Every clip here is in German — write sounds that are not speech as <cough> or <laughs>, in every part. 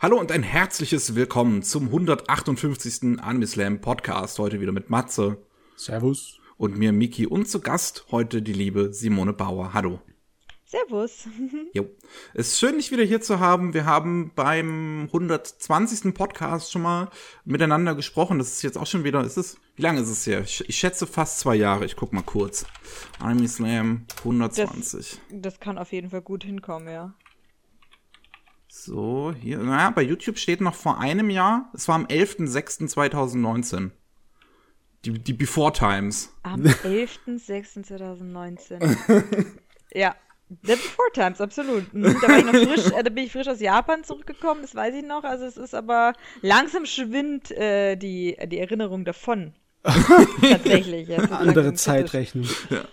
Hallo und ein herzliches Willkommen zum 158. Anime Slam Podcast. Heute wieder mit Matze. Servus. Und mir Miki und zu Gast heute die liebe Simone Bauer. Hallo. Servus. <laughs> Jo. Es ist schön, dich wieder hier zu haben. Wir haben beim 120. Podcast schon mal miteinander gesprochen. Das ist jetzt auch schon wieder, ist es, wie lange ist es her? Ich, ich schätze fast zwei Jahre. Ich guck mal kurz. Anime Slam 120. Das, das kann auf jeden Fall gut hinkommen, ja. So, hier, naja, bei YouTube steht noch vor einem Jahr, es war am 11.06.2019. Die, die Before Times. Am <laughs> 11.06.2019. ja, The Before Times, absolut. Mhm, da, war ich noch frisch, äh, da bin ich frisch aus Japan zurückgekommen, das weiß ich noch. Also es ist aber langsam schwindt äh, die, die Erinnerung davon. <laughs> Tatsächlich. Ja, Andere Zeitrechnung. Ja.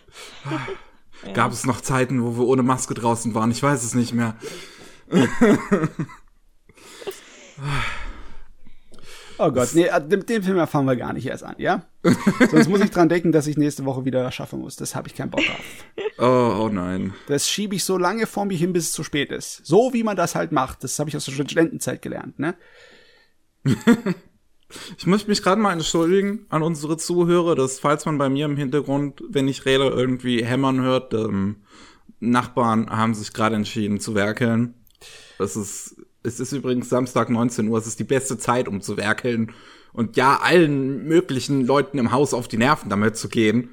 Gab es noch Zeiten, wo wir ohne Maske draußen waren? Ich weiß es nicht mehr. <laughs> oh Gott, nee, äh, den, den Film fangen wir gar nicht erst an, ja? <laughs> Sonst muss ich dran denken, dass ich nächste Woche wieder schaffen muss. Das habe ich keinen Bock auf. Oh, oh nein. Das schiebe ich so lange vor mich hin, bis es zu spät ist. So wie man das halt macht. Das habe ich aus der Studentenzeit gelernt, ne? <laughs> Ich möchte mich gerade mal entschuldigen an unsere Zuhörer, dass falls man bei mir im Hintergrund, wenn ich rede, irgendwie hämmern hört, ähm, Nachbarn haben sich gerade entschieden zu werkeln. Es ist, es ist übrigens Samstag 19 Uhr. Es ist die beste Zeit, um zu werkeln. Und ja, allen möglichen Leuten im Haus auf die Nerven damit zu gehen.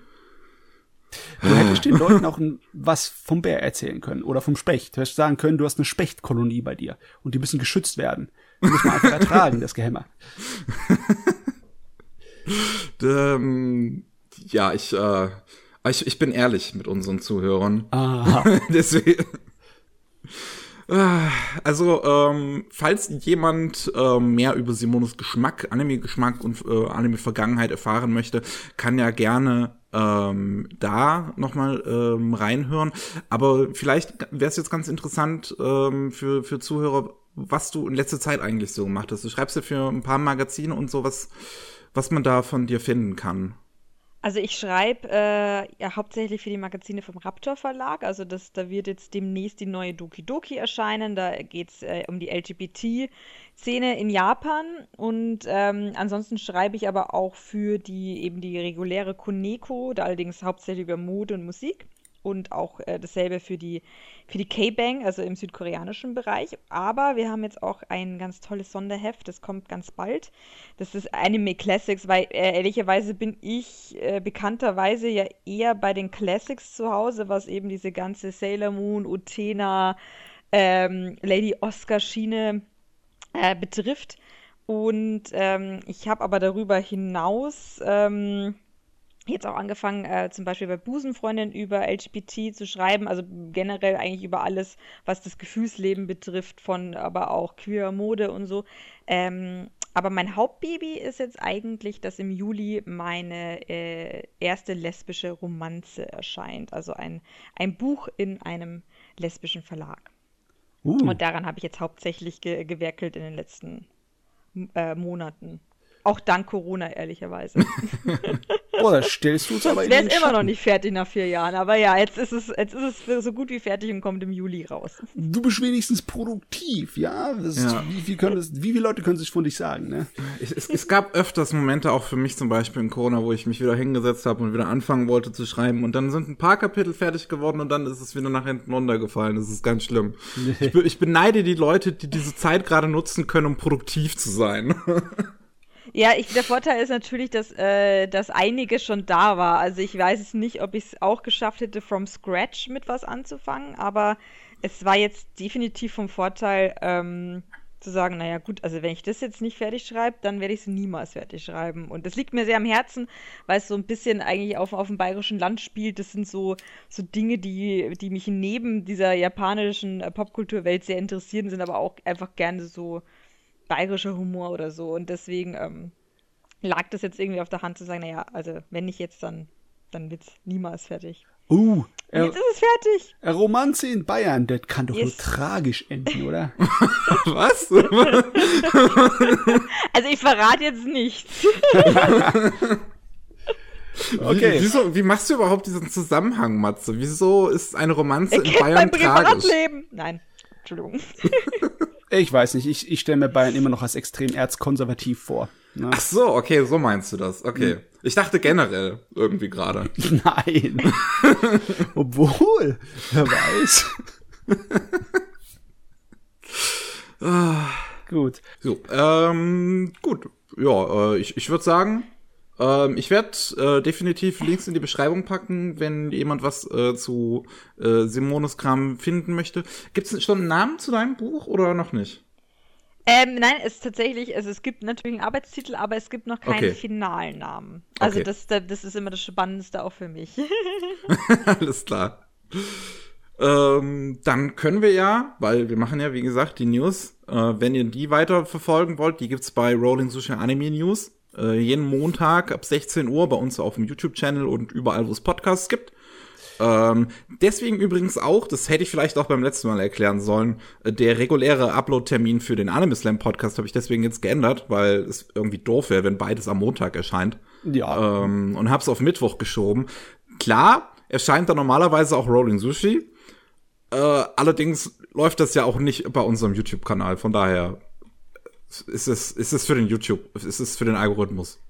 Du hättest den Leuten auch was vom Bär erzählen können oder vom Specht. Du hättest sagen können, du hast eine Spechtkolonie bei dir und die müssen geschützt werden. Die muss man einfach ertragen, das Gehämmer. <laughs> ähm, ja, ich, äh, ich, ich bin ehrlich mit unseren Zuhörern. Ah. <laughs> Deswegen. Also, ähm, falls jemand ähm, mehr über Simonos Geschmack, Anime-Geschmack und äh, Anime-Vergangenheit erfahren möchte, kann ja gerne ähm, da nochmal ähm, reinhören. Aber vielleicht wäre es jetzt ganz interessant ähm, für, für Zuhörer, was du in letzter Zeit eigentlich so gemacht hast. Du schreibst ja für ein paar Magazine und so, was, was man da von dir finden kann. Also ich schreibe äh, ja hauptsächlich für die Magazine vom Raptor Verlag. Also das, da wird jetzt demnächst die neue Doki Doki erscheinen. Da geht es äh, um die LGBT-Szene in Japan. Und ähm, ansonsten schreibe ich aber auch für die eben die reguläre Koneko, da allerdings hauptsächlich über Mode und Musik und auch äh, dasselbe für die, für die K-Bang, also im südkoreanischen Bereich. Aber wir haben jetzt auch ein ganz tolles Sonderheft, das kommt ganz bald. Das ist Anime Classics, weil äh, ehrlicherweise bin ich äh, bekannterweise ja eher bei den Classics zu Hause, was eben diese ganze Sailor Moon, Utena, ähm, Lady Oscar Schiene äh, betrifft. Und ähm, ich habe aber darüber hinaus ähm, jetzt auch angefangen, äh, zum Beispiel bei Busenfreundin über LGBT zu schreiben, also generell eigentlich über alles, was das Gefühlsleben betrifft, von aber auch queer Mode und so. Ähm, aber mein Hauptbaby ist jetzt eigentlich, dass im Juli meine äh, erste lesbische Romanze erscheint. Also ein, ein Buch in einem lesbischen Verlag. Uh. Und daran habe ich jetzt hauptsächlich ge gewerkelt in den letzten äh, Monaten. Auch dank Corona, ehrlicherweise. <laughs> <laughs> Oh, da stellst du es aber in wäre es immer noch nicht fertig nach vier Jahren. Aber ja, jetzt ist es, jetzt ist es so gut wie fertig und kommt im Juli raus. Du bist wenigstens produktiv, ja? ja. wie, viel können das, wie viele Leute können sich von dich sagen, ne? Es, es, gab öfters Momente, auch für mich zum Beispiel in Corona, wo ich mich wieder hingesetzt habe und wieder anfangen wollte zu schreiben. Und dann sind ein paar Kapitel fertig geworden und dann ist es wieder nach hinten runtergefallen. Das ist ganz schlimm. ich, <laughs> ich beneide die Leute, die diese Zeit gerade nutzen können, um produktiv zu sein. <laughs> Ja, ich, der Vorteil ist natürlich, dass, äh, dass einiges schon da war. Also ich weiß es nicht, ob ich es auch geschafft hätte, from scratch mit was anzufangen, aber es war jetzt definitiv vom Vorteil, ähm, zu sagen, naja gut, also wenn ich das jetzt nicht fertig schreibe, dann werde ich es niemals fertig schreiben. Und das liegt mir sehr am Herzen, weil es so ein bisschen eigentlich auf, auf dem bayerischen Land spielt. Das sind so, so Dinge, die, die mich neben dieser japanischen äh, Popkulturwelt sehr interessieren, sind aber auch einfach gerne so bayerischer Humor oder so. Und deswegen ähm, lag das jetzt irgendwie auf der Hand zu sagen, naja, also wenn nicht jetzt, dann, dann wird es niemals fertig. Uh, er, jetzt ist es fertig. Eine Romanze in Bayern, das kann doch yes. nur tragisch enden, oder? <laughs> Was? <laughs> also ich verrate jetzt nichts. Okay. Wie, wieso, wie machst du überhaupt diesen Zusammenhang, Matze? Wieso ist eine Romanze in Bayern tragisch? Privatleben. Nein, Entschuldigung. <laughs> Ich weiß nicht, ich, ich stelle mir Bayern immer noch als extrem erzkonservativ vor. Ne? Ach so, okay, so meinst du das. Okay. Ich dachte generell irgendwie gerade. <laughs> Nein. <laughs> Obwohl, wer weiß. gut. So, ähm, gut. Ja, äh, ich, ich würde sagen, ähm, ich werde äh, definitiv Links in die Beschreibung packen, wenn jemand was äh, zu äh, Simones Kram finden möchte. Gibt es schon einen Namen zu deinem Buch oder noch nicht? Ähm, nein, es ist tatsächlich, also es gibt natürlich einen Arbeitstitel, aber es gibt noch keinen Okay. finalen Namen. Also Okay. das, das ist immer das Spannendste auch für mich. <laughs> <laughs> Alles klar. Ähm, dann können wir ja, weil wir machen ja, wie gesagt, die News, äh, wenn ihr die weiter verfolgen wollt, die gibt's bei Rolling Sushi Anime News. Äh, jeden Montag ab 16 Uhr bei uns auf dem YouTube-Channel und überall, wo es Podcasts gibt. Ähm, deswegen übrigens auch, das hätte ich vielleicht auch beim letzten Mal erklären sollen, äh, der reguläre Upload-Termin für den Anime Slam Podcast habe ich deswegen jetzt geändert, weil es irgendwie doof wäre, wenn beides am Montag erscheint Ja. ähm, und hab's auf Mittwoch geschoben. Klar, erscheint da normalerweise auch Rolling Sushi. Äh, allerdings läuft das ja auch nicht bei unserem YouTube-Kanal. Von daher ist es, ist es für den YouTube, ist es für den Algorithmus.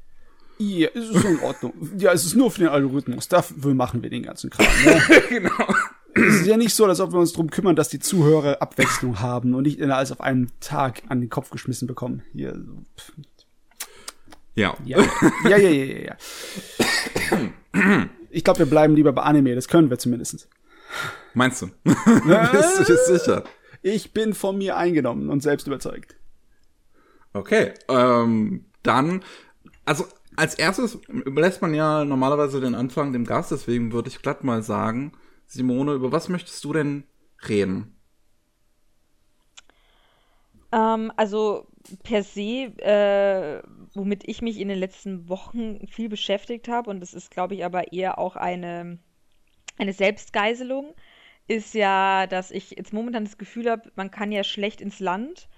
Ja, es ist in Ordnung. Ja, es ist nur für den Algorithmus. Dafür machen wir den ganzen Kram. Ne? <laughs> genau. Es ist ja nicht so, als ob wir uns drum kümmern, dass die Zuhörer Abwechslung haben und nicht immer alles auf einen Tag an den Kopf geschmissen bekommen. Hier, so. Ja. Ja, ja, ja, ja, ja. ja. Ich glaube, wir bleiben lieber bei Anime. Das können wir zumindest. Meinst du? <laughs> bist du dir sicher? Ich bin von mir eingenommen und selbst überzeugt. Okay. Ähm, dann, also als erstes überlässt man ja normalerweise den Anfang dem Gast, deswegen würde ich glatt mal sagen, Simone, über was möchtest du denn reden? Ähm, also per se, äh, womit ich mich in den letzten Wochen viel beschäftigt habe, und das ist, glaube ich, aber eher auch eine, eine Selbstgeiselung, ist ja, dass ich jetzt momentan das Gefühl habe, man kann ja schlecht ins Land,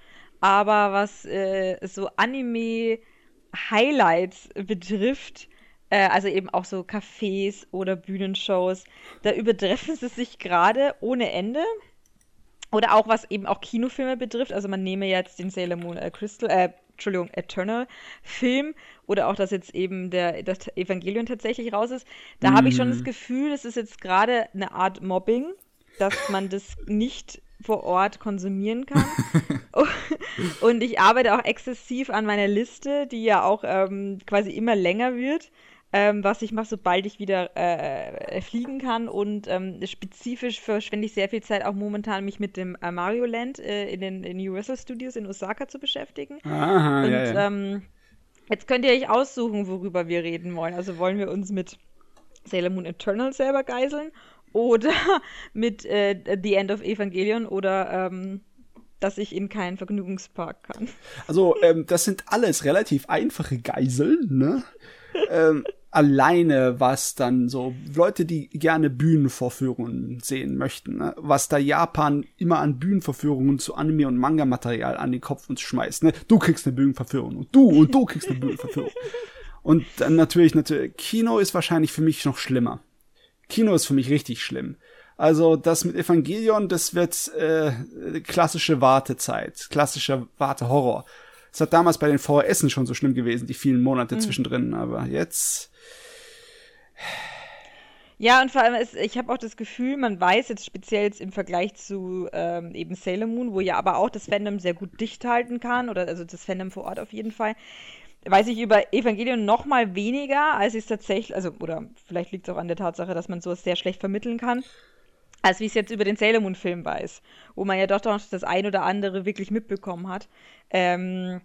aber was äh, so Anime-Highlights betrifft, äh, also eben auch so Cafés oder Bühnenshows, da übertreffen sie sich gerade ohne Ende. Oder auch was eben auch Kinofilme betrifft. Also man nehme jetzt den Sailor Moon äh, Crystal, äh, Entschuldigung, Eternal Film oder auch, dass jetzt eben der, das Evangelion tatsächlich raus ist. Da habe ich schon das Gefühl, das ist jetzt gerade eine Art Mobbing, dass man das nicht vor Ort konsumieren kann. <laughs> <laughs> Und ich arbeite auch exzessiv an meiner Liste, die ja auch ähm, quasi immer länger wird, ähm, was ich mache, sobald ich wieder äh, fliegen kann. Und ähm, spezifisch verschwende ich sehr viel Zeit auch momentan, mich mit dem äh, Mario Land äh, in den in Universal Studios in Osaka zu beschäftigen. Aha, Und ja, ja. Ähm, jetzt könnt ihr euch aussuchen, worüber wir reden wollen. Also wollen wir uns mit Sailor Moon Eternal selber geiseln oder <laughs> mit äh, The End of Evangelion oder ähm, dass ich in keinen Vergnügungspark kann. Also, ähm, das sind alles relativ einfache Geiseln, ne? ähm, alleine was dann so Leute, die gerne Bühnenvorführungen sehen möchten, ne? was da Japan immer an Bühnenverführungen zu Anime- und Manga-Material an den Kopf uns schmeißt. Ne? Du kriegst eine Bühnenverführung und du und du kriegst eine Bühnenverführung. Und dann natürlich, natürlich, Kino ist wahrscheinlich für mich noch schlimmer. Kino ist für mich richtig schlimm. Also das mit Evangelion, das wird äh, klassische Wartezeit, klassischer Wartehorror. Das hat damals bei den VHSen schon so schlimm gewesen, die vielen Monate zwischendrin, aber jetzt Ja, und vor allem, ist, ich habe auch das Gefühl, man weiß jetzt speziell jetzt im Vergleich zu ähm, eben Sailor Moon, wo ja aber auch das Fandom sehr gut dicht halten kann, oder also das Fandom vor Ort auf jeden Fall, weiß ich über Evangelion noch mal weniger, als ich es tatsächlich, also, oder vielleicht liegt es auch an der Tatsache, dass man sowas sehr schlecht vermitteln kann, als wie es jetzt über den Sailor Moon Film weiß, wo man ja doch noch das ein oder andere wirklich mitbekommen hat. Ähm,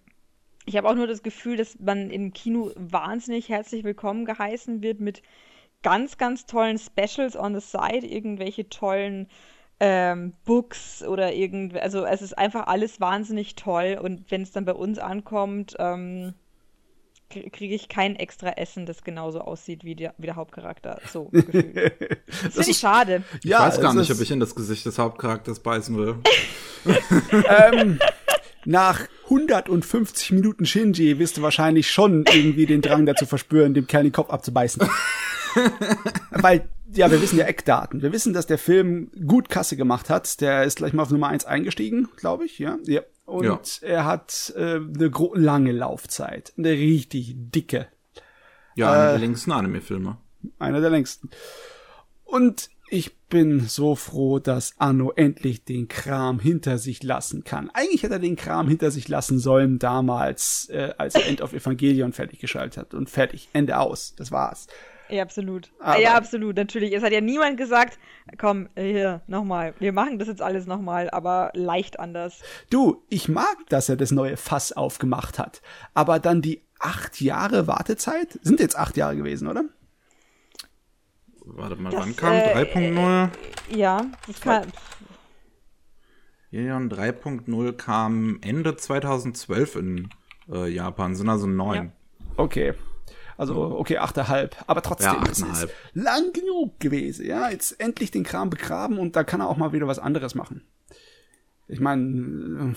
ich habe auch nur das Gefühl, dass man im Kino wahnsinnig herzlich willkommen geheißen wird mit ganz, ganz tollen Specials on the side, irgendwelche tollen ähm, Books oder irgend, also es ist einfach alles wahnsinnig toll und wenn es dann bei uns ankommt, ähm, kriege ich kein extra Essen, das genauso aussieht wie der, wie der Hauptcharakter. So <laughs> gefühlt. Das finde ich schade. Ich weiß gar nicht, ob ich in das Gesicht des Hauptcharakters beißen will. <laughs> ähm, nach 150 Minuten Shinji wirst du wahrscheinlich schon irgendwie den Drang dazu verspüren, dem Kerl den Kopf abzubeißen. <laughs> Weil, ja, wir wissen ja Eckdaten. Wir wissen, dass der Film gut Kasse gemacht hat. Der ist gleich mal auf Nummer eins eingestiegen, glaube ich, ja. ja. Und Ja. er hat äh, eine lange Laufzeit. Eine richtig dicke. Ja, einer Äh, der längsten Anime-Filme. Einer der längsten. Und ich bin so froh, dass Anno endlich den Kram hinter sich lassen kann. Eigentlich hätte er den Kram hinter sich lassen sollen damals, äh, als er End of Evangelion fertiggeschaltet hat. Und fertig. Ende aus. Das war's. Ja, absolut. Aber- ja, absolut, natürlich. Es hat ja niemand gesagt, komm, hier, nochmal, wir machen das jetzt alles nochmal, aber leicht anders. Du, ich mag, dass er das neue Fass aufgemacht hat. Aber dann die acht Jahre Wartezeit? Sind jetzt acht Jahre gewesen, oder? Warte mal, Das, wann kam äh, 3.0? Ja, das kann. Ilion 3.0 kam Ende 2012 in äh, Japan, sind also neun. Okay. Also, okay, achteinhalb. Aber trotzdem, Ja, es ist lang genug gewesen. Ja, jetzt endlich den Kram begraben und da kann er auch mal wieder was anderes machen. Ich meine, äh,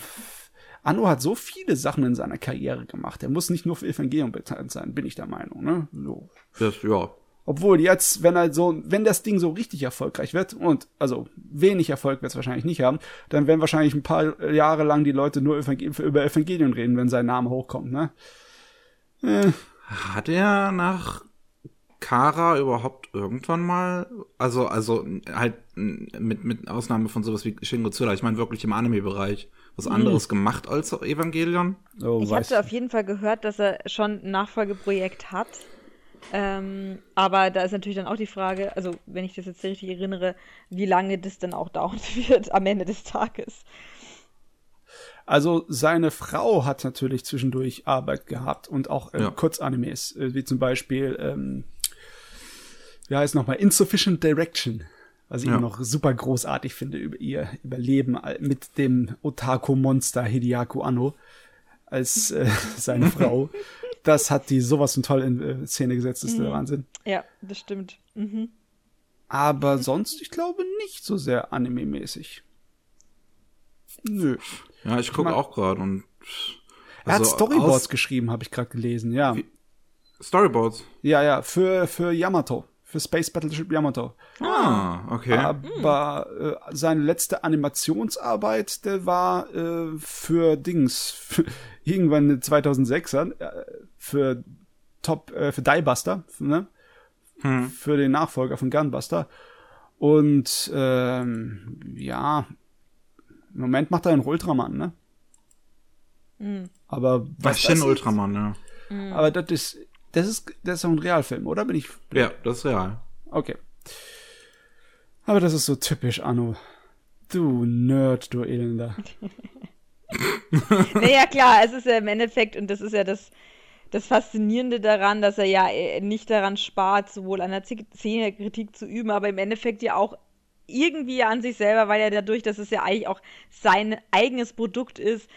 Anno hat so viele Sachen in seiner Karriere gemacht. Er muss nicht nur für Evangelion bekannt sein, bin ich der Meinung. Ne? So. Das, ja. Obwohl jetzt, wenn er so, wenn das Ding so richtig erfolgreich wird, und also wenig Erfolg wird es wahrscheinlich nicht haben, dann werden wahrscheinlich ein paar Jahre lang die Leute nur Evangel über Evangelion reden, wenn sein Name hochkommt, ne? Äh, Hat er nach Kara überhaupt irgendwann mal, also, also halt mit, mit Ausnahme von sowas wie Shin Godzilla, ich meine wirklich im Anime-Bereich, was anderes gemacht als Evangelion? oh, Ich hatte auf jeden Fall gehört, dass er schon ein Nachfolgeprojekt hat. Ähm, aber da ist natürlich dann auch die Frage, also wenn ich das jetzt richtig erinnere, wie lange das dann auch dauern <laughs> wird am Ende des Tages. Also seine Frau hat natürlich zwischendurch Arbeit gehabt und auch äh, Ja. Kurzanimes, äh, wie zum Beispiel, ähm, wie heißt nochmal, Insufficient Direction, was ich Ja. immer noch super großartig finde über ihr Überleben äh, mit dem Otako-Monster Hideaki Anno als äh, <laughs> seine Frau. Das hat die sowas von toll in äh, Szene gesetzt, ist der Wahnsinn. Ja, das stimmt. Mhm. Aber sonst, ich glaube, nicht so sehr anime-mäßig. Nö. Ja, ich gucke auch gerade und. Er hat also Storyboards geschrieben, habe ich gerade gelesen, ja. Storyboards. Ja, ja, für, für Yamato. Für Space Battleship Yamato. Ah, okay. Aber äh, seine letzte Animationsarbeit, der war äh, für Dings, für, <laughs> irgendwann in 2006er, äh, für Top, äh, für Diebuster, ne? Hm. Für den Nachfolger von Gunbuster. Und ähm, ja, im Moment macht er einen Ultraman, ne? Aber Was was Shin das Ultraman, ja. ist, aber das ist, das ist, das ist ein Realfilm, oder? Bin ich Ja, das ist real. Okay. Aber das ist so typisch, Anno. Du Nerd, du Elender. <laughs> Naja, klar, es ist ja im Endeffekt, und das ist ja das, das Faszinierende daran, dass er ja äh, nicht daran spart, sowohl an der Z- Szenekritik zu üben, aber im Endeffekt ja auch irgendwie an sich selber, weil er dadurch, dass es ja eigentlich auch sein eigenes Produkt ist,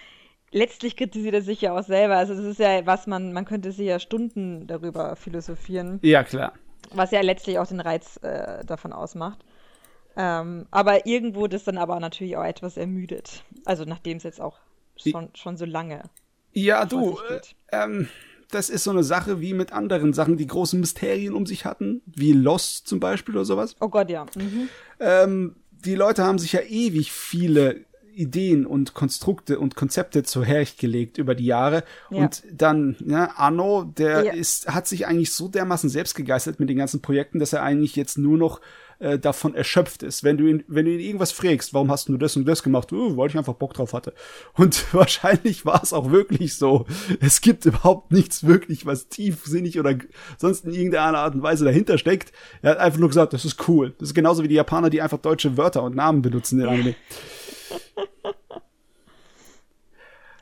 letztlich kritisiert er sich ja auch selber. Also das ist ja was, man, man könnte sich ja Stunden darüber philosophieren Ja, klar. was ja letztlich auch den Reiz äh, davon ausmacht. Ähm, aber irgendwo das dann aber natürlich auch etwas ermüdet. Also nachdem es jetzt auch schon, schon so lange. Ja, du, äh, ähm, das ist so eine Sache wie mit anderen Sachen, die große Mysterien um sich hatten, wie Lost zum Beispiel oder sowas. Oh Gott, ja. Mhm. Ähm, die Leute haben sich ja ewig viele Ideen und Konstrukte und Konzepte zurechtgelegt über die Jahre. Ja. Und dann, ja, Arno, der Ja. ist, hat sich eigentlich so dermaßen selbst gegeistert mit den ganzen Projekten, dass er eigentlich jetzt nur noch äh, davon erschöpft ist. Wenn du ihn, wenn du ihn irgendwas fragst, warum hast du das und das gemacht? Oh, weil ich einfach Bock drauf hatte. Und <laughs> wahrscheinlich war es auch wirklich so. Es gibt überhaupt nichts wirklich, was tiefsinnig oder sonst in irgendeiner Art und Weise dahinter steckt. Er hat einfach nur gesagt, das ist cool. Das ist genauso wie die Japaner, die einfach deutsche Wörter und Namen benutzen in Anime.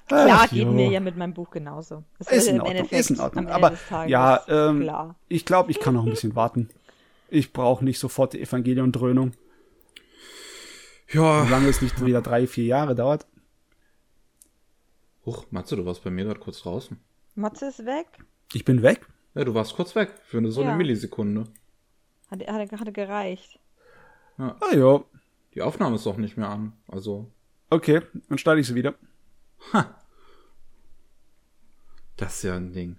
Klar, Ach, geht jo. mir ja mit meinem Buch genauso. Es Ist in Ordnung, ist in Ordnung. Aber ja, ähm, klar. ich glaube, ich kann noch ein bisschen warten. Ich brauche nicht sofort die Evangelion-Dröhnung. Ja. Solange es nicht wieder drei, vier Jahre dauert. Huch, Matze, du warst bei mir gerade kurz draußen. Matze ist weg. Ich bin weg. Ja, du warst kurz weg. Für eine, so Ja. eine Millisekunde. Hat, hat, hat gereicht. Ah ja, Die Aufnahme ist doch nicht mehr an. Also, okay, dann starte ich sie wieder. das ist ja ein Ding.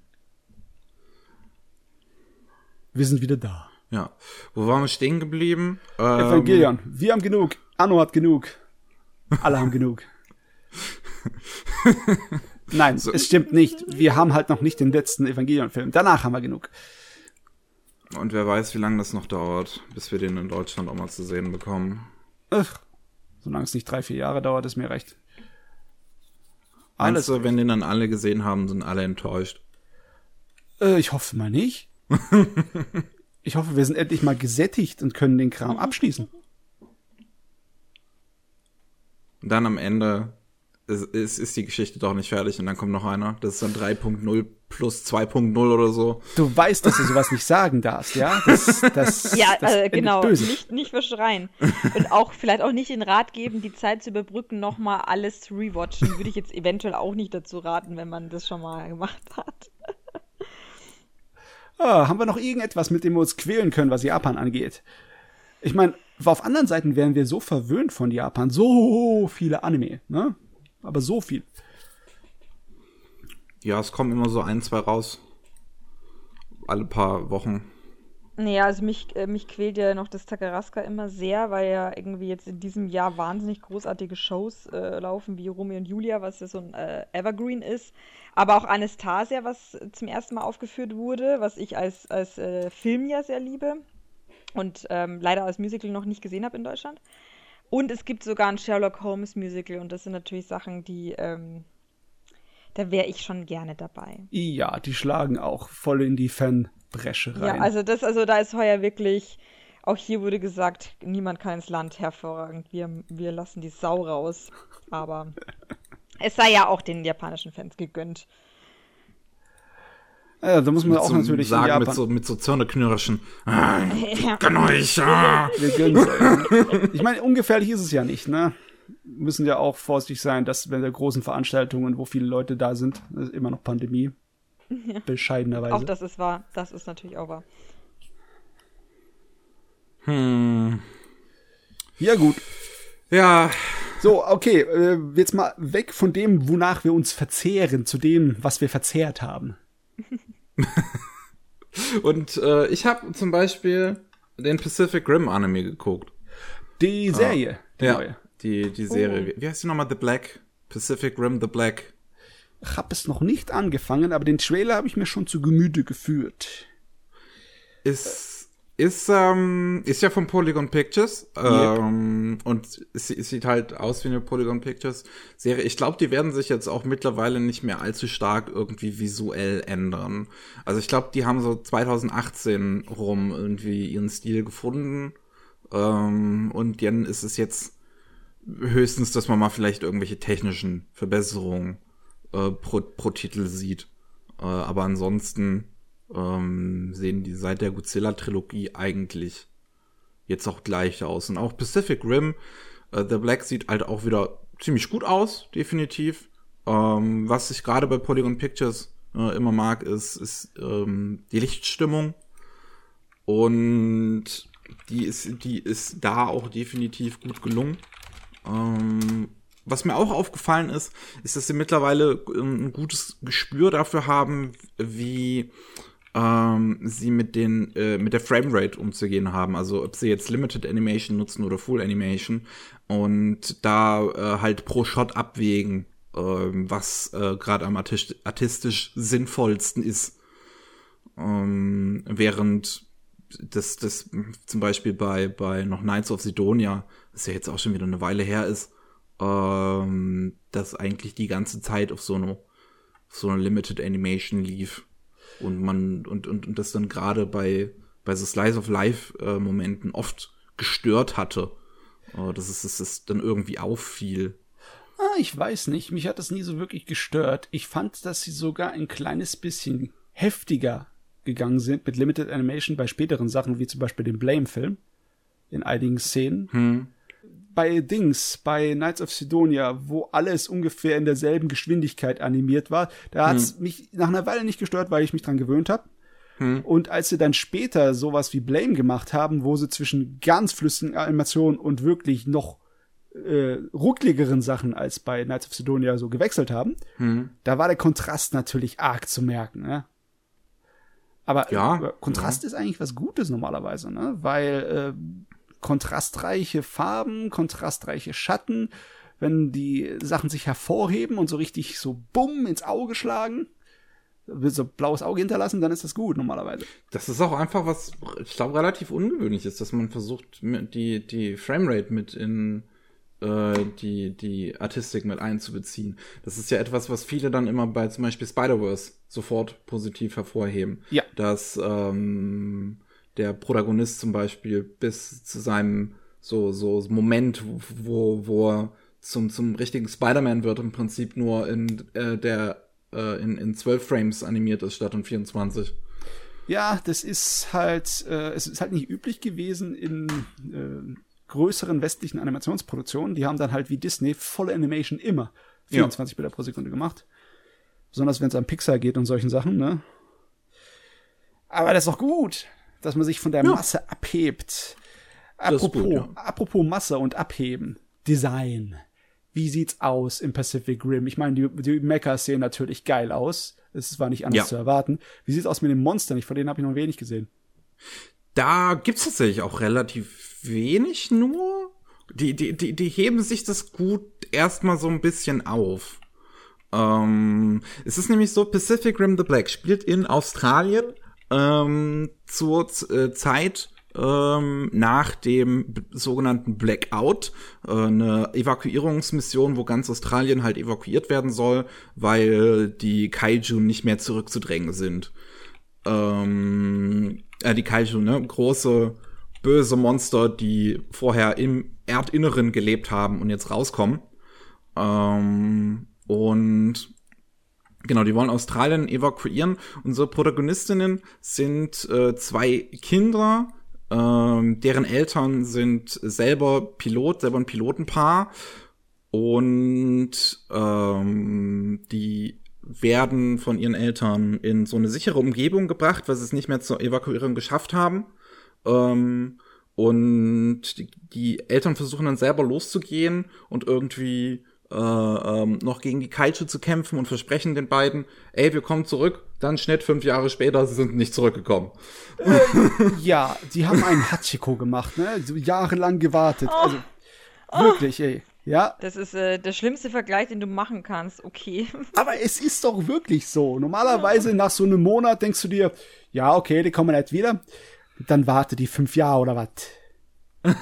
Wir sind wieder da. Ja. Wo waren wir stehen geblieben? Ähm, Evangelion, wir haben genug. Anno hat genug. Alle haben genug. <laughs> Nein, so. es stimmt nicht. Wir haben halt noch nicht den letzten Evangelion-Film. Danach haben wir genug. Und wer weiß, wie lange das noch dauert, bis wir den in Deutschland auch mal zu sehen bekommen. Ach, solange es nicht drei, vier Jahre dauert, ist mir recht. Alles. Meinst du, wenn den dann alle gesehen haben, sind alle enttäuscht? Äh, ich hoffe mal nicht. <laughs> ich hoffe, wir sind endlich mal gesättigt und können den Kram abschließen. Und dann am Ende ist, ist, ist die Geschichte doch nicht fertig und dann kommt noch einer. Das ist dann 3.0 plus 2.0 oder so. Du weißt, dass du sowas nicht sagen darfst, ja? Das, das, <laughs> ja, das äh, genau. Böse. Nicht, nicht verschreien. Und auch vielleicht auch nicht den Rat geben, die Zeit zu überbrücken, nochmal alles zu rewatchen. Würde ich jetzt eventuell auch nicht dazu raten, wenn man das schon mal gemacht hat. Ah, haben wir noch irgendetwas, mit dem wir uns quälen können, was Japan angeht? Ich meine, auf anderen Seiten wären wir so verwöhnt von Japan. So viele Anime, ne? Aber so viel. Ja, es kommen immer so ein, zwei raus. Alle paar Wochen. Naja, also mich, äh, mich quält ja noch das Takaraska immer sehr, weil ja irgendwie jetzt in diesem Jahr wahnsinnig großartige Shows äh, laufen, wie Romeo und Julia, was ja so ein äh, Evergreen ist. Aber auch Anastasia, was zum ersten Mal aufgeführt wurde, was ich als, als äh, Film ja sehr liebe und ähm, leider als Musical noch nicht gesehen habe in Deutschland. Und es gibt sogar ein Sherlock Holmes Musical und das sind natürlich Sachen, die, ähm, da wäre ich schon gerne dabei. Ja, die schlagen auch voll in die Fanbresche rein. Ja, also das, also da ist heuer wirklich, auch hier wurde gesagt, niemand kann ins Land hervorragend. Wir, wir lassen die Sau raus. Aber es sei ja auch den japanischen Fans gegönnt. Ja, da muss man mit auch so natürlich sagen, Japan. mit so, mit so Zörneknirschen. Ah, <laughs> gönn euch. Ah. Wir gönnen's. ich meine, ungefährlich ist es ja nicht, ne? Müssen ja auch vorsichtig sein, dass wenn der großen Veranstaltungen, wo viele Leute da sind, ist immer noch Pandemie. Ja. Bescheidenerweise. Auch das ist wahr. Das ist natürlich auch wahr. Hm. Ja, gut. Ja. So, okay, äh, jetzt mal weg von dem, wonach wir uns verzehren, zu dem, was wir verzehrt haben. <laughs> Und äh, ich habe zum Beispiel den Pacific Rim Anime geguckt. Die Serie, ah, die ja, neue. Die, die Serie. Oh. Wie heißt die nochmal? The Black? Pacific Rim The Black. Ich habe es noch nicht angefangen, aber den Trailer habe ich mir schon zu Gemüte geführt. Ist ist, ähm, ist ja von Polygon Pictures ähm, yep. und es, es, sieht halt aus wie eine Polygon Pictures Serie. Ich glaube, die werden sich jetzt auch mittlerweile nicht mehr allzu stark irgendwie visuell ändern. Also ich glaube, die haben so 2018 rum irgendwie ihren Stil gefunden ähm, und dann ist es jetzt höchstens, dass man mal vielleicht irgendwelche technischen Verbesserungen äh, pro, pro Titel sieht. Äh, aber ansonsten ähm, sehen die seit der Godzilla-Trilogie eigentlich jetzt auch gleich aus. Und auch Pacific Rim, äh, The Black sieht halt auch wieder ziemlich gut aus, definitiv. Ähm, was ich gerade bei Polygon Pictures äh, immer mag, ist, ist ähm, die Lichtstimmung. Und die ist, die ist da auch definitiv gut gelungen. Ähm, was mir auch aufgefallen ist, ist, dass sie mittlerweile ein gutes Gespür dafür haben, wie ähm, sie mit den äh, mit der Framerate umzugehen haben. Also ob sie jetzt Limited Animation nutzen oder Full Animation und da äh, halt pro Shot abwägen, äh, was äh, gerade am artistisch, artistisch sinnvollsten ist. Ähm, während das, das zum Beispiel bei, bei noch Knights of Sidonia, das ja jetzt auch schon wieder eine Weile her ist, ähm, das eigentlich die ganze Zeit auf so eine, auf so eine Limited Animation lief und man und und, und das dann gerade bei bei so Slice of Life äh, Momenten oft gestört hatte, äh, dass es, dass es dann irgendwie auffiel. Ah, ich weiß nicht, mich hat das nie so wirklich gestört. Ich fand, dass sie sogar ein kleines bisschen heftiger gegangen sind mit Limited Animation bei späteren Sachen, wie zum Beispiel dem Blame-Film in einigen Szenen. Hm bei Dings, bei Knights of Sidonia, wo alles ungefähr in derselben Geschwindigkeit animiert war, da hat's hm. mich nach einer Weile nicht gestört, weil ich mich dran gewöhnt habe. Hm. Und als sie dann später sowas wie Blame gemacht haben, wo sie zwischen ganz flüssigen Animationen und wirklich noch äh, ruckligeren Sachen als bei Knights of Sidonia so gewechselt haben, hm. da war der Kontrast natürlich arg zu merken. Ne? Aber ja, äh, Kontrast ja. ist eigentlich was Gutes normalerweise, ne? weil äh, kontrastreiche Farben, kontrastreiche Schatten. wenn die Sachen sich hervorheben und so richtig so bumm ins Auge schlagen, so blaues Auge hinterlassen, dann ist das gut normalerweise. Das ist auch einfach was, ich glaube, relativ ungewöhnlich ist, dass man versucht, die, die Framerate mit in äh, die, die Artistik mit einzubeziehen. Das ist ja etwas, was viele dann immer bei zum Beispiel Spider-Verse sofort positiv hervorheben. Ja. Dass ähm, der Protagonist zum Beispiel bis zu seinem so, so Moment, wo, wo er zum, zum richtigen Spider-Man wird, im Prinzip nur in äh, der äh, in, in 12 Frames animiert ist statt in 24. Ja, das ist halt, äh, es ist halt nicht üblich gewesen in äh, größeren westlichen Animationsproduktionen. Die haben dann halt wie Disney volle Animation immer 24 ja. Bilder pro Sekunde gemacht. Besonders wenn es an Pixar geht und solchen Sachen, ne? Aber das ist doch gut, dass man sich von der ja. Masse abhebt. Apropos, gut, ja. apropos Masse und Abheben. Design wie sieht's aus im Pacific Rim? Ich meine, die, die Mechas sehen natürlich geil aus. Es war nicht anders ja. zu erwarten. Wie sieht's aus mit den Monstern? Ich, von denen habe ich noch wenig gesehen. Da gibt's tatsächlich auch relativ wenig nur. Die, die, die, die heben sich das gut erstmal so ein bisschen auf. Ähm, es ist nämlich so, Pacific Rim the Black spielt in Australien ähm, zur äh, Zeit ähm, nach dem sogenannten Blackout, äh, eine Evakuierungsmission, wo ganz Australien halt evakuiert werden soll, weil die Kaiju nicht mehr zurückzudrängen sind. Ähm, äh, die Kaiju, ne? Große, böse Monster, die vorher im Erdinneren gelebt haben und jetzt rauskommen. Ähm, und Genau, die wollen Australien evakuieren. Unsere Protagonistinnen sind äh, zwei Kinder, ähm, deren Eltern sind selber Pilot, selber ein Pilotenpaar. Und ähm, die werden von ihren Eltern in so eine sichere Umgebung gebracht, weil sie es nicht mehr zur Evakuierung geschafft haben. Ähm, und die, die Eltern versuchen dann selber loszugehen und irgendwie äh, ähm, noch gegen die Kaiju zu kämpfen und versprechen den beiden, ey, wir kommen zurück. Dann Schnitt fünf Jahre später, sie sind nicht zurückgekommen. Äh, ja, sie haben einen Hachiko gemacht, ne? So jahrelang gewartet. Oh. Also wirklich, ey. Ja. Das ist äh, der schlimmste Vergleich, den du machen kannst, okay. <laughs> Aber es ist doch wirklich so. Normalerweise nach so einem Monat denkst du dir, ja, okay, die kommen jetzt wieder. Dann warte die fünf Jahre oder was. <laughs>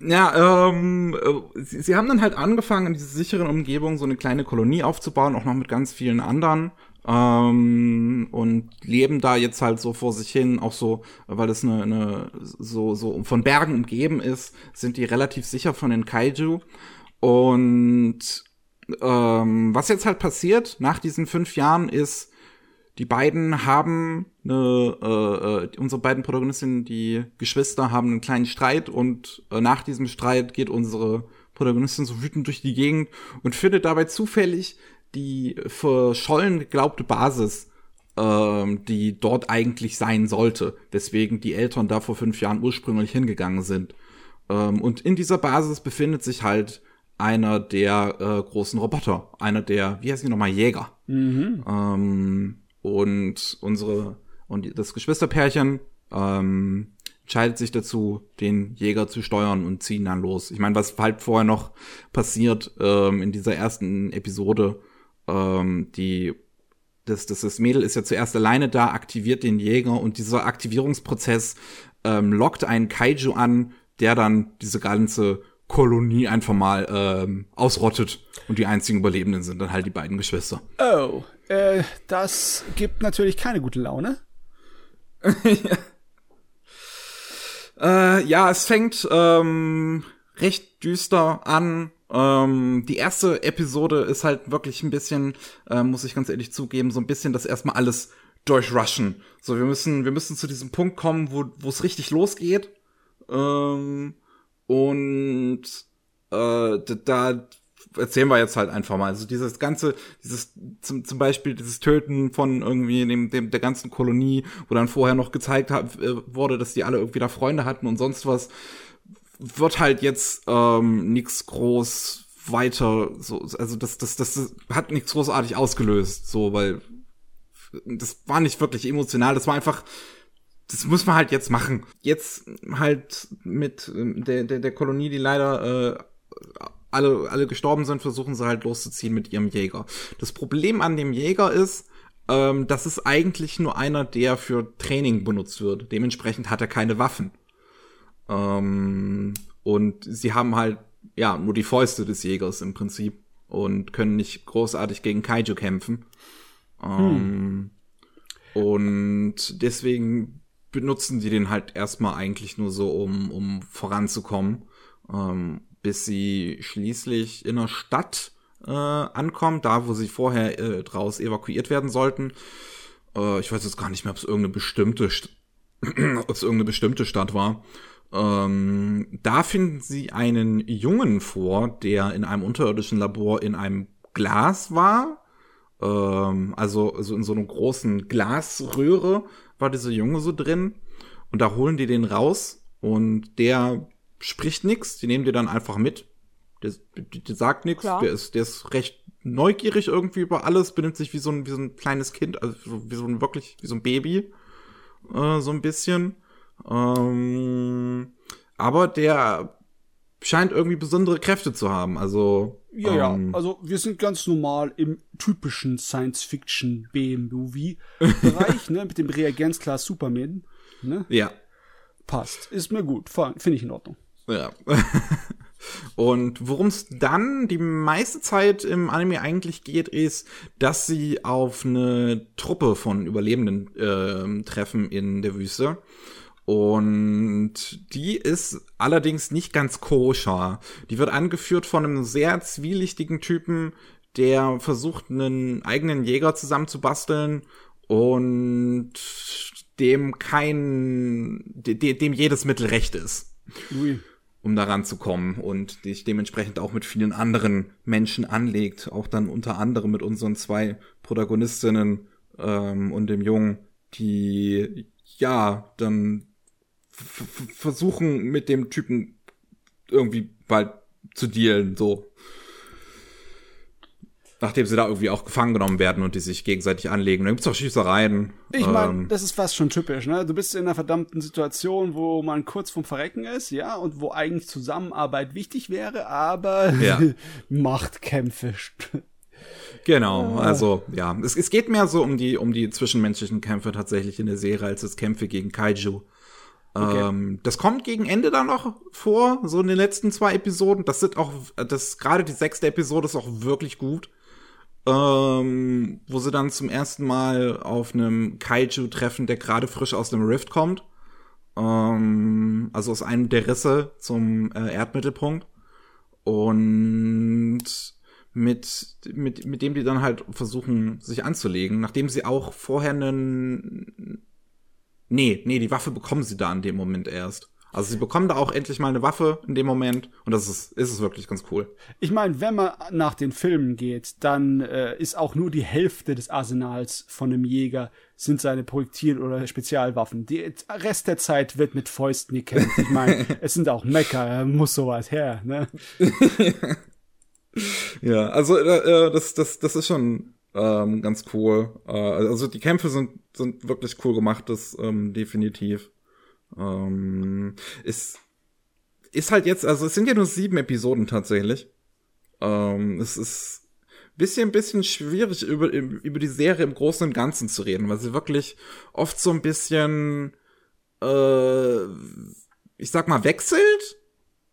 Ja, ähm, sie, sie, haben dann halt angefangen, in dieser sicheren Umgebung so eine kleine Kolonie aufzubauen, auch noch mit ganz vielen anderen. Ähm, und leben da jetzt halt so vor sich hin, auch so, weil es eine, eine so, so von Bergen umgeben ist, sind die relativ sicher von den Kaiju. Und ähm, was jetzt halt passiert nach diesen fünf Jahren ist, die beiden haben eine, äh, äh, unsere beiden Protagonistinnen, die Geschwister, haben einen kleinen Streit und äh, nach diesem Streit geht unsere Protagonistin so wütend durch die Gegend und findet dabei zufällig die verschollen geglaubte Basis, ähm, die dort eigentlich sein sollte, weswegen die Eltern da vor fünf Jahren ursprünglich hingegangen sind. Ähm, und in dieser Basis befindet sich halt einer der äh, großen Roboter, einer der, wie heißt die nochmal, Jäger. Mhm. Ähm, und unsere und das Geschwisterpärchen ähm, entscheidet sich dazu, den Jäger zu steuern und ziehen dann los. Ich meine, was halt vorher noch passiert ähm, in dieser ersten Episode, ähm, die das, das, das Mädel ist ja zuerst alleine da, aktiviert den Jäger und dieser Aktivierungsprozess ähm, lockt einen Kaiju an, der dann diese ganze Kolonie einfach mal ähm, ausrottet und die einzigen Überlebenden sind dann halt die beiden Geschwister. Oh, äh, das gibt natürlich keine gute Laune. ja. <laughs> Äh, ja, es fängt ähm, recht düster an. Ähm, die erste Episode ist halt wirklich ein bisschen, äh, muss ich ganz ehrlich zugeben, so ein bisschen das erstmal alles durchrushen. So, wir müssen, wir müssen zu diesem Punkt kommen, wo wo es richtig losgeht. Ähm, und äh, da erzählen wir jetzt halt einfach mal. Also dieses ganze, dieses zum, zum Beispiel dieses Töten von irgendwie dem, dem der ganzen Kolonie, wo dann vorher noch gezeigt hat, äh, wurde, dass die alle irgendwie da Freunde hatten und sonst was, wird halt jetzt ähm, nichts groß weiter so also das das das hat nichts großartig ausgelöst so weil das war nicht wirklich emotional das war einfach das muss man halt jetzt machen jetzt halt mit ähm, der der, der Kolonie die leider äh, alle, alle gestorben sind, versuchen sie halt loszuziehen mit ihrem Jäger. Das Problem an dem Jäger ist, ähm, das ist eigentlich nur einer, der für Training benutzt wird. Dementsprechend hat er keine Waffen. Ähm, und sie haben halt, ja, nur die Fäuste des Jägers im Prinzip und können nicht großartig gegen Kaiju kämpfen. Ähm, hm. Und deswegen benutzen die den halt erstmal eigentlich nur so, um, um voranzukommen, ähm, bis sie schließlich in einer Stadt äh, ankommen, da wo sie vorher äh, draus evakuiert werden sollten. Äh, ich weiß jetzt gar nicht mehr, ob es irgendeine bestimmte, <clears throat> ob es irgendeine bestimmte Stadt war. Ähm, da finden sie einen Jungen vor, der in einem unterirdischen Labor in einem Glas war. Ähm, also, also in so einer großen Glasröhre war dieser Junge so drin. Und da holen die den raus und der spricht nichts. Die nehmen die dann einfach mit. Der, der, der sagt nichts. Der ist, der ist recht neugierig irgendwie über alles, benimmt sich wie so ein, wie so ein kleines Kind, also wie so ein wirklich, wie so ein Baby. Äh, so ein bisschen. Ähm, aber der scheint irgendwie besondere Kräfte zu haben. Also ja, ähm, ja. Also wir sind ganz normal im typischen Science-Fiction B-Movie-Bereich, <laughs> ne, mit dem Reagenzglas Superman. Ne? Ja. Passt. Ist mir gut. Finde ich in Ordnung. Ja. <laughs> Und worum es dann die meiste Zeit im Anime eigentlich geht, ist, dass sie auf eine Truppe von Überlebenden äh, treffen in der Wüste. Und die ist allerdings nicht ganz koscher. Die wird angeführt von einem sehr zwielichtigen Typen, der versucht, einen eigenen Jäger zusammenzubasteln und dem kein, de, dem jedes Mittel recht ist. Ui um daran zu kommen und dich dementsprechend auch mit vielen anderen Menschen anlegt, auch dann unter anderem mit unseren zwei Protagonistinnen ähm, und dem Jungen, die ja dann versuchen mit dem Typen irgendwie bald zu dealen, so nachdem sie da irgendwie auch gefangen genommen werden und die sich gegenseitig anlegen. Dann gibt's auch Schießereien. Ich meine, ähm, das ist fast schon typisch, ne? Du bist in einer verdammten Situation, wo man kurz vom Verrecken ist, ja, und wo eigentlich Zusammenarbeit wichtig wäre, aber ja. <laughs> Machtkämpfe. Genau, ah. also ja, es, es geht mehr so um die um die zwischenmenschlichen Kämpfe tatsächlich in der Serie als es Kämpfe gegen Kaiju. Ähm, das kommt gegen Ende dann noch vor, so in den letzten zwei Episoden. Das sind auch, das gerade die sechste Episode ist auch wirklich gut ähm, wo sie dann zum ersten Mal auf einem Kaiju treffen, der gerade frisch aus dem Rift kommt. Ähm, also aus einem der Risse zum äh, Erdmittelpunkt. Und mit, mit, mit dem die dann halt versuchen, sich anzulegen, nachdem sie auch vorher einen. Nee, nee, die Waffe bekommen sie da in dem Moment erst. Also sie bekommen da auch endlich mal eine Waffe in dem Moment und das ist, ist es wirklich ganz cool. Ich meine, wenn man nach den Filmen geht, dann äh, ist auch nur die Hälfte des Arsenals von einem Jäger sind seine Projektil- oder Spezialwaffen. Der Rest der Zeit wird mit Fäusten gekämpft. Ich meine, <laughs> es sind auch Mecker, muss sowas her, ne? <laughs> ja, also äh, äh, das, das, das ist schon ähm, ganz cool. Äh, also die Kämpfe sind, sind wirklich cool gemacht, das ähm, definitiv. Ähm, ist, ist halt jetzt, also es sind ja nur sieben Episoden tatsächlich. Ähm, es ist bisschen, bisschen schwierig über, über die Serie im Großen und Ganzen zu reden, weil sie wirklich oft so ein bisschen, äh, ich sag mal, wechselt.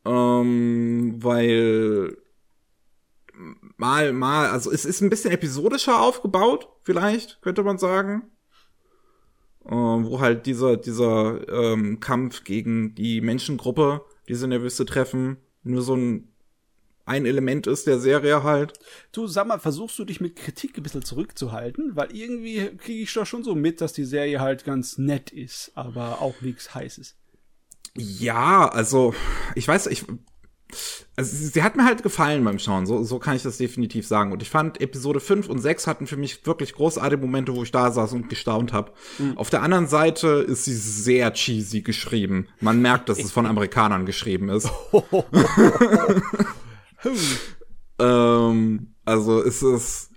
Ähm, weil mal, mal, also es ist ein bisschen episodischer aufgebaut, vielleicht, könnte man sagen äh, wo halt dieser, dieser ähm, Kampf gegen die Menschengruppe, die sie in der Wüste treffen, nur so ein ein Element ist der Serie halt. Du, sag mal, versuchst du dich mit Kritik ein bisschen zurückzuhalten? Weil irgendwie kriege ich doch schon so mit, dass die Serie halt ganz nett ist, aber auch nichts Heißes. Ja, also, ich weiß, ich also sie hat mir halt gefallen beim Schauen, so, so kann ich das definitiv sagen. Und ich fand, Episode 5 und 6 hatten für mich wirklich großartige Momente, wo ich da saß und gestaunt habe. Mhm. Auf der anderen Seite ist sie sehr cheesy geschrieben. Man merkt, dass es von Amerikanern geschrieben ist. <laughs> ähm, also es ist.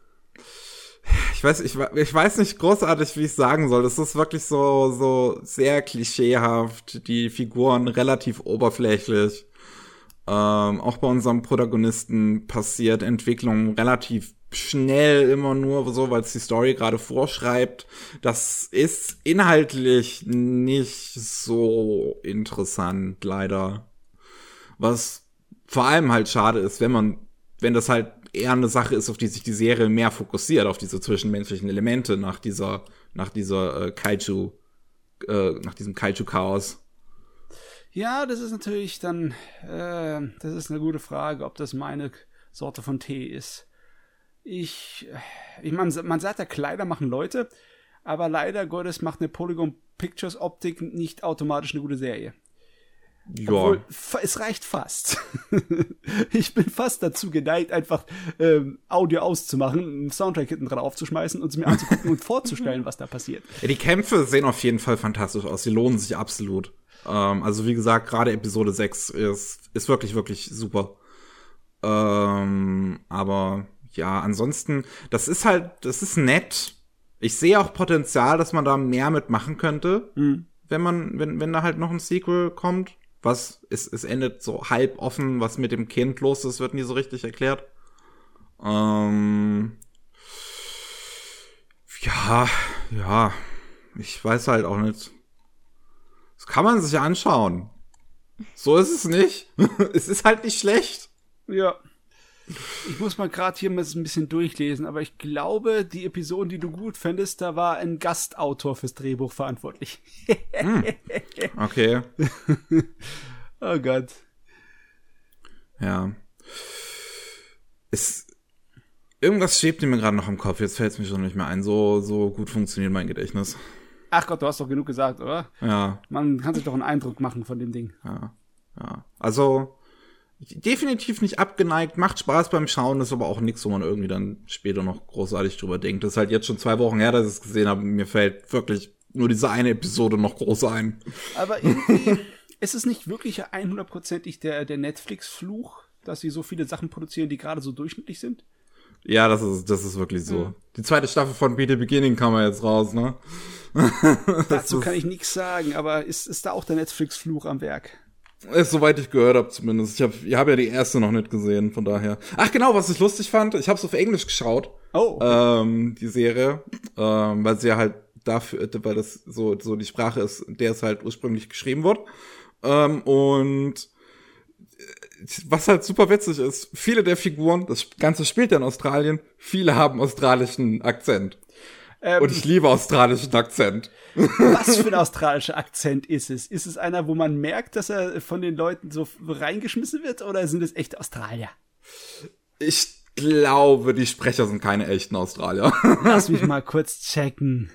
Ich weiß, ich, ich weiß nicht großartig, wie ich sagen soll. Es ist wirklich so, so sehr klischeehaft, die Figuren relativ oberflächlich. Ähm, auch bei unserem Protagonisten passiert Entwicklung relativ schnell immer nur so, weil es die Story gerade vorschreibt. Das ist inhaltlich nicht so interessant, leider. Was vor allem halt schade ist, wenn man, wenn das halt eher eine Sache ist, auf die sich die Serie mehr fokussiert, auf diese zwischenmenschlichen Elemente nach dieser, nach dieser äh, Kaiju, äh, nach diesem Kaiju-Chaos. Ja, das ist natürlich dann, äh, das ist eine gute Frage, ob das meine Sorte von Tee ist. Ich, ich meine, man sagt ja, Kleider machen Leute, aber leider Gottes macht eine Polygon Pictures Optik nicht automatisch eine gute Serie. Ja. Obwohl, es reicht fast. <laughs> ich bin fast dazu geneigt, einfach ähm, Audio auszumachen, einen Soundtrack hinten dran aufzuschmeißen und es mir anzugucken und vorzustellen, <laughs> was da passiert. Ja, die Kämpfe sehen auf jeden Fall fantastisch aus. Sie lohnen sich absolut. Ähm, also wie gesagt, gerade Episode 6 ist, ist wirklich, wirklich super. Ähm, aber ja, ansonsten, das ist halt, das ist nett. Ich sehe auch Potenzial, dass man da mehr mitmachen könnte, mhm. wenn man, wenn, wenn da halt noch ein Sequel kommt. Was, es, es endet so halb offen, was mit dem Kind los ist, wird nie so richtig erklärt. Ähm, ja, ja, ich weiß halt auch nicht. Das kann man sich anschauen. So ist es nicht. <laughs> es ist halt nicht schlecht. Ja. Ich muss mal gerade hier mal ein bisschen durchlesen, aber ich glaube, die Episoden, die du gut fändest, da war ein Gastautor fürs Drehbuch verantwortlich. hm. Okay. <laughs> oh Gott. Ja. Es, irgendwas schwebt mir gerade noch im Kopf, jetzt fällt es mir schon nicht mehr ein. So, so gut funktioniert mein Gedächtnis. Ach Gott, du hast doch genug gesagt, oder? Ja. Man kann sich doch einen Eindruck machen von dem Ding. Ja. Ja. Also, definitiv nicht abgeneigt, macht Spaß beim Schauen, ist aber auch nichts, wo man irgendwie dann später noch großartig drüber denkt. Das ist halt jetzt schon zwei Wochen her, dass ich es gesehen habe. Mir fällt wirklich nur diese eine Episode noch groß ein. Aber irgendwie <laughs> ist es nicht wirklich einhundertprozentig der, der Netflix-Fluch, dass sie so viele Sachen produzieren, die gerade so durchschnittlich sind? Ja, das ist, das ist wirklich so. Mhm. Die zweite Staffel von Be the Beginning kam ja jetzt raus, ne? <laughs> Dazu kann ich nichts sagen, aber ist, ist da auch der Netflix-Fluch am Werk? Ist soweit ich gehört habe zumindest. Ich habe ich hab ja die erste noch nicht gesehen, von daher. Ach genau, was ich lustig fand, ich habe es auf Englisch geschaut. Oh. Ähm, die Serie, ähm, weil sie ja halt dafür, weil das so so die Sprache ist, der es halt ursprünglich geschrieben wird. Ähm, und was halt super witzig ist, viele der Figuren, das Ganze spielt ja in Australien, viele haben australischen Akzent. Ähm, und ich liebe australischen Akzent. Was für ein <laughs> australischer Akzent ist es? Ist es einer, wo man merkt, dass er von den Leuten so reingeschmissen wird, oder sind es echt Australier? Ich glaube, die Sprecher sind keine echten Australier. Lass mich <laughs> mal kurz checken.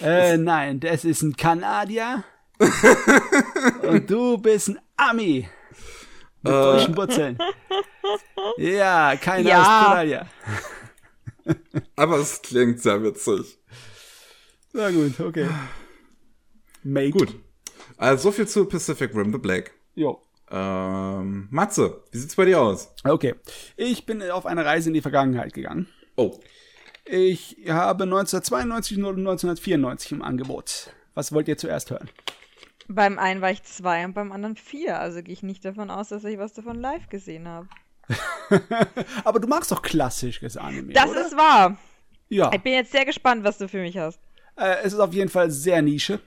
Äh, nein, das ist ein Kanadier. <laughs> und du bist ein Ami. Mit äh. deutschen Wurzeln. <laughs> Ja, keine ja. Australier. <laughs> Aber es klingt sehr witzig. Na gut, okay. Mate. Gut. Also so viel zu Pacific Rim the Black. Jo. Ähm, Matze, wie sieht's bei dir aus? Okay. Ich bin auf eine Reise in die Vergangenheit gegangen. Oh. Ich habe 1992 und 1994 im Angebot. Was wollt ihr zuerst hören? Beim einen war ich zwei und beim anderen vier. Also gehe ich nicht davon aus, dass ich was davon live gesehen habe. <laughs> Aber du magst doch klassisches Anime. Das oder? ist wahr. Ja. Ich bin jetzt sehr gespannt, was du für mich hast. Äh, es ist auf jeden Fall sehr Nische.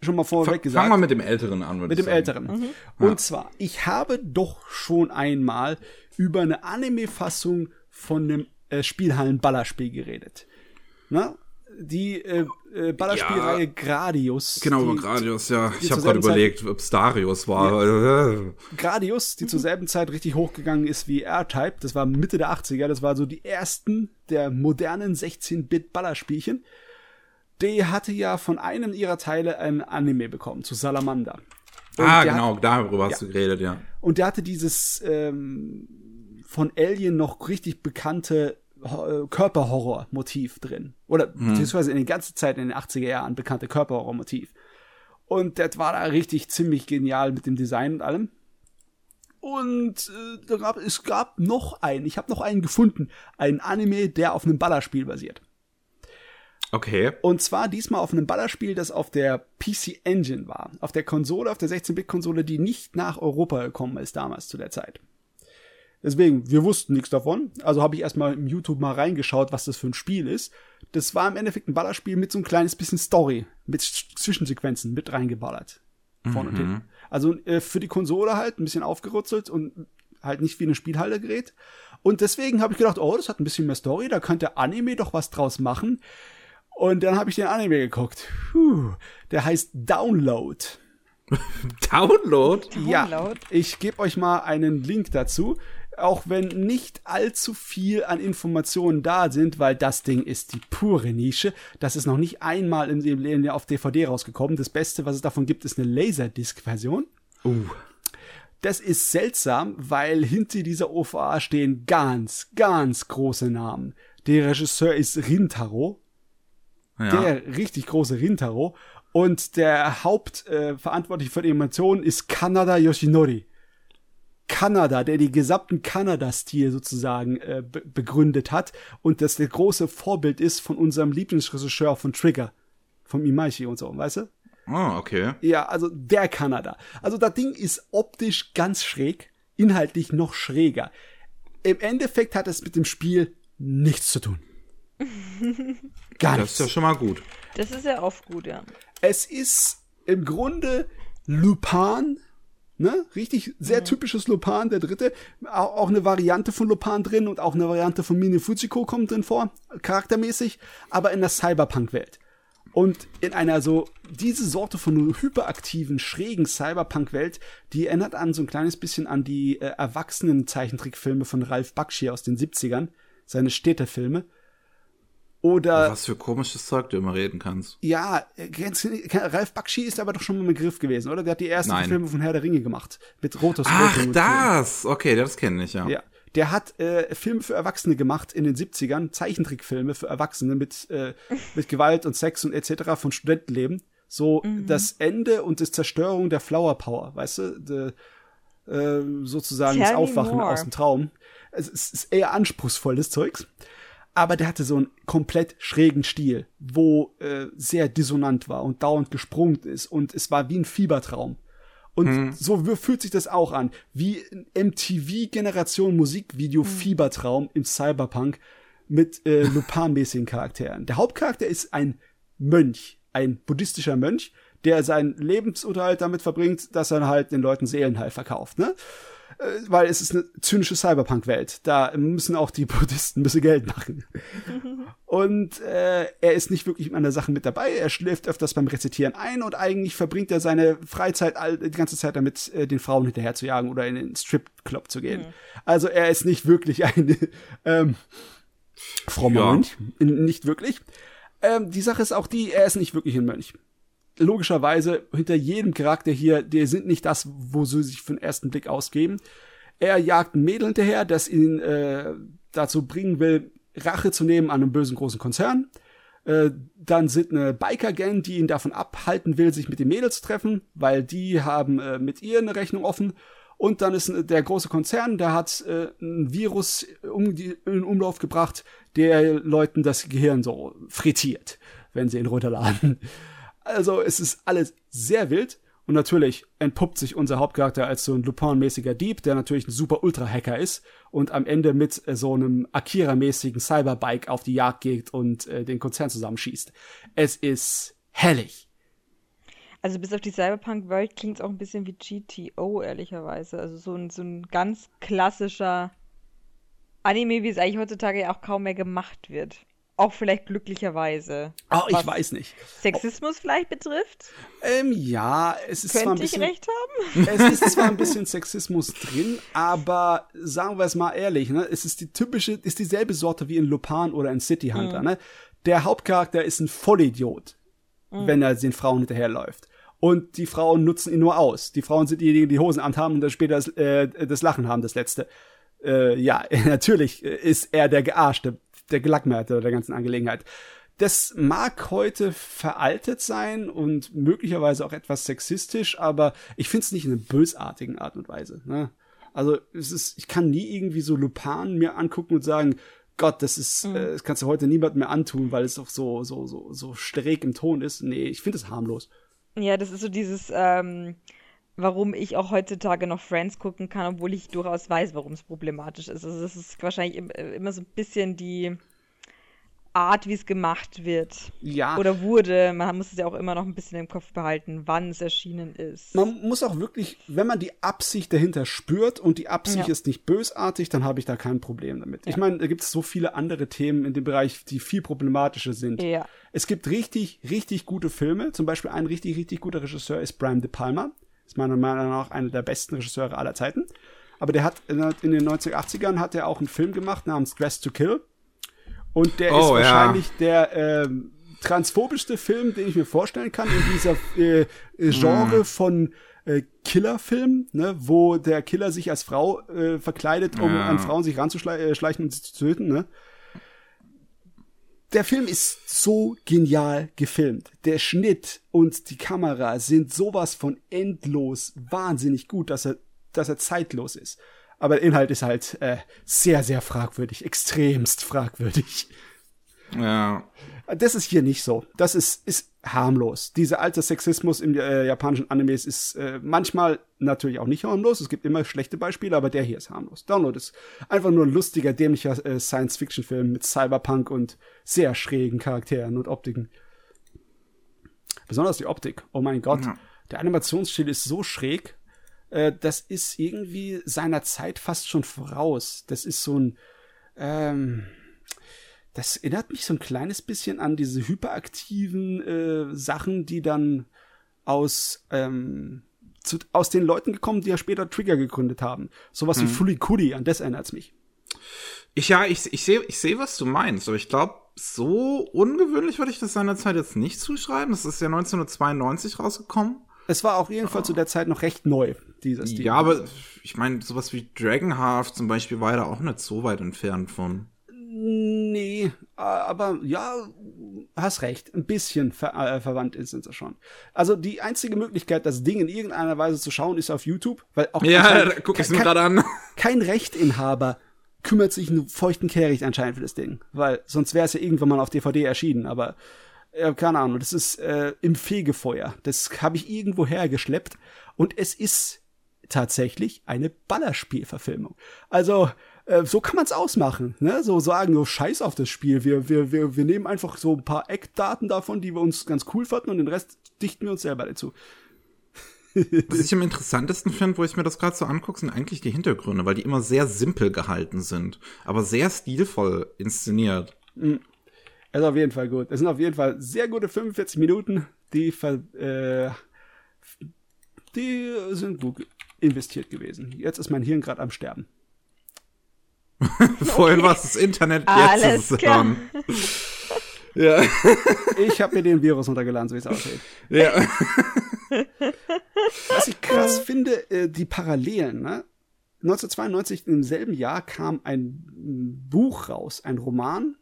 Schon mal vorweg gesagt. Fangen wir mit dem Älteren an. Mit dem sagen. Älteren. Mhm. Und ja. zwar, ich habe doch schon einmal über eine Anime-Fassung von einem äh, Spielhallen-Ballerspiel geredet. Na? Die äh, äh, Ballerspielreihe ja, Gradius. Genau, die, Gradius, ja. Ich habe gerade überlegt, ob es Darius war. Ja. <laughs> Gradius, die zur selben Zeit richtig hochgegangen ist wie R-Type. Das war Mitte der 80er. Das war so die ersten der modernen 16-Bit-Ballerspielchen. Die hatte ja von einem ihrer Teile ein Anime bekommen, zu Salamander. Und ah, genau, hat, darüber hast ja. du geredet, ja. Und der hatte dieses ähm, von Alien noch richtig bekannte Körperhorror-Motiv drin. Oder hm. beziehungsweise in der ganzen Zeit in den 80er Jahren bekannte Körperhorror-Motiv. Und das war da richtig ziemlich genial mit dem Design und allem. Und äh, gab, es gab noch einen, ich habe noch einen gefunden, einen Anime, der auf einem Ballerspiel basiert. Okay. Und zwar diesmal auf einem Ballerspiel, das auf der PC Engine war. Auf der Konsole, auf der 16-Bit-Konsole, die nicht nach Europa gekommen ist damals zu der Zeit. Deswegen, wir wussten nichts davon. Also habe ich erstmal im YouTube mal reingeschaut, was das für ein Spiel ist. Das war im Endeffekt ein Ballerspiel mit so ein kleines bisschen Story, mit Zwischensequenzen mit reingeballert. Vorne und hinten. Also äh, für die Konsole halt ein bisschen aufgerutzelt und halt nicht wie ein Spielhaltergerät. Und deswegen habe ich gedacht, oh, das hat ein bisschen mehr Story, da könnte Anime doch was draus machen. Und dann habe ich den Anime geguckt. Puh, der heißt Download. <laughs> Download? Ja, Download? ich gebe euch mal einen Link dazu. Auch wenn nicht allzu viel an Informationen da sind, weil das Ding ist die pure Nische. Das ist noch nicht einmal in dem Leben auf DVD rausgekommen. Das Beste, was es davon gibt, ist eine Laserdisc-Version. Uh. Das ist seltsam, weil hinter dieser OVA stehen ganz, ganz große Namen. Der Regisseur ist Rintaro, Ja. der richtig große Rintaro. Und der Hauptverantwortliche äh, für die Animation ist Kanada Yoshinori. Kanada, der die gesamten Kanada-Stil sozusagen äh, be begründet hat und das der große Vorbild ist von unserem Lieblingsregisseur von Trigger, vom Imaishi und so, weißt du? Oh, okay. Ja, also der Kanada. Also das Ding ist optisch ganz schräg, inhaltlich noch schräger. Im Endeffekt hat es mit dem Spiel nichts zu tun. <laughs> Gar Das nichts. ist ja schon mal gut. Das ist ja oft gut, ja. Es ist im Grunde Lupin, ne? Richtig sehr typisches Lupin, der dritte. Auch, auch eine Variante von Lupin drin und auch eine Variante von Mine Fujiko kommt drin vor, charaktermäßig, aber in der Cyberpunk-Welt. Und in einer so, diese Sorte von hyperaktiven, schrägen Cyberpunk-Welt, die erinnert an so ein kleines bisschen an die äh, erwachsenen Zeichentrickfilme von Ralph Bakshi aus den 70ern, seine Städtefilme. Oder Was für komisches Zeug du immer reden kannst. ja, äh, kennst du nicht- Ralf Bakshi ist aber doch schon mal im Begriff gewesen, oder? Der hat die ersten Nein. Filme von Herr der Ringe gemacht. Mit Rotos Ach, Rotem und das! Okay, das kenne ich, ja. Film. Ja. Der hat äh, Filme für Erwachsene gemacht in den 70ern, Zeichentrickfilme für Erwachsene mit, äh, <laughs> mit Gewalt und Sex und etc. von Studentenleben. So das Ende und die Zerstörung der Flower Power, weißt du? De, äh, sozusagen das Tell me Aufwachen aus dem Traum. Es ist, ist eher anspruchsvolles Zeugs. Aber der hatte so einen komplett schrägen Stil, wo äh, sehr dissonant war und dauernd gesprungen ist und es war wie ein Fiebertraum. Und so w- fühlt sich das auch an, wie ein MTV-Generation Musikvideo Fiebertraum im Cyberpunk mit äh, <laughs> Lupin-mäßigen Charakteren. Der Hauptcharakter ist ein Mönch, ein buddhistischer Mönch, der seinen Lebensunterhalt damit verbringt, dass er halt den Leuten Seelenheil verkauft, ne? Äh, Weil es ist eine zynische Cyberpunk-Welt. Da müssen auch die <laughs> Buddhisten ein bisschen Geld machen. Und äh, er ist nicht wirklich an der Sache mit dabei. Er schläft öfters beim Rezitieren ein und eigentlich verbringt er seine Freizeit all, die ganze Zeit damit, äh, den Frauen hinterher zu jagen oder in den Stripclub zu gehen. Also er ist nicht wirklich ein <laughs> ähm, frommer Ja. Mönch. Nicht wirklich. Ähm, die Sache ist auch die, er ist nicht wirklich ein Mönch. Logischerweise, hinter jedem Charakter hier, die sind nicht das, wo sie sich für den ersten Blick ausgeben. Er jagt ein Mädel hinterher, das ihn äh, dazu bringen will, Rache zu nehmen an einem bösen großen Konzern. Äh, dann sind eine Biker-Gang, die ihn davon abhalten will, sich mit den Mädels zu treffen, weil die haben äh, mit ihr eine Rechnung offen. Und dann ist der große Konzern, der hat äh, ein Virus um die, in Umlauf gebracht, der Leuten das Gehirn so frittiert, wenn sie ihn runterladen. Also es ist alles sehr wild. Und natürlich entpuppt sich unser Hauptcharakter als so ein Lupin-mäßiger Dieb, der natürlich ein super Ultra-Hacker ist und am Ende mit äh, so einem Akira-mäßigen Cyberbike auf die Jagd geht und äh, den Konzern zusammenschießt. Es ist hellig. Also bis auf die Cyberpunk-Welt klingt es auch ein bisschen wie GTO, ehrlicherweise. Also so ein, so ein ganz klassischer Anime, wie es eigentlich heutzutage ja auch kaum mehr gemacht wird. Auch vielleicht glücklicherweise. Oh, ich weiß nicht. Sexismus vielleicht betrifft? Ähm, ja, es ist zwar ein Könnte ich bisschen, recht haben? <laughs> es ist zwar ein bisschen Sexismus drin, aber sagen wir es mal ehrlich, ne, es ist die typische, ist dieselbe Sorte wie in Lupin oder in City Hunter, ne? Der Hauptcharakter ist ein Vollidiot, wenn er den Frauen hinterherläuft. Und die Frauen nutzen ihn nur aus. Die Frauen sind diejenigen, die Hosen anhaben und dann später das, äh, das Lachen haben, das letzte. Äh, ja, <laughs> natürlich ist er der Gearschte, der Gelackmeierte der ganzen Angelegenheit. Das mag heute veraltet sein und möglicherweise auch etwas sexistisch, aber ich finde es nicht in einer bösartigen Art und Weise. Ne? Also es ist, ich kann nie irgendwie so Lupin mir angucken und sagen, Gott, das ist, Mhm. äh, das kannst du heute niemand mehr antun, weil es auch so, so, so, so schräg im Ton ist. Nee, ich finde es harmlos. Ja, das ist so dieses, ähm, warum ich auch heutzutage noch Friends gucken kann, obwohl ich durchaus weiß, warum es problematisch ist. Also das ist wahrscheinlich äh, immer so ein bisschen die Art, wie es gemacht wird. Ja. Oder wurde. Man muss es ja auch immer noch ein bisschen im Kopf behalten, wann es erschienen ist. Man muss auch wirklich, wenn man die Absicht dahinter spürt und die Absicht Ja. ist nicht bösartig, dann habe ich da kein Problem damit. Ich meine, da gibt es so viele andere Themen in dem Bereich, die viel problematischer sind. Ja. Es gibt richtig, richtig gute Filme. Zum Beispiel ein richtig, richtig guter Regisseur ist Brian De Palma. Ist meiner Meinung nach einer der besten Regisseure aller Zeiten. Aber der hat in den 1980ern hat er auch einen Film gemacht namens Dress to Kill. Und der ist Oh, ja. wahrscheinlich der ähm, transphobischste Film, den ich mir vorstellen kann in dieser äh, äh, Genre von äh, Killerfilm, ne, wo der Killer sich als Frau äh, verkleidet, um Ja. an Frauen sich ranzuschleichen und sie zu töten. Ne? Der Film ist so genial gefilmt. Der Schnitt und die Kamera sind sowas von endlos wahnsinnig gut, dass er, dass er zeitlos ist. Aber der Inhalt ist halt äh, sehr, sehr fragwürdig, extremst fragwürdig. Ja. Das ist hier nicht so. Das ist, ist harmlos. Dieser alte Sexismus im äh, japanischen Animes ist äh, manchmal natürlich auch nicht harmlos. Es gibt immer schlechte Beispiele, aber der hier ist harmlos. Download ist einfach nur ein lustiger, dämlicher äh, Science-Fiction-Film mit Cyberpunk und sehr schrägen Charakteren und Optiken. Besonders die Optik. Oh mein Gott. Ja. Der Animationsstil ist so schräg. Äh, das ist irgendwie seiner Zeit fast schon voraus. Das ist so ein, ähm, das erinnert mich so ein kleines bisschen an diese hyperaktiven äh, Sachen, die dann aus, ähm, zu, aus den Leuten gekommen, die ja später Trigger gegründet haben. Sowas wie Furikuri, an das erinnert es mich. Ich, ja, ich, ich sehe, ich sehe, was du meinst, aber ich glaube, so ungewöhnlich würde ich das seinerzeit jetzt nicht zuschreiben. Das ist ja 1992 rausgekommen. Es war auf jeden Fall zu der Zeit noch recht neu, dieser Stil. Ja, aber ich meine, sowas wie Dragonheart zum Beispiel war ja da auch nicht so weit entfernt von. Nee, aber ja, hast recht. Ein bisschen ver äh, verwandt sind sie schon. Also die einzige Möglichkeit, das Ding in irgendeiner Weise zu schauen, ist auf YouTube, weil auch Ja, da guck kein- mir gerade an. kein Rechtinhaber kümmert sich einen feuchten Kehricht anscheinend für das Ding, weil sonst wäre es ja irgendwann mal auf DVD erschienen, aber äh, keine Ahnung, das ist äh, im Fegefeuer. Das habe ich irgendwo hergeschleppt und es ist tatsächlich eine Ballerspielverfilmung. Also äh, so kann man es ausmachen, ne? So sagen, so scheiß auf das Spiel. Wir, wir, wir, wir nehmen einfach so ein paar Eckdaten davon, die wir uns ganz cool fanden und den Rest dichten wir uns selber dazu. Was ich am interessantesten finde, wo ich mir das gerade so angucke, sind eigentlich die Hintergründe, weil die immer sehr simpel gehalten sind, aber sehr stilvoll inszeniert. ist auf jeden Fall gut. Das sind auf jeden Fall sehr gute 45 Minuten, die, ver, äh, die sind gut investiert gewesen. Jetzt ist mein Hirn gerade am Sterben. <laughs> Vorhin war es das Internet, jetzt Alles ist es klar. dran. Ja. <laughs> Ich habe mir den Virus runtergeladen, so wie es aussieht. ja. <laughs> Was ich krass finde, äh, die Parallelen, ne? 1992, im selben Jahr, kam ein Buch raus, ein Roman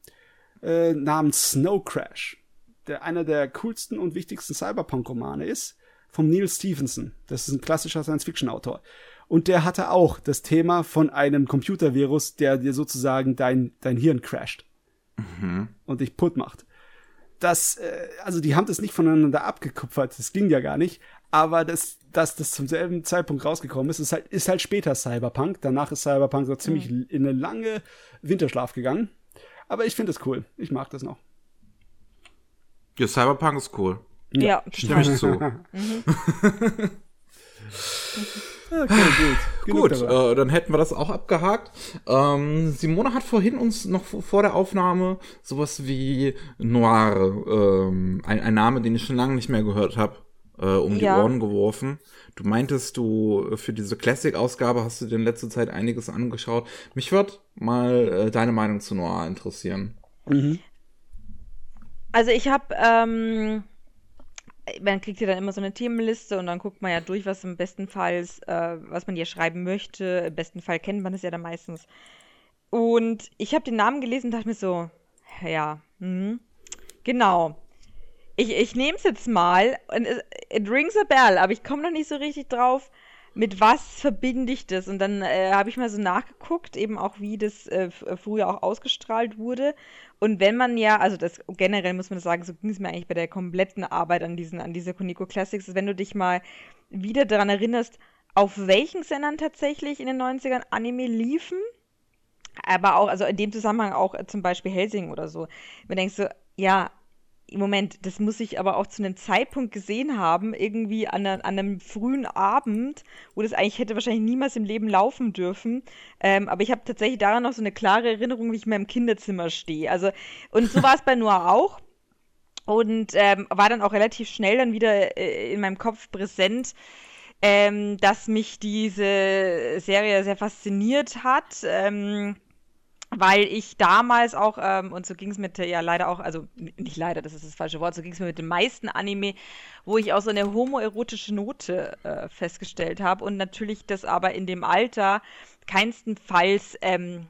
äh, namens Snow Crash, der einer der coolsten und wichtigsten Cyberpunk-Romane ist, vom Neil Stephenson. Das ist ein klassischer Science-Fiction-Autor. Und der hatte auch das Thema von einem Computervirus, der dir sozusagen dein, dein Hirn crasht und dich putt macht. Das, äh, also die haben das nicht voneinander abgekupfert, das ging ja gar nicht, aber das, dass das zum selben Zeitpunkt rausgekommen ist, ist halt, ist halt später Cyberpunk. Danach ist Cyberpunk so ziemlich in eine lange Winterschlaf gegangen. Aber ich finde es cool. Ich mag das noch. ja, Cyberpunk ist cool. Ja, Stimme ich zu. <laughs> <laughs> Okay, gut. Gut, äh, dann hätten wir das auch abgehakt. Ähm, Simone hat vorhin uns noch vor der Aufnahme sowas wie Noir, ähm, ein, ein Name, den ich schon lange nicht mehr gehört habe, äh, um die Ja. Ohren geworfen. Du meintest, du für diese Classic-Ausgabe hast du dir in letzter Zeit einiges angeschaut. Mich wird mal äh, deine Meinung zu Noir interessieren. Also ich habe, ähm, man kriegt ja dann immer so eine Themenliste und dann guckt man ja durch, was im besten Fall, äh, was man hier schreiben möchte. Im besten Fall kennt man es ja dann meistens. Und ich habe den Namen gelesen und dachte mir so, ja, mhm, genau. Ich, ich nehme es jetzt mal it rings a bell, aber ich komme noch nicht so richtig drauf, mit was verbinde ich das? Und dann äh, habe ich mal so nachgeguckt, eben auch wie das äh, äh, früher auch ausgestrahlt wurde. Und wenn man ja, also das generell muss man sagen, so ging es mir eigentlich bei der kompletten Arbeit an diesen, an dieser Koniko Classics, wenn du dich mal wieder daran erinnerst, auf welchen Sendern tatsächlich in den 90ern Anime liefen, aber auch, also in dem Zusammenhang auch äh, zum Beispiel Helsing oder so. Wenn du denkst so, ja, Moment, das muss ich aber auch zu einem Zeitpunkt gesehen haben, irgendwie an, an, einem frühen Abend, wo das eigentlich hätte wahrscheinlich niemals im Leben laufen dürfen. Ähm, aber ich habe tatsächlich daran noch so eine klare Erinnerung, wie ich in meinem Kinderzimmer stehe. Also, und so war es bei Noah auch. Und ähm, war dann auch relativ schnell dann wieder äh, in meinem Kopf präsent, ähm, dass mich diese Serie sehr fasziniert hat. Ähm, weil ich damals auch, ähm, und so ging es mit, ja leider auch, also nicht leider, das ist das falsche Wort, so ging es mir mit den meisten Anime, wo ich auch so eine homoerotische Note äh, festgestellt habe und natürlich das aber in dem Alter keinstenfalls ähm,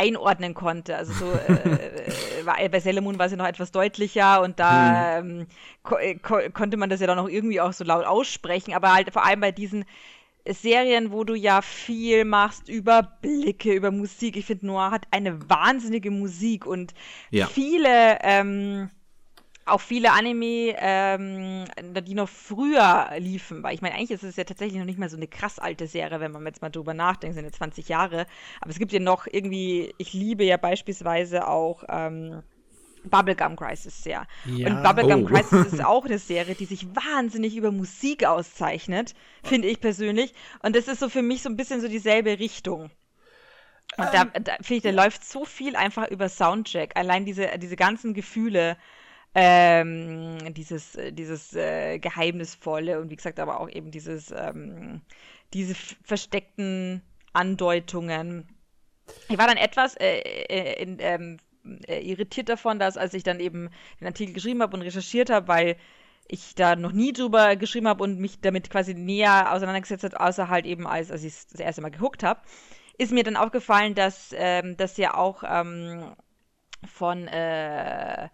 einordnen konnte. Also so äh, war, bei Sailor Moon war es ja noch etwas deutlicher und da hm. ähm, ko ko konnte man das ja dann auch irgendwie auch so laut aussprechen, aber halt vor allem bei diesen Serien, wo du ja viel machst über Blicke, über Musik. Ich finde, Noir hat eine wahnsinnige Musik und ja. viele, ähm, auch viele Anime, ähm, die noch früher liefen, weil ich meine, eigentlich ist es ja tatsächlich noch nicht mal so eine krass alte Serie, wenn man jetzt mal drüber nachdenkt, sind ja 20 Jahre. Aber es gibt ja noch irgendwie, ich liebe ja beispielsweise auch ähm, Bubblegum Crisis sehr. Ja. Und Bubblegum oh. Crisis ist <laughs> auch eine Serie, die sich wahnsinnig über Musik auszeichnet, finde ich persönlich. Und das ist so für mich so ein bisschen so dieselbe Richtung. Und ähm. da, da finde ich, da läuft so viel einfach über Soundcheck. Allein diese, diese ganzen Gefühle, ähm, dieses, dieses äh, Geheimnisvolle und wie gesagt, aber auch eben dieses, ähm, diese versteckten Andeutungen. Ich war dann etwas äh, äh in, ähm, äh, irritiert davon, dass als ich dann eben den Artikel geschrieben habe und recherchiert habe, weil ich da noch nie drüber geschrieben habe und mich damit quasi näher auseinandergesetzt habe, außer halt eben als, als ich es das erste Mal geguckt habe, ist mir dann aufgefallen, dass ähm, das ja auch ähm, von äh,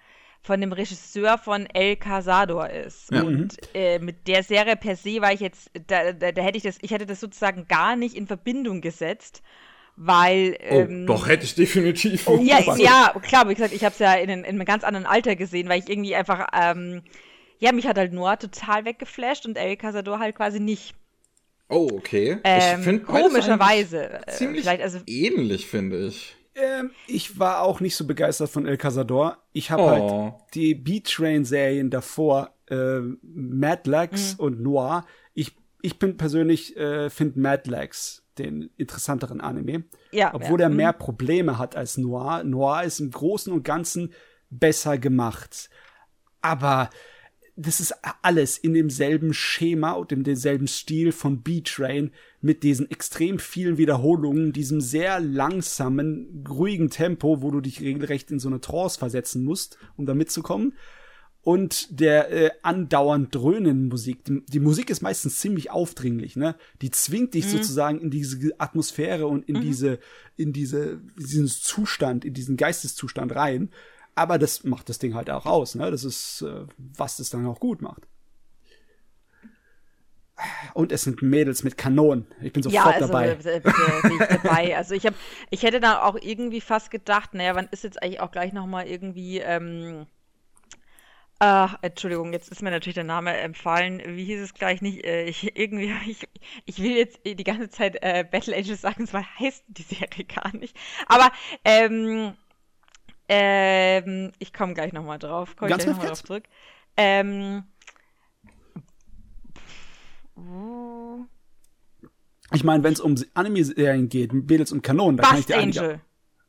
von dem Regisseur von El Casador ist. Ja. Und mhm. äh, mit der Serie per se war ich jetzt, da, da, da, hätte ich das, ich hätte das sozusagen gar nicht in Verbindung gesetzt weil. Oh, ähm, doch, hätte ich definitiv. Oh, ja, ja, klar, wie gesagt, ich habe es ja in, in, einem ganz anderen Alter gesehen, weil ich irgendwie einfach. Ähm, ja, mich hat halt Noir total weggeflasht und El Casador halt quasi nicht. Oh, okay. Ähm, ich finde komischerweise. Äh, ziemlich also, ähnlich, finde ich. Ähm, ich war auch nicht so begeistert von El Casador. Ich habe halt oh. halt die B-Train-Serien davor, äh, Mad Lex mhm. und Noir. Ich, ich bin persönlich, äh, finde Mad Lex den interessanteren Anime. Ja. Obwohl ja. er mehr mhm. Probleme hat als Noir. Noir ist im Großen und Ganzen besser gemacht. Aber das ist alles in demselben Schema und in demselben Stil von B-Train mit diesen extrem vielen Wiederholungen, diesem sehr langsamen, ruhigen Tempo, wo du dich regelrecht in so eine Trance versetzen musst, um da mitzukommen und der äh, andauernd dröhnenden Musik. Die, die, Musik ist meistens ziemlich aufdringlich, ne? Die zwingt dich mhm. sozusagen in diese Atmosphäre und in mhm. diese, in diese, diesen Zustand, in diesen Geisteszustand rein. Aber das macht das Ding halt auch aus, ne? Das ist, äh, was das dann auch gut macht. Und es sind Mädels mit Kanonen. Ich bin sofort ja, also, dabei. Äh, bitte, bin ich dabei. <laughs> Also ich habe, ich hätte da auch irgendwie fast gedacht, naja, wann ist jetzt eigentlich auch gleich noch mal irgendwie ähm, Ach, Entschuldigung, jetzt ist mir natürlich der Name empfallen. Wie hieß es gleich nicht? Äh, ich, irgendwie, <laughs> ich, ich will jetzt die ganze Zeit äh, Battle Angels sagen, zwar heißt die Serie gar nicht. Aber ähm, ähm, ich komme gleich nochmal drauf. Komm Ganz ich nochmal drauf zurück. Ähm, ich meine, wenn es um Anime-Serien geht, Mädels und Kanonen, da kann ich dir Angel.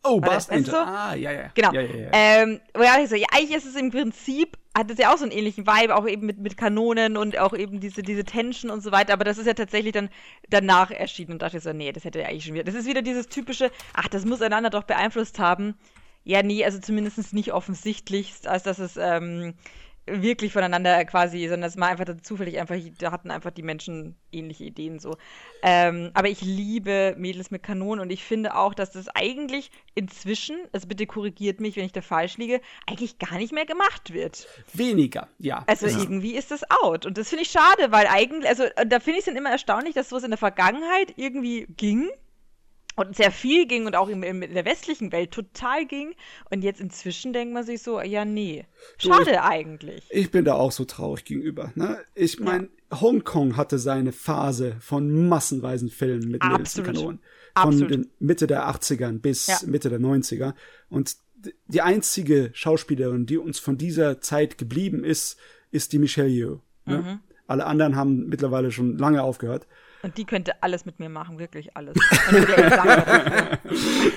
Oh, Bast Angel. So? Ah, ja, ja. Genau. Ja, ja, ja. Ähm, ja, ich so, ja, eigentlich ist es im Prinzip, hat es ja auch so einen ähnlichen Vibe, auch eben mit, mit Kanonen und auch eben diese, diese Tension und so weiter, aber das ist ja tatsächlich dann danach erschienen und dachte ich so, nee, das hätte ja eigentlich schon wieder. Das ist wieder dieses typische, ach, das muss einander doch beeinflusst haben. Ja, nee, also zumindest nicht offensichtlich, als dass es ähm, wirklich voneinander quasi, sondern es war einfach zufällig einfach, da hatten einfach die Menschen ähnliche Ideen so. Ähm, aber ich liebe Mädels mit Kanonen und ich finde auch, dass das eigentlich inzwischen, also bitte korrigiert mich, wenn ich da falsch liege, eigentlich gar nicht mehr gemacht wird. Weniger, ja. Also ja. irgendwie ist das out und das finde ich schade, weil eigentlich, also da finde ich es dann immer erstaunlich, dass sowas in der Vergangenheit irgendwie ging und sehr viel ging und auch in, in, der westlichen Welt total ging. Und jetzt inzwischen denkt man sich so, ja, nee, schade so, ich, eigentlich. Ich bin da auch so traurig gegenüber. Ne? Ich meine, ja. Hongkong hatte seine Phase von massenweisen Filmen mit Kanonen. Von den Mitte der 80ern bis ja. Mitte der 90er. Und die einzige Schauspielerin, die uns von dieser Zeit geblieben ist, ist die Michelle Yeoh. Ne? Mhm. Alle anderen haben mittlerweile schon lange aufgehört. Und die könnte alles mit mir machen, wirklich alles.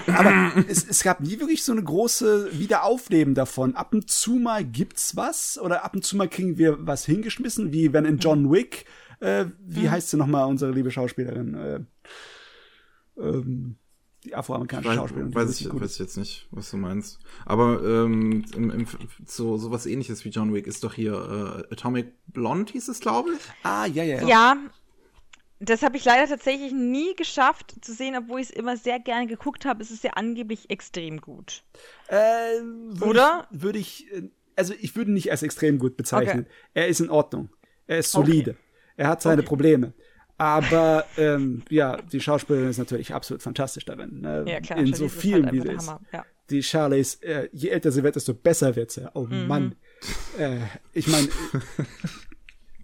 Aber es, es, gab nie wirklich so eine große Wiederaufleben davon. Ab und zu mal gibt's was oder ab und zu mal kriegen wir was hingeschmissen, wie wenn in John Wick, äh, wie mhm. heißt sie nochmal, unsere liebe Schauspielerin? Äh, ähm, die afroamerikanische Schauspielerin. Weiß ich, weiß ich jetzt nicht, was du meinst. Aber ähm, im, im, so, so was ähnliches wie John Wick ist doch hier äh, Atomic Blonde hieß es, glaube ich. Ah, ja, ja. Ja, ja das habe ich leider tatsächlich nie geschafft zu sehen, obwohl ich es immer sehr gerne geguckt habe. Es ist ja angeblich extrem gut. Äh, würd Oder? Würde ich, äh, also ich würde ihn nicht als extrem gut bezeichnen. Okay. Er ist in Ordnung. Er ist solide. Okay. Er hat seine okay. Probleme. Aber ähm, ja, die Schauspielerin ist natürlich absolut fantastisch darin. Ne? Ja, klar, in so vielen, halt wie sie ist. Ja. Die Charlie ist, äh, je älter sie wird, desto besser wird sie. Oh mhm. Mann. Äh, ich meine. <laughs>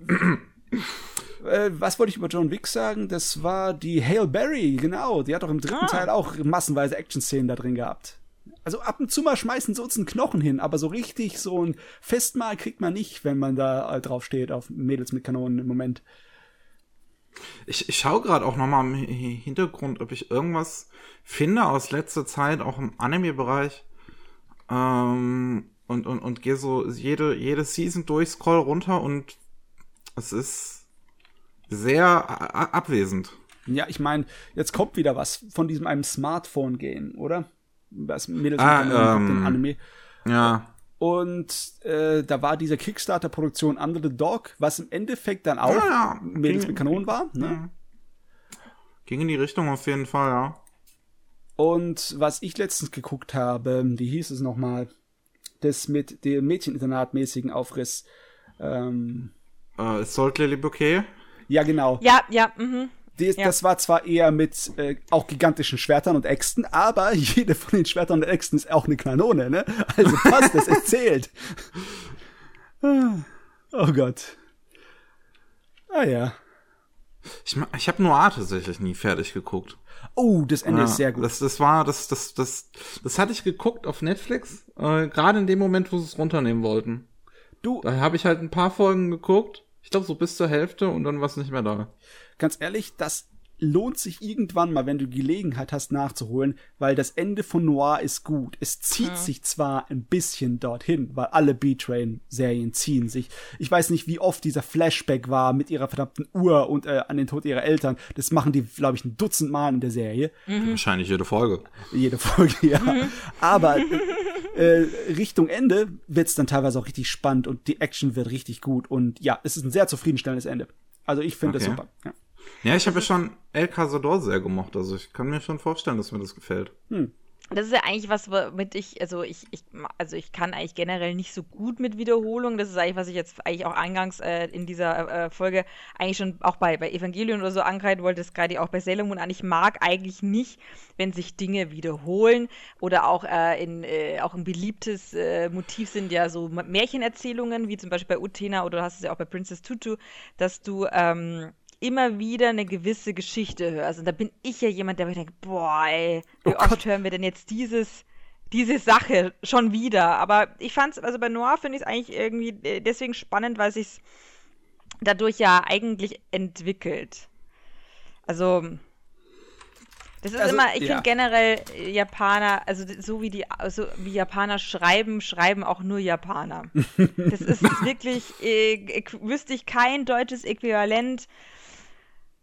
<clears throat> <clears throat> Äh, was wollte ich über John Wick sagen? Das war die Hale Berry, genau. Die hat doch im dritten ah. Teil auch massenweise Action-Szenen da drin gehabt. Also ab und zu mal schmeißen sie uns einen Knochen hin, aber so richtig so ein Festmahl kriegt man nicht, wenn man da äh, drauf steht, auf Mädels mit Kanonen im Moment. Ich, ich schaue gerade auch nochmal im Hintergrund, ob ich irgendwas finde aus letzter Zeit, auch im Anime-Bereich. Ähm, und, und, und gehe so jede, jede Season durch, scroll runter und es ist sehr abwesend. Ja, ich meine, jetzt kommt wieder was von diesem einem Smartphone-Game, oder? Was Mädels ah, ähm, den Anime. Ja. Und äh, da war diese Kickstarter-Produktion Under the Dog, was im Endeffekt dann auch ja, ja. Mädels ging, mit Kanonen war. Ne? Ging in die Richtung auf jeden Fall, ja. Und was ich letztens geguckt habe, wie hieß es nochmal? Das mit dem Mädcheninternat-mäßigen Aufriss. Ähm, äh, Salt Lily Bouquet? Ja, genau. Ja, ja, mhm. Die, ja. Das war zwar eher mit äh, auch gigantischen Schwertern und Äxten, aber <laughs> jede von den Schwertern und Äxten ist auch eine Kanone, ne? Also passt, das erzählt. <laughs> oh Gott. Ah ja. Ich, ich habe Noir tatsächlich nie fertig geguckt. Oh, das Ende ja, ist sehr gut. Das, das war, das, das, das, das hatte ich geguckt auf Netflix, äh, gerade in dem Moment, wo sie es runternehmen wollten. Du. Da habe ich halt ein paar Folgen geguckt ich glaube, so bis zur Hälfte und dann war es nicht mehr da. Ganz ehrlich, das lohnt sich irgendwann mal, wenn du Gelegenheit hast, nachzuholen, weil das Ende von Noir ist gut. Es zieht ja. sich zwar ein bisschen dorthin, weil alle B-Train-Serien ziehen sich. Ich weiß nicht, wie oft dieser Flashback war mit ihrer verdammten Uhr und äh, an den Tod ihrer Eltern. Das machen die, glaube ich, ein Dutzend Mal in der Serie. Mhm. Wahrscheinlich jede Folge. Jede Folge, ja. Mhm. Aber äh, Richtung Ende wird's dann teilweise auch richtig spannend und die Action wird richtig gut. Und ja, es ist ein sehr zufriedenstellendes Ende. Also ich finde okay. das super. Ja. Ja, ich habe ja schon El Cazador sehr gemocht. Also ich kann mir schon vorstellen, dass mir das gefällt. Hm. Das ist ja eigentlich was, womit ich, also ich, ich, also ich kann eigentlich generell nicht so gut mit Wiederholung. Das ist eigentlich, was ich jetzt eigentlich auch eingangs äh, in dieser äh, Folge eigentlich schon auch bei, bei Evangelion oder so angreifen wollte, das gerade auch bei Sailor Moon an. Ich mag eigentlich nicht, wenn sich Dinge wiederholen oder auch, äh, in, äh, auch ein beliebtes äh, Motiv sind ja so Märchenerzählungen, wie zum Beispiel bei Utena oder du hast es ja auch bei Princess Tutu, dass du ähm, immer wieder eine gewisse Geschichte hörst. Und da bin ich ja jemand, der mir denkt, boah, ey, wie oh oft hören wir denn jetzt dieses, diese Sache schon wieder? Aber ich fand es, also bei Noir finde ich es eigentlich irgendwie äh, deswegen spannend, weil sich dadurch ja eigentlich entwickelt. Also, das ist also, immer, ich ja. finde generell Japaner, also so wie die, also wie Japaner schreiben, schreiben auch nur Japaner. <laughs> das ist wirklich, äh, wüsste ich kein deutsches Äquivalent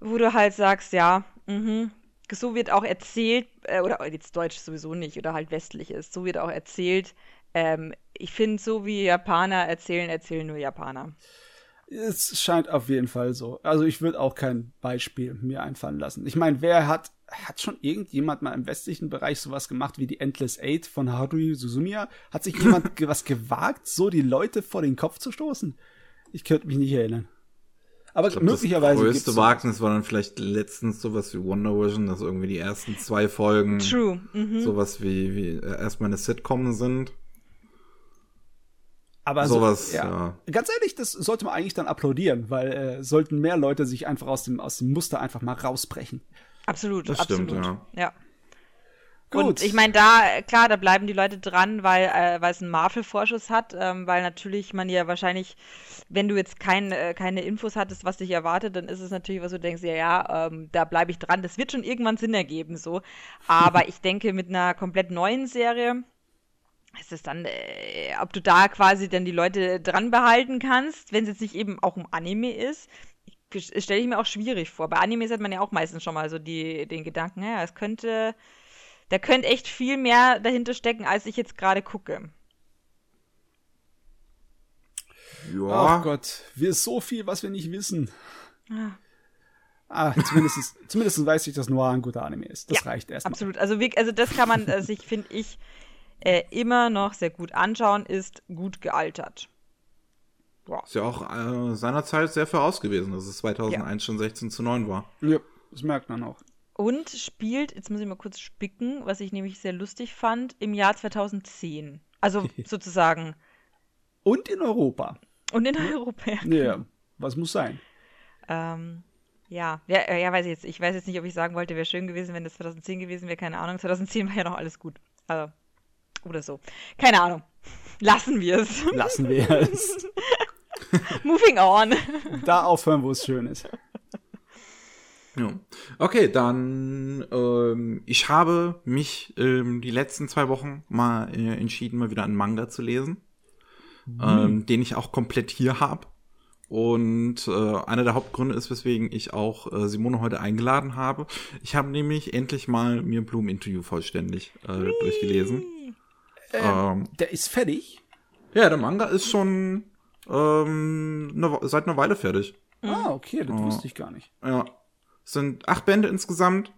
wo du halt sagst, ja, mh, so wird auch erzählt, äh, oder jetzt Deutsch sowieso nicht, oder halt westlich ist, so wird auch erzählt, ähm, ich finde, so wie Japaner erzählen, erzählen nur Japaner. Es scheint auf jeden Fall so. Also ich würde auch kein Beispiel mir einfallen lassen. Ich meine, wer hat, hat schon irgendjemand mal im westlichen Bereich sowas gemacht wie die Endless Eight von Haruhi Suzumiya? Hat sich jemand <laughs> was gewagt, so die Leute vor den Kopf zu stoßen? Ich könnte mich nicht erinnern. Aber glaub, möglicherweise. Das größte sowas. Wagnis war dann vielleicht letztens sowas wie Wonder Vision, dass irgendwie die ersten zwei Folgen True. Mhm. sowas wie, wie äh, erstmal eine Sitcom sind. Aber so- sowas, ja. Ganz ehrlich, das sollte man eigentlich dann applaudieren, weil äh, sollten mehr Leute sich einfach aus dem, aus dem Muster einfach mal rausbrechen. Absolut, Das stimmt, absolut. ja. ja. Gut. Und ich meine, da, klar, da bleiben die Leute dran, weil, äh, weil es einen Marvel-Vorschuss hat, ähm, weil natürlich man ja wahrscheinlich, wenn du jetzt kein, äh, keine Infos hattest, was dich erwartet, dann ist es natürlich, was du denkst, ja, ja, ähm, da bleibe ich dran. Das wird schon irgendwann Sinn ergeben, so. Aber <laughs> ich denke, mit einer komplett neuen Serie ist es dann, äh, ob du da quasi dann die Leute dran behalten kannst, wenn es jetzt nicht eben auch um Anime ist. Stelle ich mir auch schwierig vor. Bei Animes hat man ja auch meistens schon mal so die, den Gedanken, ja, es könnte, da könnte echt viel mehr dahinter stecken, als ich jetzt gerade gucke. Ja, Ach Gott, wir ist so viel, was wir nicht wissen. Ah. Ah, zumindest, <laughs> zumindest weiß ich, dass Noir ein guter Anime ist. Das Ja, reicht erstmal. Absolut. Also, also das kann man äh, sich, finde ich, äh, immer noch sehr gut anschauen, ist gut gealtert. ist ja auch äh, seinerzeit sehr voraus gewesen, dass es 2001 schon 16 zu 9 war. Ja, das merkt man auch. Und spielt, jetzt muss ich mal kurz spicken, was ich nämlich sehr lustig fand, im Jahr 2010. Also <laughs> sozusagen. Und in Europa. Und in Europa. ja. Ja, was muss sein? Ähm, ja, ja, äh, ja, weiß ich jetzt. Ich weiß jetzt nicht, ob ich sagen wollte, wäre schön gewesen, wenn das 2010 gewesen wäre. Keine Ahnung. 2010 war ja noch alles gut. Also, oder so. Keine Ahnung. <laughs> Lassen wir es. Lassen wir es. <laughs> Moving on. da aufhören, wo es schön ist. Ja. Okay, dann ähm, ich habe mich ähm, die letzten zwei Wochen mal äh, entschieden, mal wieder einen Manga zu lesen, ähm, den ich auch komplett hier habe. Und äh, einer der Hauptgründe ist, weswegen ich auch äh, Simone heute eingeladen habe. Ich habe nämlich endlich mal mir Bloom Interview vollständig äh, durchgelesen. Ähm, Der ist fertig. ja, der Manga ist schon ähm, Wo- seit einer Weile fertig. Ah, okay, das wusste ich gar nicht. Ja. Es sind acht Bände insgesamt.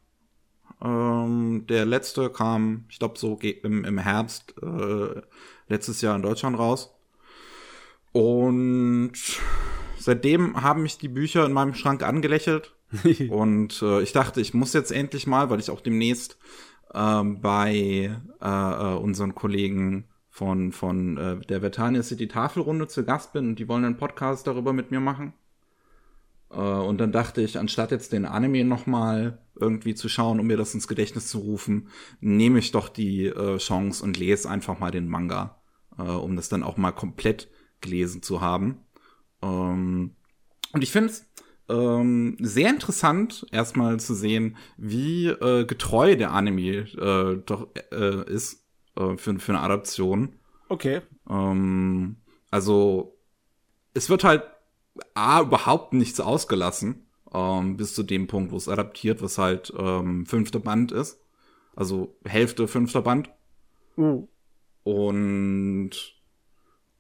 Ähm, der letzte kam, ich glaube, so im, im Herbst äh, letztes Jahr in Deutschland raus. Und seitdem haben mich die Bücher in meinem Schrank angelächelt. <laughs> Und äh, ich dachte, ich muss jetzt endlich mal, weil ich auch demnächst ähm, bei äh, äh, unseren Kollegen von, von äh, der Vertania City Tafelrunde zu Gast bin und die wollen einen Podcast darüber mit mir machen. Äh, und dann dachte ich, anstatt jetzt den Anime nochmal irgendwie zu schauen, um mir das ins Gedächtnis zu rufen, nehme ich doch die äh, Chance und lese einfach mal den Manga, äh, um das dann auch mal komplett gelesen zu haben. Ähm, und ich finde es ähm, sehr interessant, erstmal zu sehen, wie äh, getreu der Anime äh, doch äh, ist für, für eine Adaption. Okay. Ähm, also, es wird halt A, überhaupt nichts ausgelassen, ähm, bis zu dem Punkt, wo es adaptiert, was halt ähm, fünfter Band ist. Also Hälfte fünfter Band. Oh. Und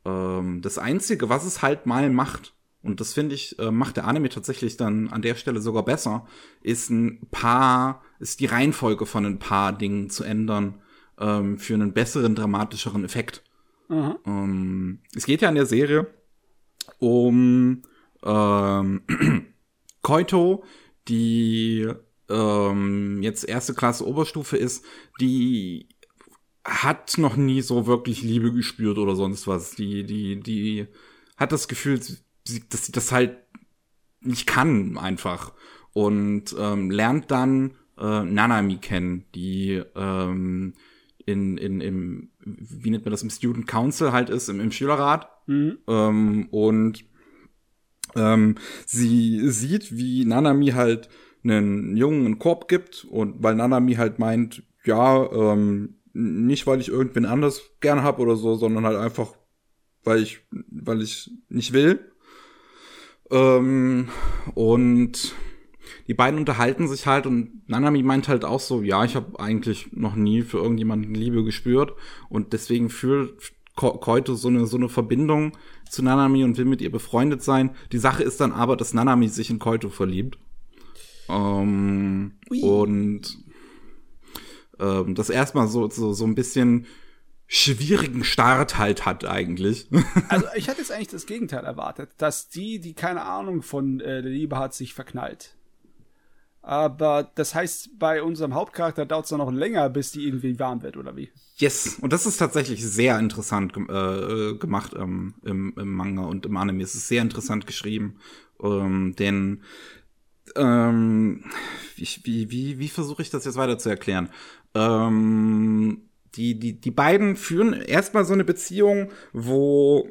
ähm, das Einzige, was es halt mal macht, und das finde ich, äh, macht der Anime tatsächlich dann an der Stelle sogar besser, ist ein paar, ist die Reihenfolge von ein paar Dingen zu ändern ähm, für einen besseren, dramatischeren Effekt. Aha. Ähm, es geht ja in der Serie um ähm, <clears throat> Koito, die ähm, jetzt erste Klasse Oberstufe ist, die hat noch nie so wirklich Liebe gespürt oder sonst was. Die, die, die hat das Gefühl, dass sie das halt nicht kann einfach. Und ähm, lernt dann äh, Nanami kennen, die ähm, in, in, im, wie nennt man das, im Student Council halt ist, im, im Schülerrat. Mhm. Ähm, und ähm, sie sieht, wie Nanami halt einen Jungen einen Korb gibt und weil Nanami halt meint, ja, ähm, nicht weil ich irgendwen anders gern hab oder so, sondern halt einfach, weil ich, weil ich nicht will. Ähm, und die beiden unterhalten sich halt und Nanami meint halt auch so, ja, ich habe eigentlich noch nie für irgendjemanden Liebe gespürt und deswegen fühlt Ko Koito so eine, so eine Verbindung zu Nanami und will mit ihr befreundet sein. Die Sache ist dann aber, dass Nanami sich in Koito verliebt. Ähm, und ähm, das erstmal so, so, so ein bisschen schwierigen Start halt hat eigentlich. <laughs> Also ich hatte jetzt eigentlich das Gegenteil erwartet, dass die, die keine Ahnung von äh, der Liebe hat, sich verknallt. Aber das heißt, bei unserem Hauptcharakter dauert es noch länger, bis die irgendwie warm wird, oder wie? Yes, und das ist tatsächlich sehr interessant ge äh, gemacht ähm, im, im Manga und im Anime. Es ist sehr interessant geschrieben, ähm, denn ähm, wie, wie, wie, wie versuche ich das jetzt weiter zu erklären? Ähm, die, die, die beiden führen erstmal so eine Beziehung, wo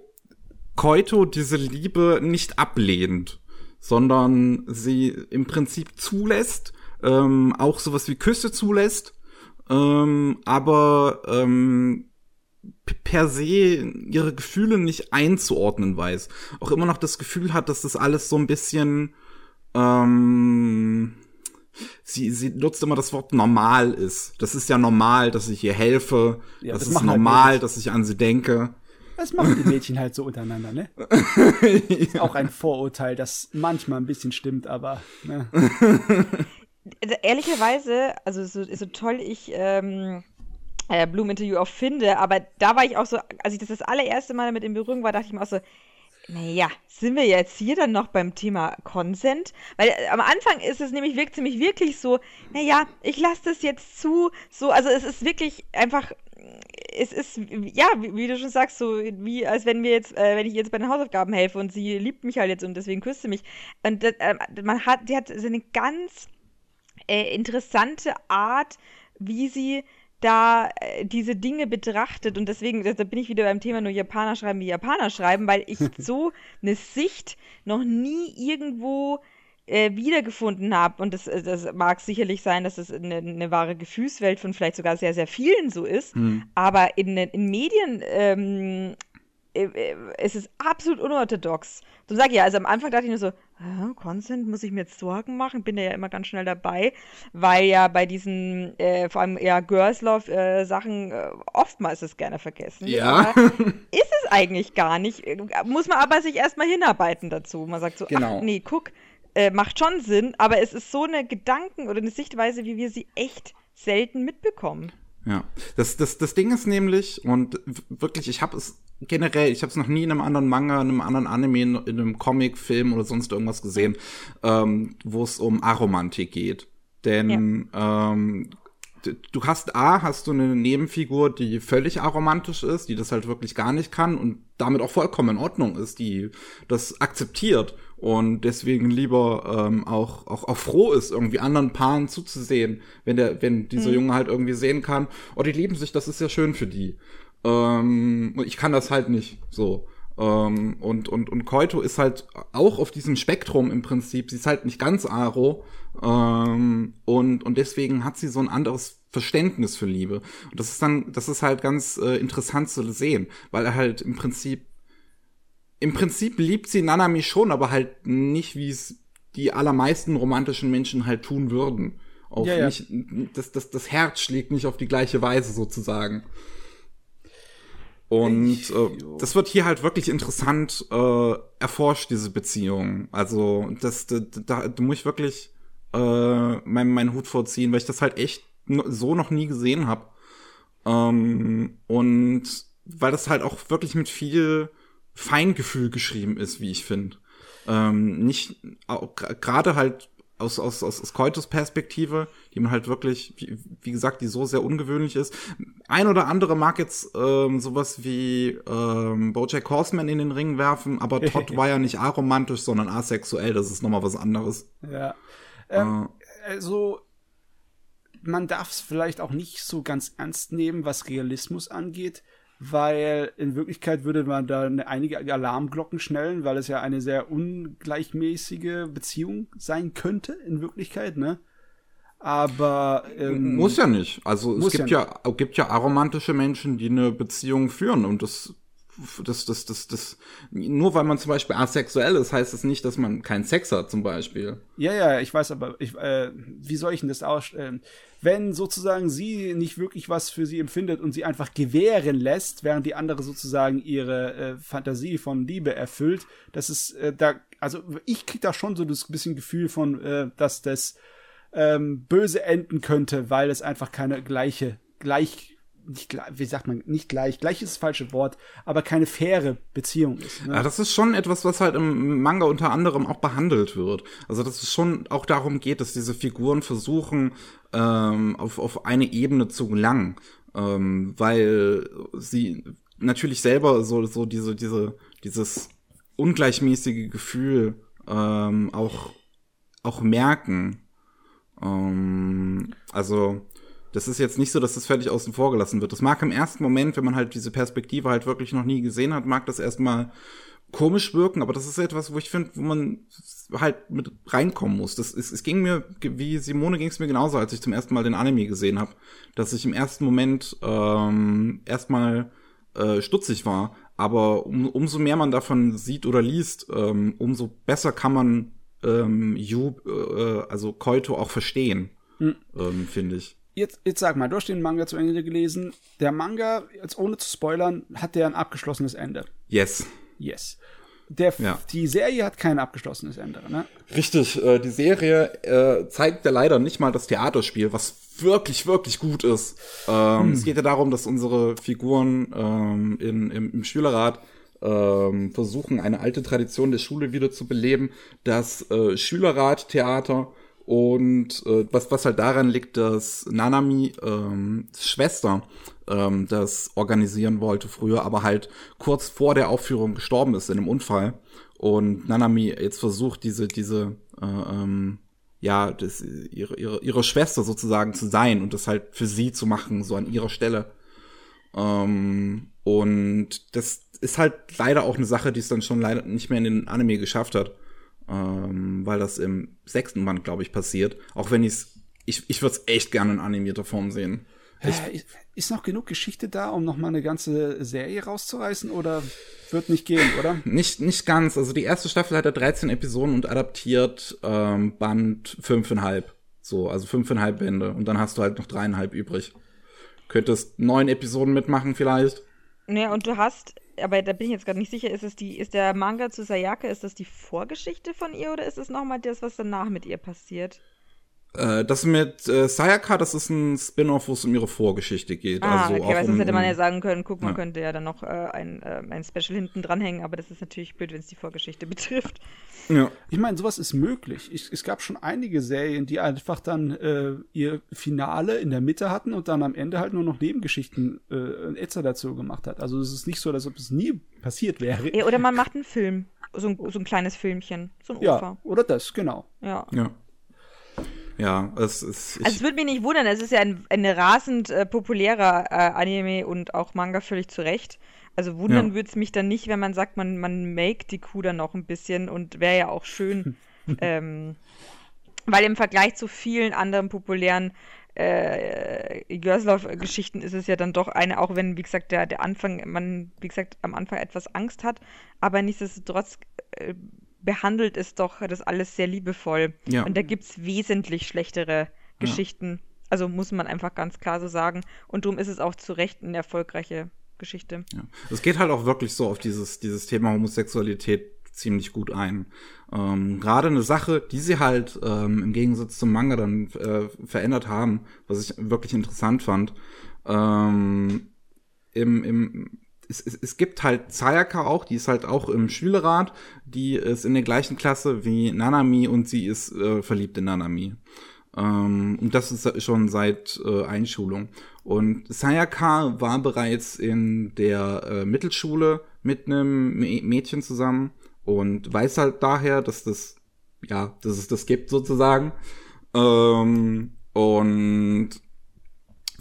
Koito diese Liebe nicht ablehnt, sondern sie im Prinzip zulässt, ähm, auch sowas wie Küsse zulässt, ähm, aber ähm, per se ihre Gefühle nicht einzuordnen weiß. Auch immer noch das Gefühl hat, dass das alles so ein bisschen ähm, sie, sie nutzt immer das Wort normal ist. Das ist ja normal, dass ich ihr helfe. Ja, das, das ist halt normal, halt dass ich an sie denke. Das machen die Mädchen halt so untereinander, ne? <laughs> ist auch ein Vorurteil, das manchmal ein bisschen stimmt, aber. Ne? Also, ehrlicherweise, also so, so toll ich ähm, äh, Bloom Interview auch finde, aber da war ich auch so, als ich das das allererste Mal mit in Berührung war, dachte ich mir auch so, naja, sind wir jetzt hier dann noch beim Thema Consent? Weil äh, am Anfang ist es nämlich wirkt ziemlich wirklich so, naja, ich lasse das jetzt zu, so, also es ist wirklich einfach, es ist, ja, wie, wie, du schon sagst, so wie, als wenn wir jetzt, äh, wenn ich jetzt bei den Hausaufgaben helfe und sie liebt mich halt jetzt und deswegen küsst sie mich. Und das, äh, man hat, die hat so eine ganz äh, interessante Art, wie sie da äh, diese Dinge betrachtet und deswegen, da bin ich wieder beim Thema nur Japaner schreiben wie Japaner schreiben, weil ich <laughs> so eine Sicht noch nie irgendwo äh, wiedergefunden habe. Und das, äh, das mag sicherlich sein, dass es eine, eine, wahre Gefühlswelt von vielleicht sogar sehr, sehr vielen so ist. Hm. Aber in, in Medien ähm, äh, äh, es ist absolut unorthodox. So sag ich ja, also am Anfang dachte ich nur so, Consent, muss ich mir jetzt Sorgen machen? Bin ja immer ganz schnell dabei, weil ja bei diesen, äh, vor allem ja Girls Love äh, Sachen äh, oftmals ist gerne vergessen. Ja. <laughs> ist es eigentlich gar nicht. Muss man aber sich erstmal hinarbeiten dazu. Man sagt so, genau. ach nee, guck, äh, macht schon Sinn, aber es ist so eine Gedanken- oder eine Sichtweise, wie wir sie echt selten mitbekommen. Ja, das, das, das Ding ist nämlich, und wirklich, ich habe es generell, ich habe es noch nie in einem anderen Manga, in einem anderen Anime, in, in einem Comic, Film oder sonst irgendwas gesehen, ähm, wo es um Aromantik geht. Denn ja. ähm, du hast A, hast du eine Nebenfigur, die völlig aromantisch ist, die das halt wirklich gar nicht kann und damit auch vollkommen in Ordnung ist, die das akzeptiert und deswegen lieber ähm, auch, auch, auch froh ist, irgendwie anderen Paaren zuzusehen, wenn der, wenn dieser mhm. Junge halt irgendwie sehen kann, oh, die lieben sich, das ist ja schön für die. Ähm, ich kann das halt nicht so. Ähm, und, und, und Koito ist halt auch auf diesem Spektrum im Prinzip. Sie ist halt nicht ganz Aro. Ähm, und, und deswegen hat sie so ein anderes Verständnis für Liebe. Und das ist dann, das ist halt ganz äh, interessant zu sehen, weil er halt im Prinzip, im Prinzip liebt sie Nanami schon, aber halt nicht, wie es die allermeisten romantischen Menschen halt tun würden. Auch ja, ja. nicht, das, das, das Herz schlägt nicht auf die gleiche Weise sozusagen. Und äh, das wird hier halt wirklich interessant äh, erforscht, diese Beziehung. Also, das, da, da, da muss ich wirklich äh, meinen mein Hut vorziehen, weil ich das halt echt so noch nie gesehen habe. Ähm, und weil das halt auch wirklich mit viel Feingefühl geschrieben ist, wie ich finde. Ähm, nicht, gerade halt aus, aus, aus, aus Koitos Perspektive, die man halt wirklich, wie, wie gesagt, die so sehr ungewöhnlich ist. Ein oder andere mag jetzt ähm, sowas wie ähm, Bojack Horseman in den Ring werfen, aber Todd <laughs> war ja nicht aromantisch, sondern asexuell, das ist nochmal was anderes. Ja. Ähm, äh, also, man darf es vielleicht auch nicht so ganz ernst nehmen, was Realismus angeht weil in Wirklichkeit würde man da einige Alarmglocken schnellen, weil es ja eine sehr ungleichmäßige Beziehung sein könnte in Wirklichkeit, ne? Aber ähm, muss ja nicht. Also es gibt ja, ja gibt ja aromantische Menschen, die eine Beziehung führen und das das, das, das, das, nur weil man zum Beispiel asexuell ist, heißt das nicht, dass man keinen Sex hat, zum Beispiel. Ja, ja, ich weiß aber, ich, äh, wie soll ich denn das ausstellen? Wenn sozusagen sie nicht wirklich was für sie empfindet und sie einfach gewähren lässt, während die andere sozusagen ihre äh, Fantasie von Liebe erfüllt, das ist äh, da, also ich krieg da schon so das bisschen Gefühl von, äh, dass das ähm, böse enden könnte, weil es einfach keine gleiche, gleich nicht wie sagt man, nicht gleich, gleich ist das falsche Wort, aber keine faire Beziehung ist. Ne? Ja, das ist schon etwas, was halt im Manga unter anderem auch behandelt wird. Also dass es schon auch darum geht, dass diese Figuren versuchen, ähm, auf, auf eine Ebene zu gelangen, ähm, weil sie natürlich selber so, so diese, diese, dieses ungleichmäßige Gefühl ähm, auch, auch merken. Ähm, also das ist jetzt nicht so, dass das völlig außen vor gelassen wird. Das mag im ersten Moment, wenn man halt diese Perspektive halt wirklich noch nie gesehen hat, mag das erstmal komisch wirken, aber das ist etwas, wo ich finde, wo man halt mit reinkommen muss. Das ist, es ging mir, wie Simone ging es mir genauso, als ich zum ersten Mal den Anime gesehen habe, dass ich im ersten Moment ähm, erstmal äh, stutzig war, aber um, umso mehr man davon sieht oder liest, ähm, umso besser kann man ähm, Yu, äh, also Koito auch verstehen, mhm. ähm, finde ich. Jetzt, jetzt sag mal, du hast den Manga zu Ende gelesen. Der Manga, jetzt ohne zu spoilern, hat der ein abgeschlossenes Ende? Yes. Yes. Der, ja. Die Serie hat kein abgeschlossenes Ende, ne? Richtig, äh, die Serie äh, zeigt ja leider nicht mal das Theaterspiel, was wirklich, wirklich gut ist. Ähm, hm. Es geht ja darum, dass unsere Figuren ähm, in, im, im Schülerrat ähm, versuchen, eine alte Tradition der Schule wieder zu beleben, das äh, Schülerrat-Theater und äh, was, was halt daran liegt, dass Nanami ähm, Schwester ähm, das organisieren wollte früher, aber halt kurz vor der Aufführung gestorben ist in einem Unfall. Und Nanami jetzt versucht, diese, diese, äh, ähm, ja, das, ihre, ihre, ihre Schwester sozusagen zu sein und das halt für sie zu machen, so an ihrer Stelle. Ähm, und das ist halt leider auch eine Sache, die es dann schon leider nicht mehr in den Anime geschafft hat ähm, weil das im sechsten Band, glaube ich, passiert. Auch wenn ich's, ich ich würde es echt gerne in animierter Form sehen. Ich, ist noch genug Geschichte da, um noch mal eine ganze Serie rauszureißen oder wird nicht gehen, oder? <laughs> Nicht, nicht ganz. Also die erste Staffel hat ja 13 Episoden und adaptiert ähm, Band fünfeinhalb. So, also fünfeinhalb Bände. Und dann hast du halt noch dreieinhalb übrig. Könntest neun Episoden mitmachen vielleicht. Ja, und du hast aber da bin ich jetzt gerade nicht sicher, ist es die, ist der Manga zu Sayaka, ist das die Vorgeschichte von ihr oder ist es nochmal das, was danach mit ihr passiert? Äh, das mit äh, Sayaka, das ist ein Spin-off, wo es um ihre Vorgeschichte geht. Ah, also okay, weil sonst um, hätte man ja sagen können, guck, man ja. könnte ja dann noch äh, ein, äh, ein Special hinten dranhängen, aber das ist natürlich blöd, wenn es die Vorgeschichte <laughs> betrifft. Ja. Ich meine, sowas ist möglich. Ich, es gab schon einige Serien, die einfach dann äh, ihr Finale in der Mitte hatten und dann am Ende halt nur noch Nebengeschichten äh, Etzer dazu gemacht hat. Also es ist nicht so, als ob es nie passiert wäre. Ja, oder man macht einen <laughs> Film. So ein, so ein kleines Filmchen. So ein Ufer. Ja, oder das, genau. Ja. ja. Ja, es ist. Also es würde mich nicht wundern, es ist ja ein, ein rasend äh, populärer äh, Anime und auch Manga völlig zu Recht. Also wundern ja. würde es mich dann nicht, wenn man sagt, man, man make die Kuh dann noch ein bisschen und wäre ja auch schön. <laughs> ähm, weil im Vergleich zu vielen anderen populären äh, Görslauf-Geschichten ist es ja dann doch eine, auch wenn, wie gesagt, der, der Anfang, man, wie gesagt, am Anfang etwas Angst hat, aber nichtsdestotrotz äh, behandelt es doch das alles sehr liebevoll. Ja. Und da gibt es wesentlich schlechtere Geschichten. Ja. Also muss man einfach ganz klar so sagen. Und darum ist es auch zu Recht eine erfolgreiche Geschichte. Ja. Es geht halt auch wirklich so auf dieses, dieses Thema Homosexualität ziemlich gut ein. Ähm, Gerade eine Sache, die sie halt ähm, im Gegensatz zum Manga dann äh, verändert haben, was ich wirklich interessant fand. Ähm, im, im es, es, es gibt halt Sayaka auch, die ist halt auch im Schülerrat, die ist in der gleichen Klasse wie Nanami und sie ist äh, verliebt in Nanami. Ähm, und das ist schon seit äh, Einschulung. Und Sayaka war bereits in der äh, Mittelschule mit einem Mädchen zusammen und weiß halt daher, dass das, ja, dass es das gibt sozusagen. Ähm, und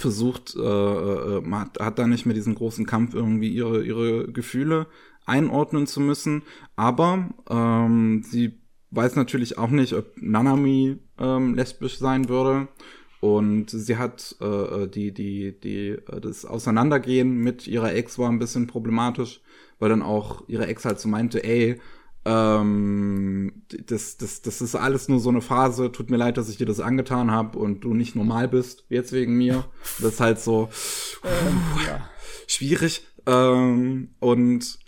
versucht, äh, äh, hat, hat da nicht mehr diesen großen Kampf irgendwie ihre, ihre Gefühle einordnen zu müssen. Aber ähm, sie weiß natürlich auch nicht, ob Nanami ähm, lesbisch sein würde. Und sie hat äh, die, die, die, das Auseinandergehen mit ihrer Ex war ein bisschen problematisch, weil dann auch ihre Ex halt so meinte, ey, ähm, das, das, das ist alles nur so eine Phase. Tut mir leid, dass ich dir das angetan habe und du nicht normal bist, jetzt wegen mir. Das ist halt so ähm, ja. schwierig. Ähm, und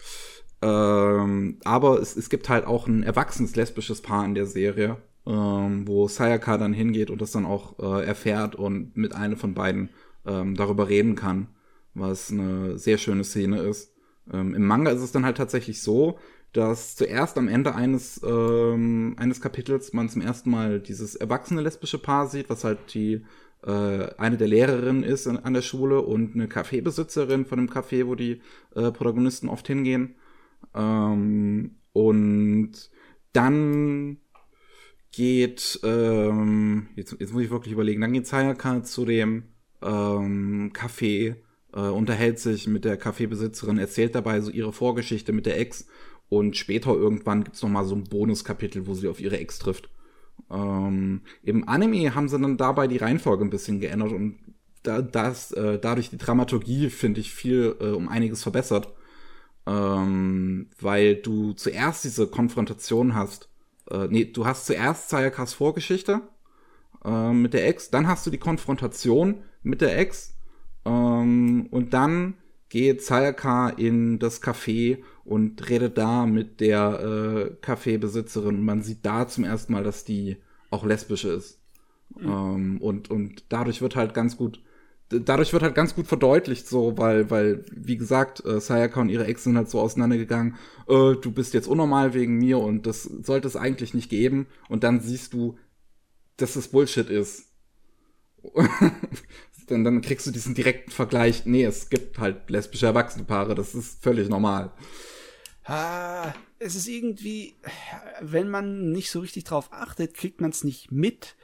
ähm, aber es, es gibt halt auch ein erwachsenes lesbisches Paar in der Serie, ähm, wo Sayaka dann hingeht und das dann auch äh, erfährt und mit einer von beiden ähm, darüber reden kann, was eine sehr schöne Szene ist. Ähm, Im Manga ist es dann halt tatsächlich so, dass zuerst am Ende eines, ähm, eines Kapitels man zum ersten Mal dieses erwachsene lesbische Paar sieht, was halt die äh, eine der Lehrerinnen ist an, der Schule und eine Kaffeebesitzerin von dem Café, wo die äh, Protagonisten oft hingehen. Ähm, und dann geht, ähm, jetzt, jetzt muss ich wirklich überlegen, dann geht Sayaka zu dem ähm, Café, äh, unterhält sich mit der Kaffeebesitzerin, erzählt dabei so ihre Vorgeschichte mit der Ex und später irgendwann gibt's noch mal so ein Bonuskapitel, wo sie auf ihre Ex trifft. Ähm, Im Anime haben sie dann dabei die Reihenfolge ein bisschen geändert und da, das, äh, dadurch die Dramaturgie, finde ich, viel äh, um einiges verbessert. Ähm, weil du zuerst diese Konfrontation hast. Äh, nee, du hast zuerst Sayakas Vorgeschichte äh, mit der Ex, dann hast du die Konfrontation mit der Ex ähm, und dann geht Sayaka in das Café und redet da mit der äh, Kaffeebesitzerin. Man sieht da zum ersten Mal, dass die auch lesbisch ist. Mhm. Ähm, und, und dadurch wird halt ganz gut, dadurch wird halt ganz gut verdeutlicht, so, weil, weil, wie gesagt, äh, Sayaka und ihre Ex sind halt so auseinandergegangen, äh, du bist jetzt unnormal wegen mir und das sollte es eigentlich nicht geben. Und dann siehst du, dass es Bullshit ist. Dann, dann kriegst du diesen direkten Vergleich, nee, es gibt halt lesbische erwachsene Paare, das ist völlig normal. Ah, es ist irgendwie, wenn man nicht so richtig drauf achtet, kriegt man es nicht mit.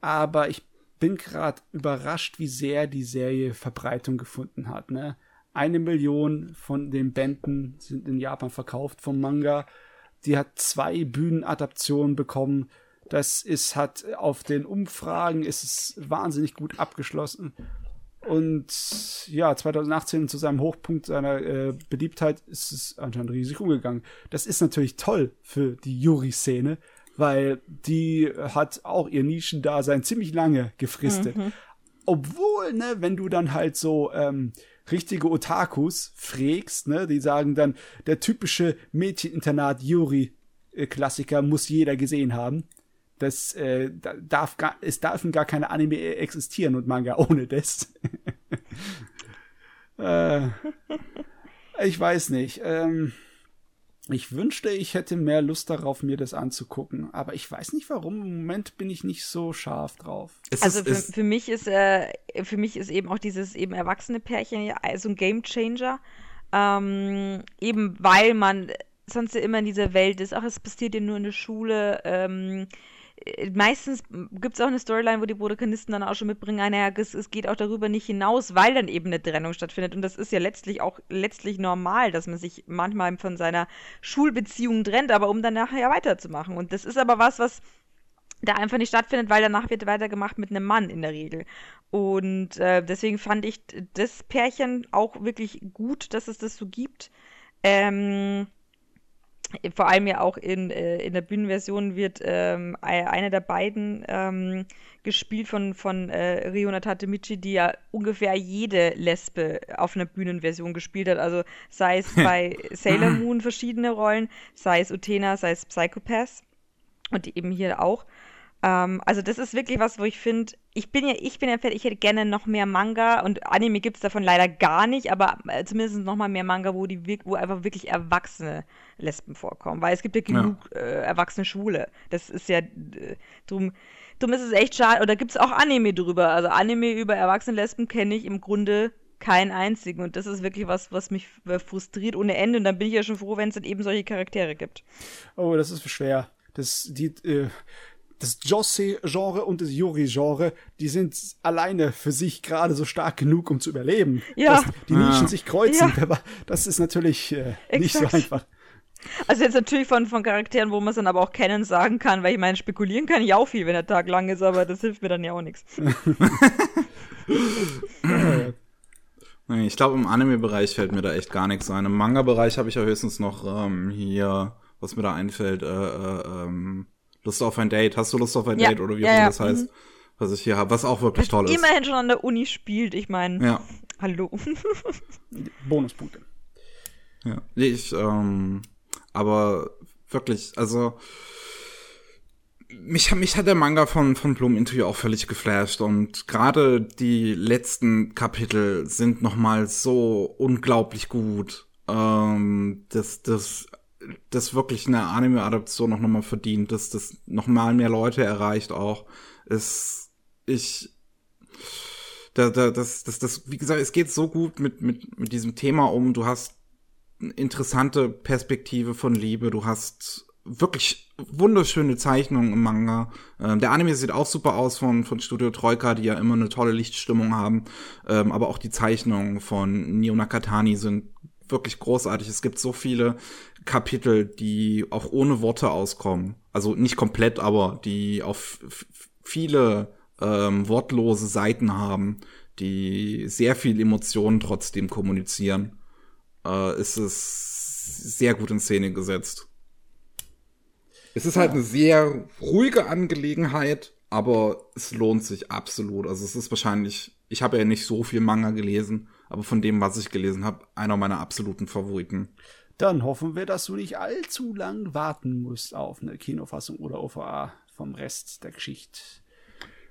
Aber ich bin gerade überrascht, wie sehr die Serie Verbreitung gefunden hat. Ne? Eine Million von den Bänden sind in Japan verkauft vom Manga. Die hat zwei Bühnenadaptionen bekommen. Das ist, hat auf den Umfragen ist es wahnsinnig gut abgeschlossen. Und ja, 2018 zu seinem Hochpunkt seiner äh, Beliebtheit ist es anscheinend riesig umgegangen. Das ist natürlich toll für die Yuri-Szene, weil die hat auch ihr Nischendasein ziemlich lange gefristet. Mhm. Obwohl, ne, wenn du dann halt so ähm, richtige Otakus frägst, ne, die sagen dann, der typische Mädcheninternat Yuri-Klassiker muss jeder gesehen haben. Das äh, darf gar, es dürfen gar keine Anime existieren und Manga ohne das. <laughs> äh, ich weiß nicht. Ähm, ich wünschte, ich hätte mehr Lust darauf, mir das anzugucken. Aber ich weiß nicht warum. Im Moment bin ich nicht so scharf drauf. Es also ist, für, für, mich ist äh, für mich ist eben auch dieses eben erwachsene Pärchen ja so ein Game Changer. Ähm, eben weil man sonst ja immer in dieser Welt ist. Ach, es passiert ja nur in der Schule. Ähm, äh, meistens gibt es auch eine Storyline, wo die Protagonisten dann auch schon mitbringen, naja, es, es, geht auch darüber nicht hinaus, weil dann eben eine Trennung stattfindet. Und das ist ja letztlich auch letztlich normal, dass man sich manchmal von seiner Schulbeziehung trennt, aber um dann nachher weiterzumachen. Und das ist aber was, was da einfach nicht stattfindet, weil danach wird weitergemacht mit einem Mann in der Regel. Und äh, deswegen fand ich das Pärchen auch wirklich gut, dass es das so gibt. Ähm, vor allem ja auch in, äh, in der Bühnenversion wird ähm, einer der beiden ähm, gespielt von, von äh, Rio Natatemichi, die ja ungefähr jede Lesbe auf einer Bühnenversion gespielt hat. Also sei es <laughs> bei Sailor Moon verschiedene Rollen, sei es Utena, sei es Psychopath und eben hier auch. Ähm, also das ist wirklich was, wo ich finde, ich bin ja, ich bin ja fertig, ich hätte gerne noch mehr Manga und Anime gibt es davon leider gar nicht, aber äh, zumindest noch mal mehr Manga, wo die wo einfach wirklich erwachsene Lesben vorkommen, weil es gibt ja genug ja. Äh, erwachsene Schwule. Das ist ja äh, drum, drum ist es echt schade. Oder gibt es auch Anime drüber? Also Anime über erwachsene Lesben kenne ich im Grunde keinen einzigen und das ist wirklich was, was mich äh, frustriert ohne Ende und dann bin ich ja schon froh, wenn es dann eben solche Charaktere gibt. Oh, das ist schwer. Das, die, äh, das Jose-Genre und das Yuri-Genre, die sind alleine für sich gerade so stark genug, um zu überleben. Ja. Dass die Nischen ja. sich kreuzen, ja. das ist natürlich äh, nicht so einfach. Also jetzt natürlich von, von Charakteren, wo man es dann aber auch kennen sagen kann, weil ich meine, spekulieren kann ich auch viel, wenn der Tag lang ist, aber das hilft mir dann ja auch nichts. <laughs> Ich glaube, im Anime-Bereich fällt mir da echt gar nichts ein. Im Manga-Bereich habe ich ja höchstens noch ähm, hier, was mir da einfällt, äh, äh, ähm, Lust auf ein Date. Hast du Lust auf ein Ja. Date oder wie Ja, auch immer ja, das heißt? mhm. Was ich hier habe, was auch wirklich toll ist. Immerhin schon an der Uni spielt, ich meine, Ja, hallo. <laughs> Bonuspunkte. ja. Nee, Ich, ähm, aber wirklich, also mich, mich hat der Manga von, von Bloom Interview auch völlig geflasht und gerade die letzten Kapitel sind nochmal so unglaublich gut, ähm, dass das das wirklich eine Anime-Adaption noch nochmal verdient, dass das nochmal mehr Leute erreicht auch, ist ich da, da, das, das, das, wie gesagt, es geht so gut mit, mit, mit diesem Thema um. Du hast eine interessante Perspektive von Liebe. Du hast wirklich wunderschöne Zeichnungen im Manga. Ähm, der Anime sieht auch super aus von, von Studio Troika, die ja immer eine tolle Lichtstimmung haben. Ähm, aber auch die Zeichnungen von Nio Nakatani sind wirklich großartig. Es gibt so viele Kapitel, die auch ohne Worte auskommen. Also nicht komplett, aber die auf viele ähm, wortlose Seiten haben, die sehr viel Emotionen trotzdem kommunizieren. Äh, ist es sehr gut in Szene gesetzt. Es ist halt eine sehr ruhige Angelegenheit, aber es lohnt sich absolut. Also es ist wahrscheinlich, ich habe ja nicht so viel Manga gelesen, aber von dem, was ich gelesen habe, einer meiner absoluten Favoriten. Dann hoffen wir, dass du nicht allzu lang warten musst auf eine Kinofassung oder OVA vom Rest der Geschichte.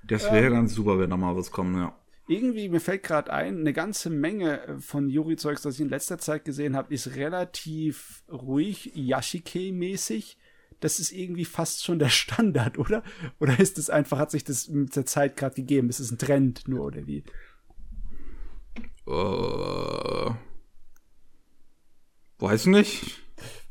Das wäre ganz super, wenn da mal was kommt, ja. Irgendwie, mir fällt gerade ein, eine ganze Menge von Yuri-Zeugs, das ich in letzter Zeit gesehen habe, ist relativ ruhig, Yashike-mäßig. Das ist irgendwie fast schon der <laughs> Standard, oder? Oder ist es einfach, hat sich das mit der Zeit gerade gegeben? Ist es ein Trend nur, oder wie? Äh, weiß nicht.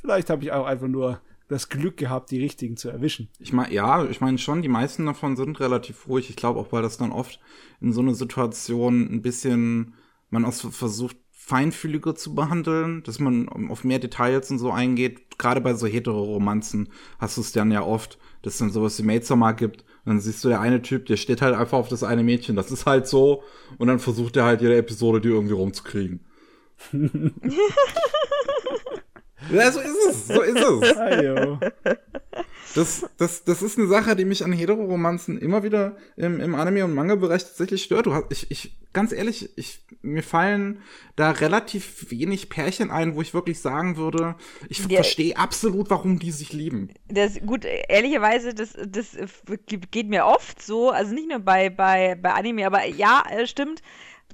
Vielleicht habe ich auch einfach nur das Glück gehabt, die richtigen zu erwischen. Ich meine, ja, ich meine schon, die meisten davon sind relativ ruhig. Ich glaube auch, weil das dann oft in so einer Situation ein bisschen, man auch versucht, feinfühliger zu behandeln, dass man auf mehr Details und so eingeht. Gerade bei so Hetero-Romanzen hast du es dann ja oft, dass es dann sowas wie Maidsamar gibt. Und dann siehst du der eine Typ, der steht halt einfach auf das eine Mädchen. Das ist halt so. Und dann versucht er halt jede Episode, die irgendwie rumzukriegen. <laughs> ja, so ist es. So ist es. Das, das, das ist eine Sache, die mich an Hetero-Romanzen immer wieder im, im Anime- und Manga-Bereich tatsächlich stört. Du hast, ich, ich, ganz ehrlich, ich, mir fallen da relativ wenig Pärchen ein, wo ich wirklich sagen würde, ich Ja. verstehe absolut, warum die sich lieben. Das, gut, ehrlicherweise, das, das geht mir oft so, also nicht nur bei, bei, bei Anime, aber ja, äh, stimmt,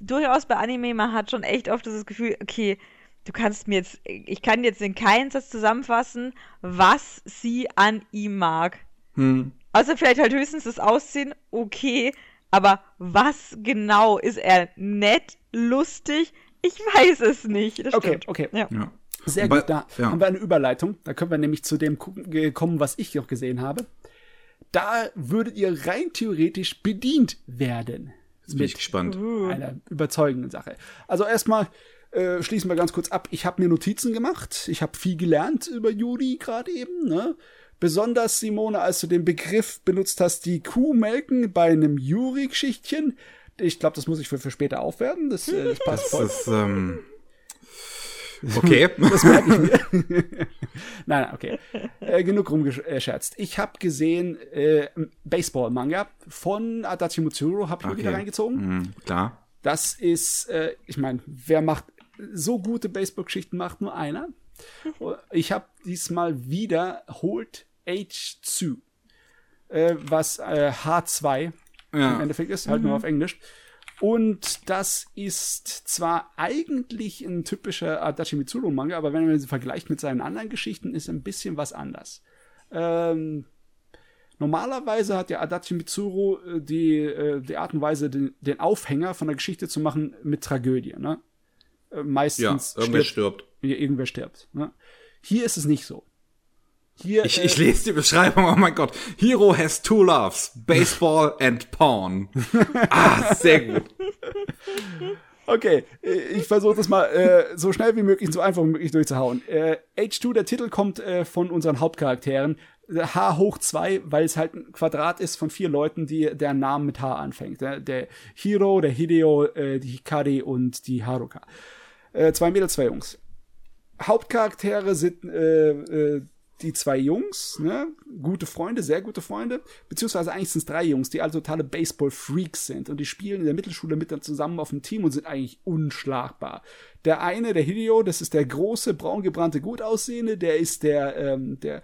durchaus bei Anime, man hat schon echt oft das Gefühl, okay, du kannst mir jetzt, ich kann jetzt in keinen Satz zusammenfassen, was sie an ihm mag. Hm. Außer vielleicht halt höchstens das Aussehen, okay, aber was genau ist er nett, lustig? Ich weiß es nicht. Das Okay, stimmt. okay. Ja. Ja. Sehr gut, da ja. haben wir eine Überleitung. Da können wir nämlich zu dem kommen, was ich noch gesehen habe. Da würdet ihr rein theoretisch bedient werden. Jetzt bin ich gespannt. einer überzeugenden Sache. Also erstmal äh, schließen wir ganz kurz ab. Ich habe mir Notizen gemacht. Ich habe viel gelernt über Juri gerade eben. Ne? Besonders, Simone, als du den Begriff benutzt hast, die Kuh melken bei einem Juri-Geschichtchen. Ich glaube, das muss ich für, für später aufwerten. Das, äh, das passt Das voll. ist, ähm, okay. <laughs> Das merke ich mir. <laughs> nein, nein, okay. Äh, genug rumgescherzt. Ich habe gesehen äh, Baseball-Manga von Adachi Mutsuro, habe ich mir wieder reingezogen. Hm, klar. Das ist, äh, ich meine, wer macht so gute Baseball-Geschichten, macht nur einer. Ich habe diesmal wiederholt H2, äh, was äh, H2 im Ja. Endeffekt ist, halt nur auf Englisch. Und das ist zwar eigentlich ein typischer Adachi Mitsuru Manga, aber wenn man sie vergleicht mit seinen anderen Geschichten, ist ein bisschen was anders. Ähm, normalerweise hat ja Adachi Mitsuru äh, die, äh, die Art und Weise, den, den Aufhänger von der Geschichte zu machen mit Tragödie. Ne? Äh, Ja, meistens irgendwer stirbt, stirbt. irgendwer stirbt. Ne? Hier ist es nicht so. Hier, Ich, äh, ich lese die Beschreibung, oh mein Gott. Hero has two loves, Baseball and Porn. <laughs> ah, sehr gut. Okay, ich versuche das mal äh, so schnell wie möglich, so einfach wie möglich durchzuhauen. Äh, H2, der Titel kommt äh, von unseren Hauptcharakteren. H hoch 2, weil es halt ein Quadrat ist von vier Leuten, die deren Namen mit H anfängt. Der, der Hiro, der Hideo, äh, die Hikari und die Haruka. Äh, zwei Mädels, zwei Jungs. Hauptcharaktere sind äh, äh, die zwei Jungs, ne? Gute Freunde, sehr gute Freunde. Beziehungsweise eigentlich sind es drei Jungs, die alle totale Baseball-Freaks sind. Und die spielen in der Mittelschule mit dann zusammen auf dem Team und sind eigentlich unschlagbar. Der eine, der Hideo, das ist der große, braungebrannte, gut aussehende, der ist der, ähm, der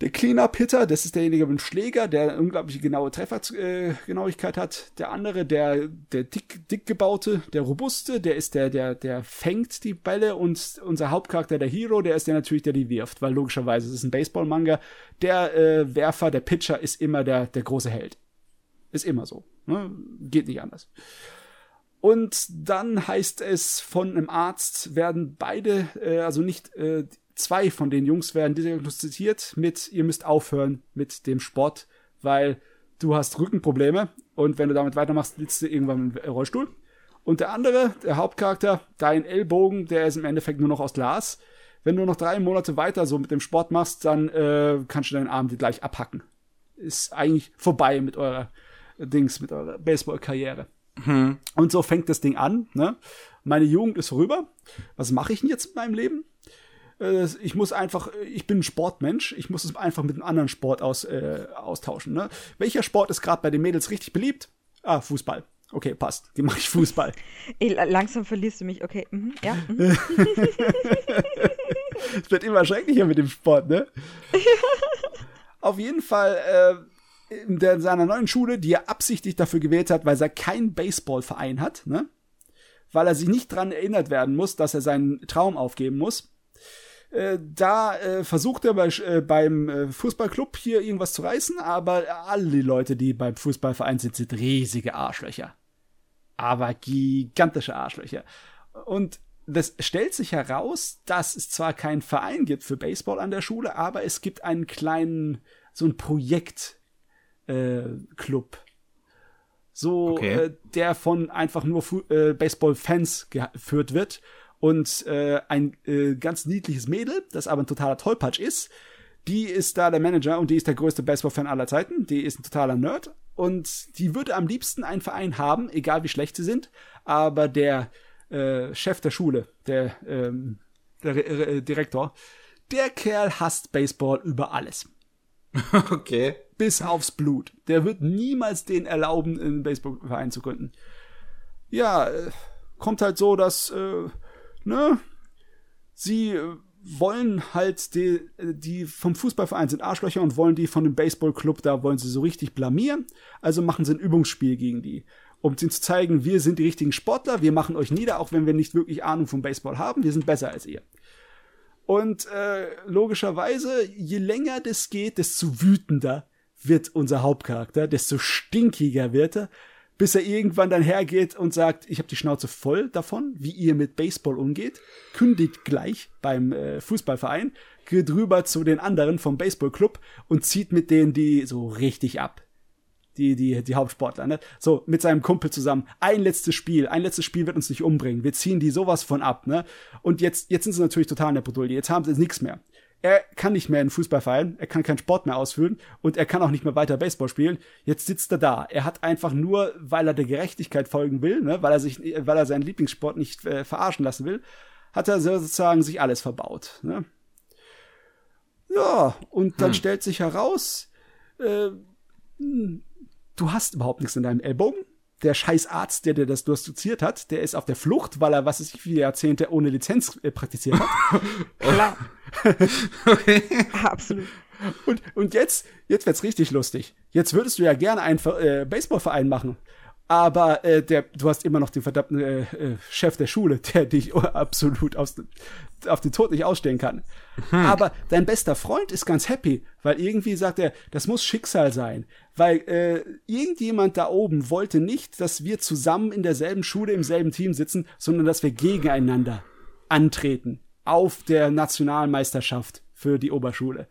der Cleanup-Hitter, das ist derjenige mit dem Schläger, der eine unglaubliche genaue Treffergenauigkeit äh, hat. Der andere, der, der dick, dick gebaute, der robuste, der ist der, der, der fängt die Bälle und unser Hauptcharakter, der Hero, der ist der natürlich, der die wirft, weil logischerweise es ist ein Baseball-Manga. Der äh, Werfer, der Pitcher ist immer der, der große Held. Ist immer so. Ne? Geht nicht anders. Und dann heißt es von einem Arzt werden beide, äh, also nicht äh, zwei von den Jungs werden diagnostiziert mit, ihr müsst aufhören mit dem Sport, weil du hast Rückenprobleme und wenn du damit weitermachst, sitzt du irgendwann im Rollstuhl. Und der andere, der Hauptcharakter, dein Ellbogen, der ist im Endeffekt nur noch aus Glas. Wenn du noch drei Monate weiter so mit dem Sport machst, dann äh, kannst du deinen Arm dir gleich abhacken. Ist eigentlich vorbei mit eurer Dings, mit eurer Baseball-Karriere. Hm. Und so fängt das Ding an. Ne? Meine Jugend ist vorüber. Was mache ich denn jetzt mit meinem Leben? Äh, ich muss einfach, ich bin ein Sportmensch, ich muss es einfach mit einem anderen Sport aus, äh, austauschen. Ne? Welcher Sport ist gerade bei den Mädels richtig beliebt? Ah, Fußball. Okay, passt. Die mache ich Fußball. <laughs> Ey, langsam verlierst du mich. Okay, mhm, ja. Mhm. <laughs> es wird immer schrecklicher mit dem Sport, ne? <laughs> Auf jeden Fall äh, in der, seiner neuen Schule, die er absichtlich dafür gewählt hat, weil er keinen Baseballverein hat, ne? Weil er sich nicht dran erinnert werden muss, dass er seinen Traum aufgeben muss äh, da äh, versucht er bei, äh, beim äh, Fußballclub hier irgendwas zu reißen, aber alle die Leute, die beim Fußballverein sind, sind riesige Arschlöcher. Aber gigantische Arschlöcher. Und das stellt sich heraus, dass es zwar keinen Verein gibt für Baseball an der Schule, aber es gibt einen kleinen, so ein Projekt, äh. So, okay. der von einfach nur äh, Baseball-Fans geführt wird und äh, ein äh, ganz niedliches Mädel, das aber ein totaler Tollpatsch ist. Die ist da der Manager und die ist der größte Baseball-Fan aller Zeiten. Die ist ein totaler Nerd und die würde am liebsten einen Verein haben, egal wie schlecht sie sind. Aber der äh, Chef der Schule, der, ähm, der äh, Direktor, der Kerl hasst Baseball über alles. <laughs> Okay. Bis aufs Blut. Der wird niemals den erlauben, einen Baseballverein zu gründen. Ja, äh, kommt halt so, dass äh, ne, sie äh, wollen halt die, die vom Fußballverein sind Arschlöcher und wollen die von dem Baseballclub, da wollen sie so richtig blamieren. Also machen sie ein Übungsspiel gegen die. Um ihnen zu zeigen, wir sind die richtigen Sportler, wir machen euch nieder, auch wenn wir nicht wirklich Ahnung vom Baseball haben, wir sind besser als ihr. Und äh, logischerweise, je länger das geht, desto wütender wird unser Hauptcharakter, desto stinkiger wird er, bis er irgendwann dann hergeht und sagt, ich habe die Schnauze voll davon, wie ihr mit Baseball umgeht, kündigt gleich beim äh, Fußballverein, geht rüber zu den anderen vom Baseballclub und zieht mit denen die so richtig ab. Die, die, die Hauptsportler, ne? So, mit seinem Kumpel zusammen. Ein letztes Spiel, ein letztes Spiel wird uns nicht umbringen. Wir ziehen die sowas von ab, ne? Und jetzt, jetzt sind sie natürlich total in der Bredouille. Jetzt haben sie nichts mehr er kann nicht mehr in Fußball er kann keinen Sport mehr ausführen und er kann auch nicht mehr weiter Baseball spielen. Jetzt sitzt er da. Er hat einfach nur, weil er der Gerechtigkeit folgen will, ne, weil er sich, weil er seinen Lieblingssport nicht äh, verarschen lassen will, hat er sozusagen sich alles verbaut. Ne? Ja, und dann hm. stellt sich heraus, äh, hm, du hast überhaupt nichts in deinem Ellbogen der scheiß Arzt, der dir das diagnostiziert hat, der ist auf der Flucht, weil er, was weiß ich, viele Jahrzehnte ohne Lizenz äh, praktiziert hat. <laughs> Klar. <laughs> okay. <laughs> Absolut. Und, und jetzt, jetzt wird's richtig lustig. Jetzt würdest du ja gerne einen äh, Baseballverein machen. Aber äh, der, du hast immer noch den verdammten äh, äh, Chef der Schule, <laughs> der dich <laughs> absolut aus, auf den Tod nicht ausstehen kann. Hm. Aber dein bester Freund ist ganz happy, weil irgendwie sagt er, das muss Schicksal sein. Weil äh, irgendjemand da oben wollte nicht, dass wir zusammen in derselben Schule, im selben Team sitzen, sondern dass wir gegeneinander antreten auf der Nationalmeisterschaft für die Oberschule.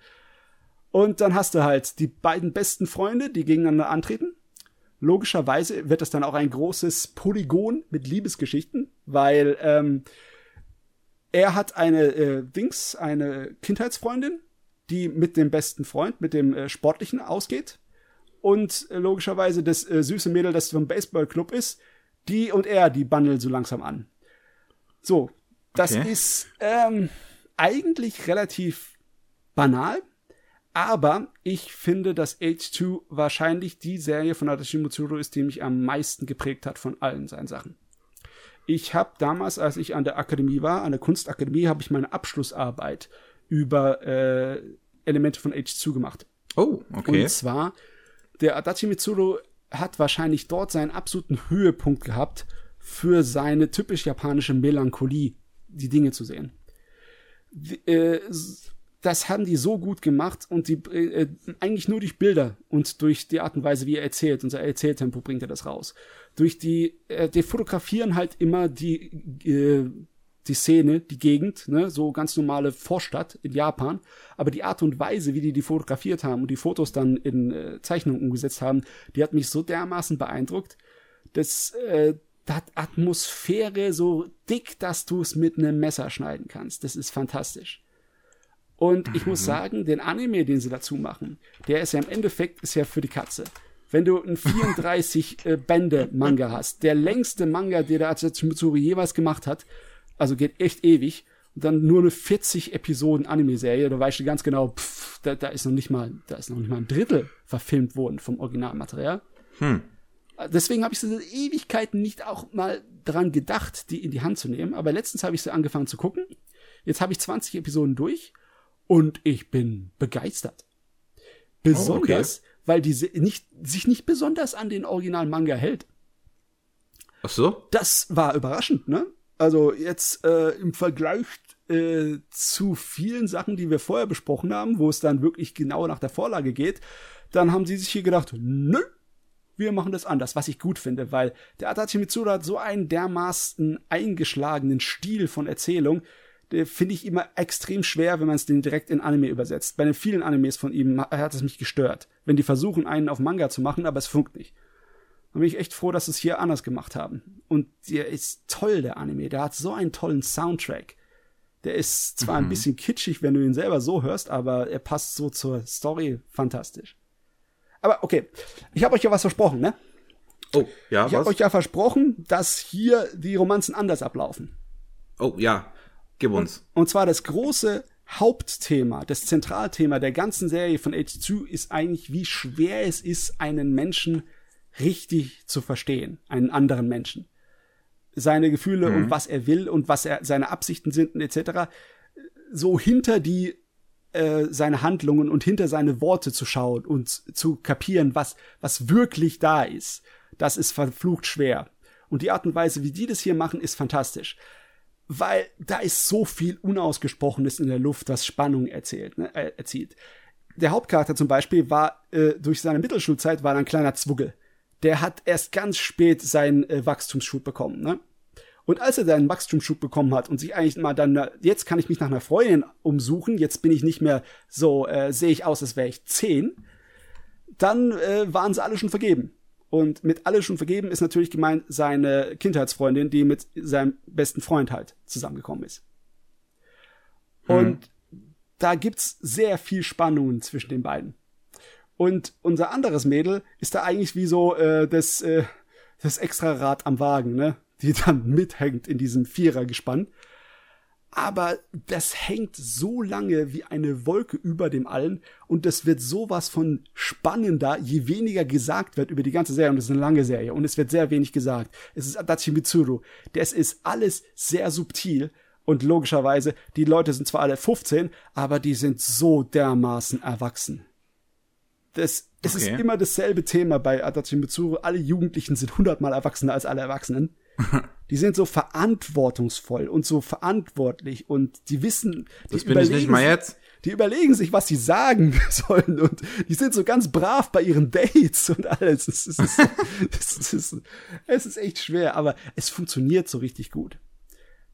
Und dann hast du halt die beiden besten Freunde, die gegeneinander antreten Logischerweise wird das dann auch ein großes Polygon mit Liebesgeschichten, weil ähm, er hat eine äh, Dings, eine Kindheitsfreundin, die mit dem besten Freund, mit dem äh, Sportlichen ausgeht. Und äh, logischerweise das äh, süße Mädel, das vom Baseballclub ist, die und er, die bandeln so langsam an. So, das Okay. ist ähm, eigentlich relativ banal, aber ich finde, dass H2 wahrscheinlich die Serie von Adachi Mutsuro ist, die mich am meisten geprägt hat von allen seinen Sachen. Ich habe damals, als ich an der Akademie war, an der Kunstakademie, habe ich meine Abschlussarbeit über äh, Elemente von H2 gemacht. Oh, okay. Und zwar, der Adachi Mitsuru hat wahrscheinlich dort seinen absoluten Höhepunkt gehabt für seine typisch japanische Melancholie, die Dinge zu sehen. Wie- äh, Das haben die so gut gemacht und die äh, äh, eigentlich nur durch Bilder und durch die Art und Weise, wie er erzählt, unser Erzähltempo bringt er das raus. Durch die, äh, die fotografieren halt immer die äh, die Szene, die Gegend, ne, so ganz normale Vorstadt in Japan, aber die Art und Weise, wie die die fotografiert haben und die Fotos dann in äh, Zeichnungen umgesetzt haben, die hat mich so dermaßen beeindruckt, dass äh, das Atmosphäre so dick, dass du es mit einem Messer schneiden kannst. Das ist fantastisch. Und ich muss sagen, den Anime, den sie dazu machen, der ist ja im Endeffekt ist ja für die Katze. Wenn du einen 34 äh, Bände Manga hast, der längste Manga, der der Atsushi Mitsuri jeweils gemacht hat, also geht echt ewig, und dann nur eine 40 Episoden Anime-Serie, da weißt du ganz genau, pff, da, da ist noch nicht mal, da ist noch nicht mal ein Drittel verfilmt worden vom Originalmaterial. Deswegen habe ich so Ewigkeiten nicht auch mal dran gedacht, die in die Hand zu nehmen. Aber letztens habe ich sie angefangen zu gucken. Jetzt habe ich 20 Episoden durch und ich bin begeistert. Besonders, weil die se- nicht, sich nicht besonders an den originalen Manga hält. Ach so? Das war überraschend, ne? Also jetzt äh, im Vergleich äh, zu vielen Sachen, die wir vorher besprochen haben, wo es dann wirklich genau nach der Vorlage geht, dann haben sie sich hier gedacht, nö, wir machen das anders, was ich gut finde, weil der Adachi Mitsuru hat so einen dermaßen eingeschlagenen Stil von Erzählung, finde ich immer extrem schwer, wenn man es den direkt in Anime übersetzt. Bei den vielen Animes von ihm ha- hat es mich gestört, wenn die versuchen, einen auf Manga zu machen, aber es funkt nicht. Da bin ich echt froh, dass sie es hier anders gemacht haben. Und der ist toll, der Anime. Der hat so einen tollen Soundtrack. Der ist zwar ein bisschen kitschig, wenn du ihn selber so hörst, aber er passt so zur Story fantastisch. Aber okay, ich habe euch ja was versprochen, ne? Oh, ja, Ich habe was? euch ja versprochen, dass hier die Romanzen anders ablaufen. Oh, ja. Gib uns. Und zwar das große Hauptthema, das Zentralthema der ganzen Serie von H2 ist eigentlich, wie schwer es ist, einen Menschen richtig zu verstehen, einen anderen Menschen. Seine Gefühle und was er will und was er seine Absichten sind und etc. So hinter die äh, seine Handlungen und hinter seine Worte zu schauen und zu kapieren, was was wirklich da ist. Das ist verflucht schwer. Und die Art und Weise, wie die das hier machen, ist fantastisch weil da ist so viel Unausgesprochenes in der Luft, was Spannung erzählt, ne, äh, erzielt. Der Hauptcharakter zum Beispiel war äh, durch seine Mittelschulzeit war ein kleiner Zwuggel. Der hat erst ganz spät seinen äh, Wachstumsschub bekommen. Ne? Und als er seinen Wachstumsschub bekommen hat und sich eigentlich mal dann, jetzt kann ich mich nach einer Freundin umsuchen, jetzt bin ich nicht mehr so, äh, sehe ich aus, als wäre ich zehn, dann äh, waren sie alle schon vergeben. Und mit alle schon vergeben ist natürlich gemeint seine Kindheitsfreundin, die mit seinem besten Freund halt zusammengekommen ist. Und da gibt's sehr viel Spannungen zwischen den beiden. Und unser anderes Mädel ist da eigentlich wie so äh, das, äh, das Extrarad am Wagen, ne? Die dann <laughs> mithängt in diesem Vierergespann. Aber das hängt so lange wie eine Wolke über dem allen und das wird sowas von spannender, je weniger gesagt wird über die ganze Serie. Und es ist eine lange Serie und es wird sehr wenig gesagt. Es ist Adachi Mitsuru. Das ist alles sehr subtil und logischerweise, die Leute sind zwar alle 15, aber die sind so dermaßen erwachsen. Das, es Okay. ist immer dasselbe Thema bei Adachi Mitsuru. Alle Jugendlichen sind hundertmal erwachsener als alle Erwachsenen. <laughs> Die sind so verantwortungsvoll und so verantwortlich und die wissen, die Das bin ich nicht mal jetzt. Die überlegen sich, was sie sagen <laughs> sollen und die sind so ganz brav bei ihren Dates und alles. Es ist, es ist, es ist, es ist echt schwer, aber es funktioniert so richtig gut.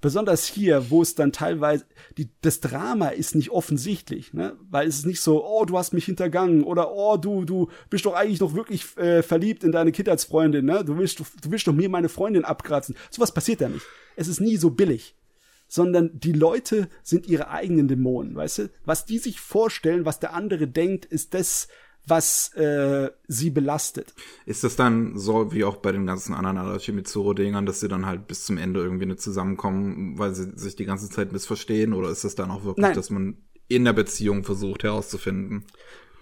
Besonders hier, wo es dann teilweise, die, das Drama ist nicht offensichtlich, ne? Weil es ist nicht so, oh, du hast mich hintergangen oder oh, du, du bist doch eigentlich noch wirklich äh, verliebt in deine Kindheitsfreundin, ne? Du willst, du, du willst doch mir meine Freundin abkratzen. Sowas passiert da nicht. Es ist nie so billig. Sondern die Leute sind ihre eigenen Dämonen, weißt du? Was die sich vorstellen, was der andere denkt, ist das, was äh, sie belastet. Ist das dann so wie auch bei den ganzen anderen Arashimitsuro-Dingern, dass sie dann halt bis zum Ende irgendwie nicht zusammenkommen, weil sie sich die ganze Zeit missverstehen? Oder ist das dann auch wirklich, Nein. dass man in der Beziehung versucht herauszufinden?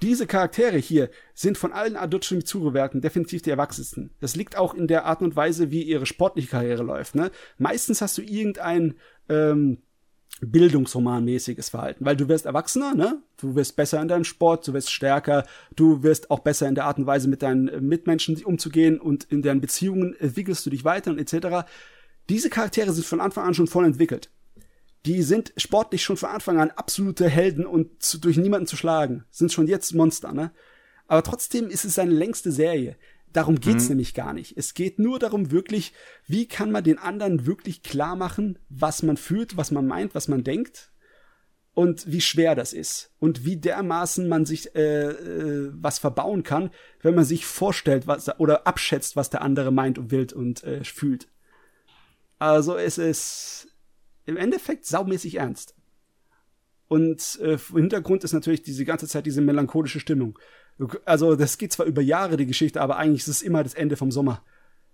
Diese Charaktere hier sind von allen Adochi Mitsuru-Werken definitiv die erwachsensten. Das liegt auch in der Art und Weise, wie ihre sportliche Karriere läuft. Ne? Meistens hast du irgendein ähm, Bildungsromanmäßiges Verhalten, weil du wirst erwachsener, ne? Du wirst besser in deinem Sport, du wirst stärker, du wirst auch besser in der Art und Weise mit deinen Mitmenschen umzugehen und in deinen Beziehungen entwickelst du dich weiter und etc. Diese Charaktere sind von Anfang an schon voll entwickelt. Die sind sportlich schon von Anfang an absolute Helden und zu, durch niemanden zu schlagen. Sind schon jetzt Monster, ne? Aber trotzdem ist es seine längste Serie. Darum geht's Mhm. nämlich gar nicht. Es geht nur darum wirklich, wie kann man den anderen wirklich klar machen, was man fühlt, was man meint, was man denkt und wie schwer das ist und wie dermaßen man sich äh, äh, was verbauen kann, wenn man sich vorstellt, was oder abschätzt, was der andere meint und will und äh, fühlt. Also es ist im Endeffekt saumäßig ernst. Und äh, im Hintergrund ist natürlich diese ganze Zeit diese melancholische Stimmung. Also das geht zwar über Jahre die Geschichte, aber eigentlich ist es immer das Ende vom Sommer.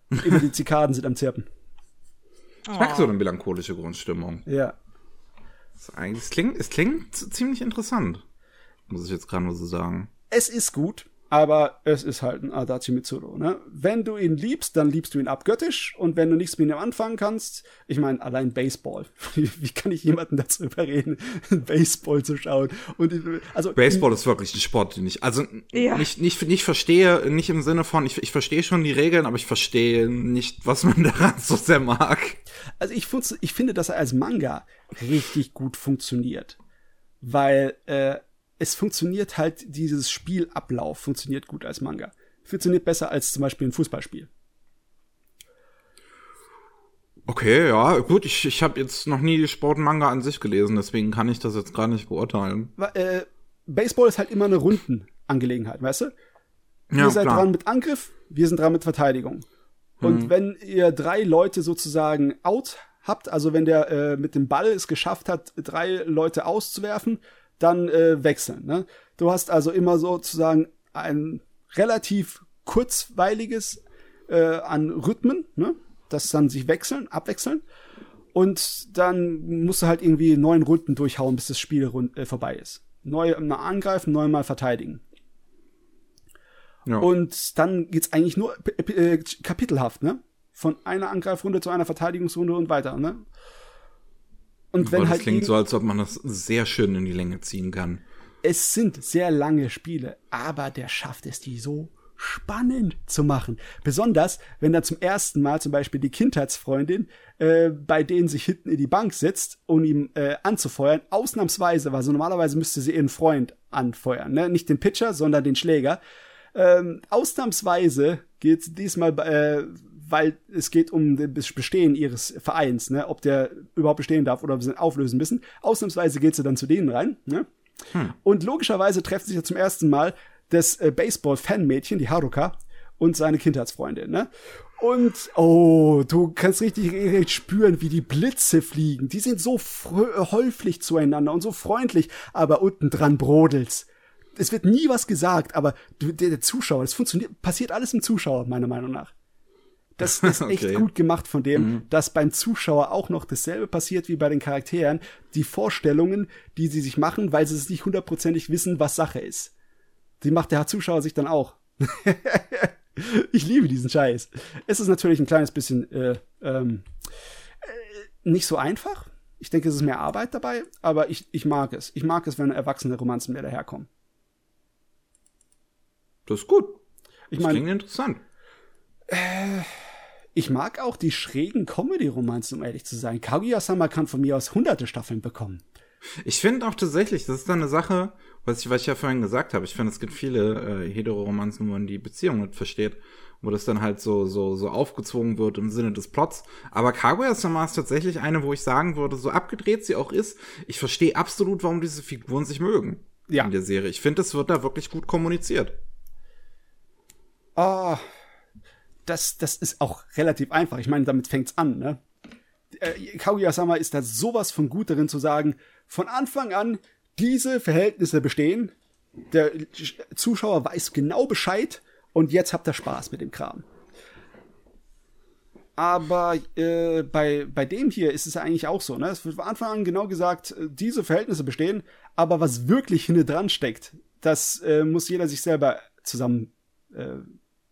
Immer die Zikaden sind am Zirpen. Ich mag so eine melancholische Grundstimmung. Ja. Das ist eigentlich, es klingt, es klingt ziemlich interessant. Muss ich jetzt gerade nur so sagen. Es ist gut, aber es ist halt ein Adachi Mitsuru. Ne? Wenn du ihn liebst, dann liebst du ihn abgöttisch. Und wenn du nichts mit ihm anfangen kannst, ich meine, allein Baseball. Wie, <laughs> wie kann ich jemanden dazu überreden, <laughs> Baseball zu schauen? Und also Baseball ist wirklich ein Sport, den ich, also Ja. nicht, nicht, nicht verstehe, nicht im Sinne von, ich, ich verstehe schon die Regeln, aber ich verstehe nicht, was man <laughs> daran so sehr mag. Also ich, ich finde, dass er als Manga richtig gut funktioniert. Weil äh, es funktioniert halt, dieses Spielablauf funktioniert gut als Manga. Funktioniert besser als zum Beispiel ein Fußballspiel. Okay, ja, gut, ich, ich habe jetzt noch nie Sportmanga an sich gelesen, deswegen kann ich das jetzt gar nicht beurteilen. Äh, Baseball ist halt immer eine Rundenangelegenheit, weißt du? Ihr Ja, seid klar. dran mit Angriff, wir sind dran mit Verteidigung. Und wenn ihr drei Leute sozusagen out habt, also wenn der äh, mit dem Ball es geschafft hat, drei Leute auszuwerfen, dann äh, wechseln. Ne? Du hast also immer sozusagen ein relativ kurzweiliges äh, an Rhythmen, ne? das dann sich wechseln, abwechseln. Und dann musst du halt irgendwie neun Runden durchhauen, bis das Spiel äh, vorbei ist. Neu mal angreifen, neunmal verteidigen. Ja. Und dann geht's eigentlich nur p- äh, kapitelhaft, ne? Von einer Angreifrunde zu einer Verteidigungsrunde und weiter, ne? Und Boah, wenn das halt klingt so, als ob man das sehr schön in die Länge ziehen kann. es sind sehr lange Spiele, aber der schafft es, die so spannend zu machen. Besonders, wenn da zum ersten Mal zum Beispiel die Kindheitsfreundin äh, bei denen sich hinten in die Bank sitzt, um ihm äh, anzufeuern. Ausnahmsweise, weil so normalerweise müsste sie ihren Freund anfeuern, ne? Nicht den Pitcher, sondern den Schläger. Ähm, ausnahmsweise geht diesmal, äh, weil es geht um das Bestehen ihres Vereins, ne? ob der überhaupt bestehen darf oder ob sie ihn auflösen müssen. Ausnahmsweise geht sie dann zu denen rein. Ne? Und logischerweise treffen sich ja zum ersten Mal das äh, Baseball-Fan-Mädchen, die Haruka, und seine Kindheitsfreundin. Ne? Und, oh, du kannst richtig, richtig spüren, wie die Blitze fliegen. Die sind so frö- häufig zueinander und so freundlich, aber unten dran brodelt's. Es wird nie was gesagt, aber der, der Zuschauer, das funktioniert, passiert alles im Zuschauer, meiner Meinung nach. Das <laughs> ist echt Okay. gut gemacht von dem, dass beim Zuschauer auch noch dasselbe passiert wie bei den Charakteren. Die Vorstellungen, die sie sich machen, weil sie es nicht hundertprozentig wissen, was Sache ist. Die macht der Zuschauer sich dann auch. <laughs> ich liebe diesen Scheiß. Es ist natürlich ein kleines bisschen äh, ähm, äh, nicht so einfach. Ich denke, es ist mehr Arbeit dabei, aber ich, ich mag es. Ich mag es, wenn erwachsene Romanzen mehr daherkommen. Das ist gut. Ich Das meine, klingt interessant. Ich mag auch die schrägen Comedy-Romanzen, um ehrlich zu sein. Kaguya-sama kann von mir aus hunderte Staffeln bekommen. Ich finde auch tatsächlich, das ist dann eine Sache, was ich, was ich ja vorhin gesagt habe. Ich finde, es gibt viele äh, Hetero-Romanzen, wo man die Beziehung nicht versteht, wo das dann halt so, so, so aufgezwungen wird im Sinne des Plots. Aber Kaguya-sama ist tatsächlich eine, wo ich sagen würde, so abgedreht sie auch ist, ich verstehe absolut, warum diese Figuren sich mögen Ja. in der Serie. Ich finde, es wird da wirklich gut kommuniziert. Ah, das, das ist auch relativ einfach. Ich meine, damit fängt's an, ne? Äh, Kaguya-sama ist da sowas von gut darin zu sagen, von Anfang an, diese Verhältnisse bestehen, der Zuschauer weiß genau Bescheid und jetzt habt ihr Spaß mit dem Kram. Aber äh, bei, bei dem hier ist es eigentlich auch so, ne? Es wird von Anfang an genau gesagt, äh, diese Verhältnisse bestehen, aber was wirklich hinten dran steckt, das äh, muss jeder sich selber zusammen äh,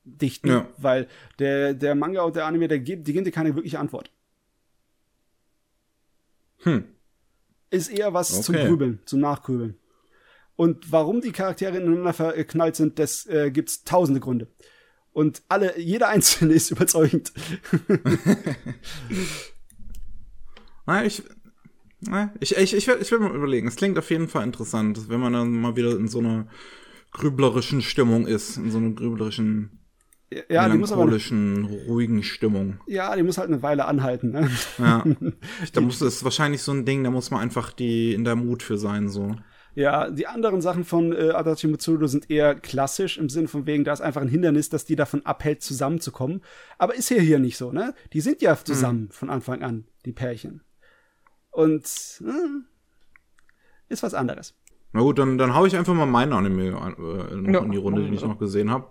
dichten, Ja. weil der, der Manga und der Anime, der gibt, die geben dir keine wirkliche Antwort. Hm. Ist eher was zum Okay. Grübeln, zum Nachgrübeln. Und warum die Charaktere ineinander verknallt sind, das äh, gibt's tausende Gründe. Und alle, jeder einzelne <laughs> ist überzeugend. <laughs> Na, ich, na, ich, ich, ich, will, ich will mal überlegen. Es klingt auf jeden Fall interessant, wenn man dann mal wieder in so einer grüblerischen Stimmung ist, in so einer grüblerischen, ja, die muss aber, melancholischen, ruhigen Stimmung. ja, die muss halt eine Weile anhalten. Ne? Ja. <laughs> da muss es wahrscheinlich so ein Ding, da muss man einfach die in der Mut für sein, so. Ja, die anderen Sachen von äh, Adachi Mitsudo sind eher klassisch im Sinn von wegen, da ist einfach ein Hindernis, das die davon abhält, zusammenzukommen. Aber ist hier hier nicht so, ne? Die sind ja zusammen von Anfang an, die Pärchen. Und äh, ist was anderes. Na gut, dann, dann hau ich einfach mal meinen Anime äh, noch Ja, in die Runde, den ich noch gesehen habe.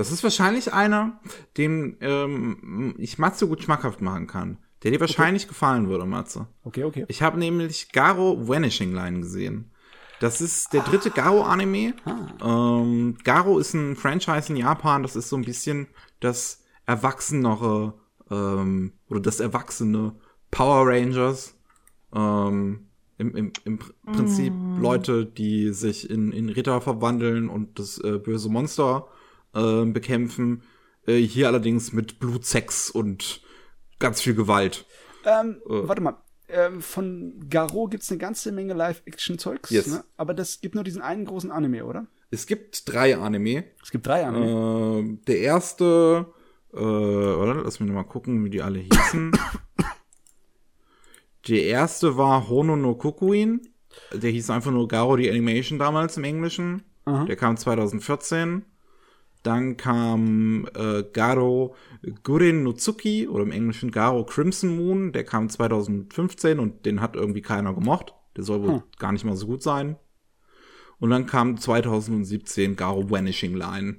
Das ist wahrscheinlich einer, dem ähm, ich Matze gut schmackhaft machen kann. Der dir wahrscheinlich gefallen würde, Matze. Okay, okay. Ich habe nämlich Garo Vanishing Line gesehen. Das ist der dritte Garo-Anime. Ähm, Garo ist ein Franchise in Japan. Das ist so ein bisschen das erwachsenere ähm, oder das erwachsene Power Rangers. Ähm, im, im, Im Pr- Prinzip Leute, die sich in, in Ritter verwandeln und das äh, böse Monster äh, bekämpfen. Äh, hier allerdings mit Blut, Sex und ganz viel Gewalt. Ähm, Äh. Warte mal. Ähm, von Garo gibt's eine ganze Menge Live-Action-Zeugs, Yes. ne? aber das gibt nur diesen einen großen Anime, oder? Es gibt drei Anime. Es gibt drei Anime. Ähm, der erste, äh, oder? Lass mich noch mal gucken, wie die alle hießen. <coughs> der erste war Hono no Kokuin. Der hieß einfach nur Garo die Animation damals im Englischen. Aha. Der kam 2014. Dann kam äh, Garo Gurin no Tsuki oder im Englischen Garo Crimson Moon. Der kam 2015 und den hat irgendwie keiner gemocht. Der soll wohl Hm. gar nicht mal so gut sein. Und dann kam 2017 Garo Vanishing Line.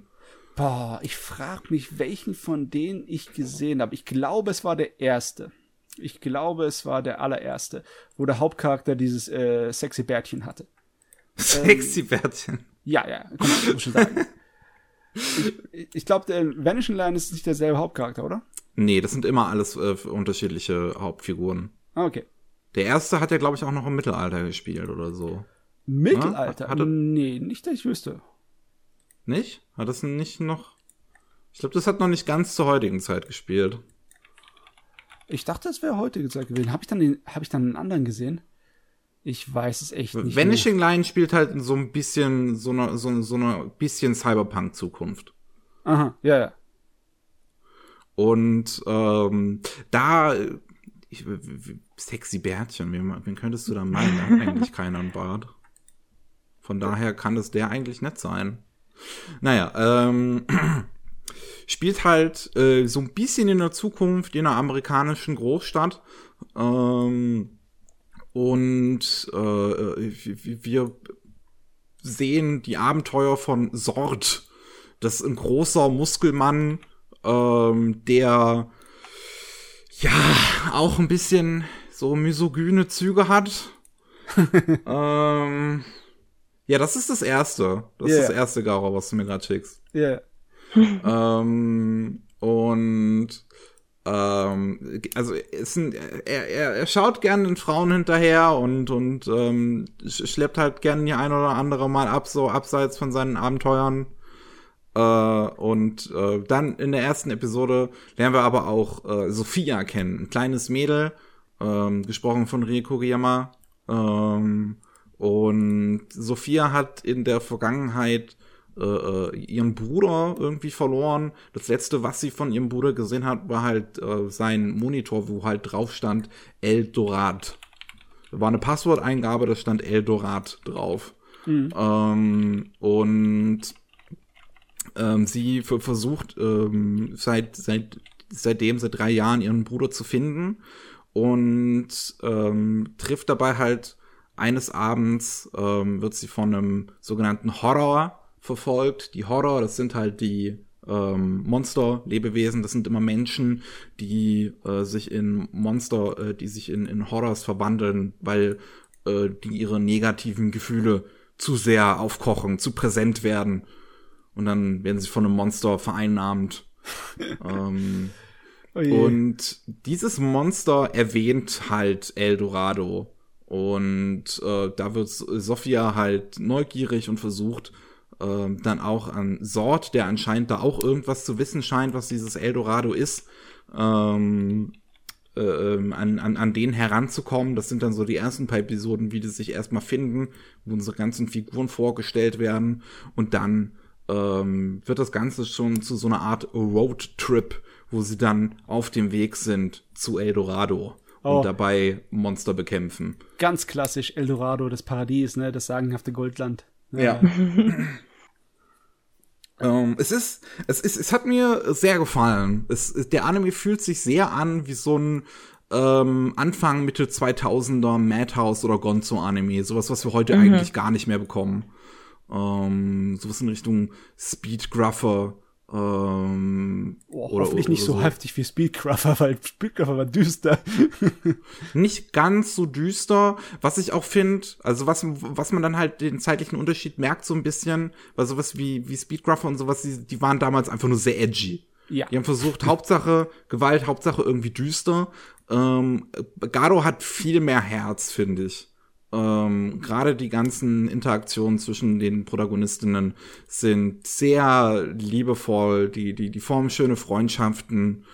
Boah, ich frag mich, welchen von denen ich gesehen habe. Ich glaube, es war der erste. Ich glaube, es war der allererste, wo der Hauptcharakter dieses äh, sexy Bärtchen hatte. <laughs> Sexy Bärtchen. Ja, ja, komm, ich muss schon sagen. <laughs> ich ich glaube, der Vanishing Line ist nicht derselbe Hauptcharakter, oder? Nee, das sind immer alles äh, unterschiedliche Hauptfiguren. Ah, okay. Der erste hat ja, glaube ich, auch noch im Mittelalter gespielt oder so. Mittelalter? Hatte- nee, nicht, dass ich wüsste. Nicht? Hat das nicht noch? Ich glaube, das hat noch nicht ganz zur heutigen Zeit gespielt. Ich dachte, es wäre heute gesagt gewesen. Habe ich, dann den- hab ich dann einen anderen gesehen? Ich weiß es echt nicht. mehr. Vanishing Line spielt halt in so ein bisschen, so einer, so, so einer bisschen Cyberpunk-Zukunft. Aha, ja, ja. Und ähm, da, äh, ich, sexy Bärtchen, wen, wen könntest du da meinen? Der hat <laughs> eigentlich keiner einen Bart. Von daher kann es der eigentlich nett sein. Naja, ähm, <clears throat> spielt halt äh, so ein bisschen in der Zukunft in einer amerikanischen Großstadt. Ähm, und äh, wir wir sehen die Abenteuer von Sord. Das ist ein großer Muskelmann, ähm, der ja auch ein bisschen so misogyne Züge hat. <laughs> ähm, ja, das ist das erste. Das Ja, ist das erste Garo, was du mir gerade schickst. Ja, ähm, und ähm, also ein, er, er, er schaut gern den Frauen hinterher und und ähm, sch- schleppt halt gern die ein oder andere mal ab, so abseits von seinen Abenteuern. Äh, und äh, dann in der ersten Episode lernen wir aber auch äh, Sophia kennen, ein kleines Mädel, ähm, gesprochen von Rie Kogiyama, Ähm, und Sophia hat in der Vergangenheit äh, äh, ihren Bruder irgendwie verloren. Das letzte, was sie von ihrem Bruder gesehen hat, war halt äh, sein Monitor, wo halt drauf stand Eldorad. Da war eine Passworteingabe, da stand Eldorad drauf. Mhm. Ähm, und ähm, sie versucht ähm, seit, seit, seitdem, seit drei Jahren, ihren Bruder zu finden und ähm, trifft dabei halt eines Abends, ähm, wird sie von einem sogenannten Horror verfolgt. Die Horror, das sind halt die ähm, Monster, Lebewesen, das sind immer Menschen, die äh, sich in Monster, äh, die sich in, in Horrors verwandeln, weil äh, die ihre negativen Gefühle zu sehr aufkochen, zu präsent werden. Und dann werden sie von einem Monster vereinnahmt. <laughs> ähm, oh und dieses Monster erwähnt halt Eldorado. Und äh, da wird Sophia halt neugierig und versucht äh, dann auch an Sort, der anscheinend da auch irgendwas zu wissen scheint, was dieses Eldorado ist, ähm, äh, an, an, an den heranzukommen. Das sind dann so die ersten paar Episoden, wie die sich erstmal finden, wo unsere ganzen Figuren vorgestellt werden. Und dann ähm, wird das Ganze schon zu so einer Art Roadtrip, wo sie dann auf dem Weg sind zu Eldorado oh. und dabei Monster bekämpfen. Ganz klassisch Eldorado, das Paradies, ne, das sagenhafte Goldland. Ja. ja. <laughs> ähm, es ist, es ist, es hat mir sehr gefallen. Es, der Anime fühlt sich sehr an wie so ein ähm, Anfang Mitte 2000er Madhouse oder Gonzo Anime, sowas, was wir heute mhm. eigentlich gar nicht mehr bekommen. Ähm, sowas in Richtung Speedgruffer ähm, oh, oder, hoffentlich nicht so, so, heftig wie Speedcrafter, <laughs> weil Speedcrafter war düster. <laughs> nicht ganz so düster, was ich auch finde, also was, was man dann halt den zeitlichen Unterschied merkt so ein bisschen, weil sowas wie, wie Speedcrafter und sowas, die, die waren damals einfach nur sehr edgy. Ja. Die haben versucht, Hauptsache <laughs> Gewalt, Hauptsache irgendwie düster. Ähm, Garo hat viel mehr Herz, finde ich. Ähm, Gerade die ganzen Interaktionen zwischen den Protagonistinnen sind sehr liebevoll, die, die, die formen schöne Freundschaften.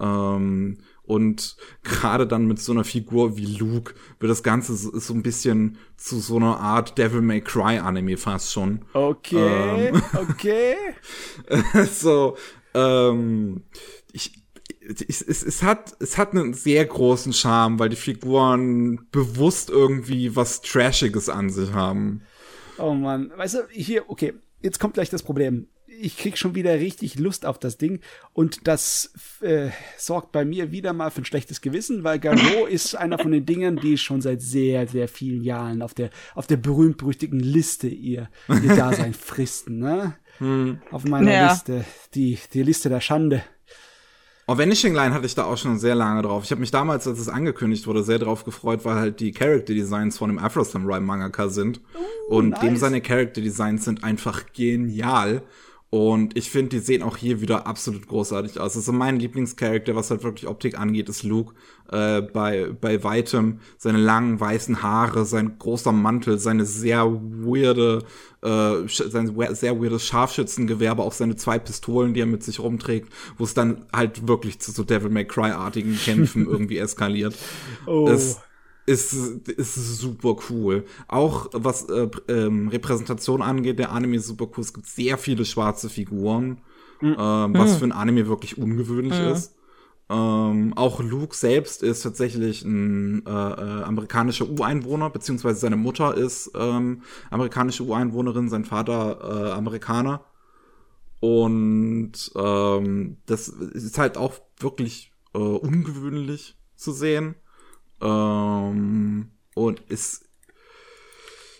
Ähm, und gerade dann mit so einer Figur wie Luke wird das Ganze so, so ein bisschen zu so einer Art Devil May Cry Anime fast schon. Okay, ähm, <laughs> okay. so, ähm, ich, es, es, es, hat, es hat einen sehr großen Charme, weil die Figuren bewusst irgendwie was Trashiges an sich haben. Oh man, weißt du, hier, okay, jetzt kommt gleich das Problem. Ich krieg schon wieder richtig Lust auf das Ding und das äh, sorgt bei mir wieder mal für ein schlechtes Gewissen, weil Garou <laughs> ist einer von den Dingen, die schon seit sehr, sehr vielen Jahren auf der, auf der berühmt-berüchtigten Liste ihr, ihr <laughs> Dasein fristen, ne? Hm. Auf meiner ja. Liste, die, die Liste der Schande. Oh, Vanishing Line hatte ich da auch schon sehr lange drauf. Ich habe mich damals, als es angekündigt wurde, sehr drauf gefreut, weil halt die Character Designs von dem Afro Samurai Mangaka sind. Uh, und nice. dem seine Character Designs sind einfach genial. Und ich finde, die sehen auch hier wieder absolut großartig aus. Also mein Lieblingscharakter, was halt wirklich Optik angeht, ist Luke. Äh, bei, bei weitem seine langen weißen Haare, sein großer Mantel, seine sehr weirde, äh, sein sehr weirdes Scharfschützengewehr, aber auch seine zwei Pistolen, die er mit sich rumträgt, wo es dann halt wirklich zu so Devil May Cry-artigen Kämpfen <laughs> irgendwie eskaliert. Oh. Es, ist, ist super cool. Auch was äh, ähm, Repräsentation angeht, der Anime ist super cool. Es gibt sehr viele schwarze Figuren, mhm. ähm, was mhm. für ein Anime wirklich ungewöhnlich mhm. ist. Ähm, auch Luke selbst ist tatsächlich ein äh, äh, amerikanischer Ureinwohner, beziehungsweise seine Mutter ist ähm, amerikanische Ureinwohnerin, sein Vater äh, Amerikaner. Und ähm, das ist halt auch wirklich äh, ungewöhnlich zu sehen. Ähm, und es,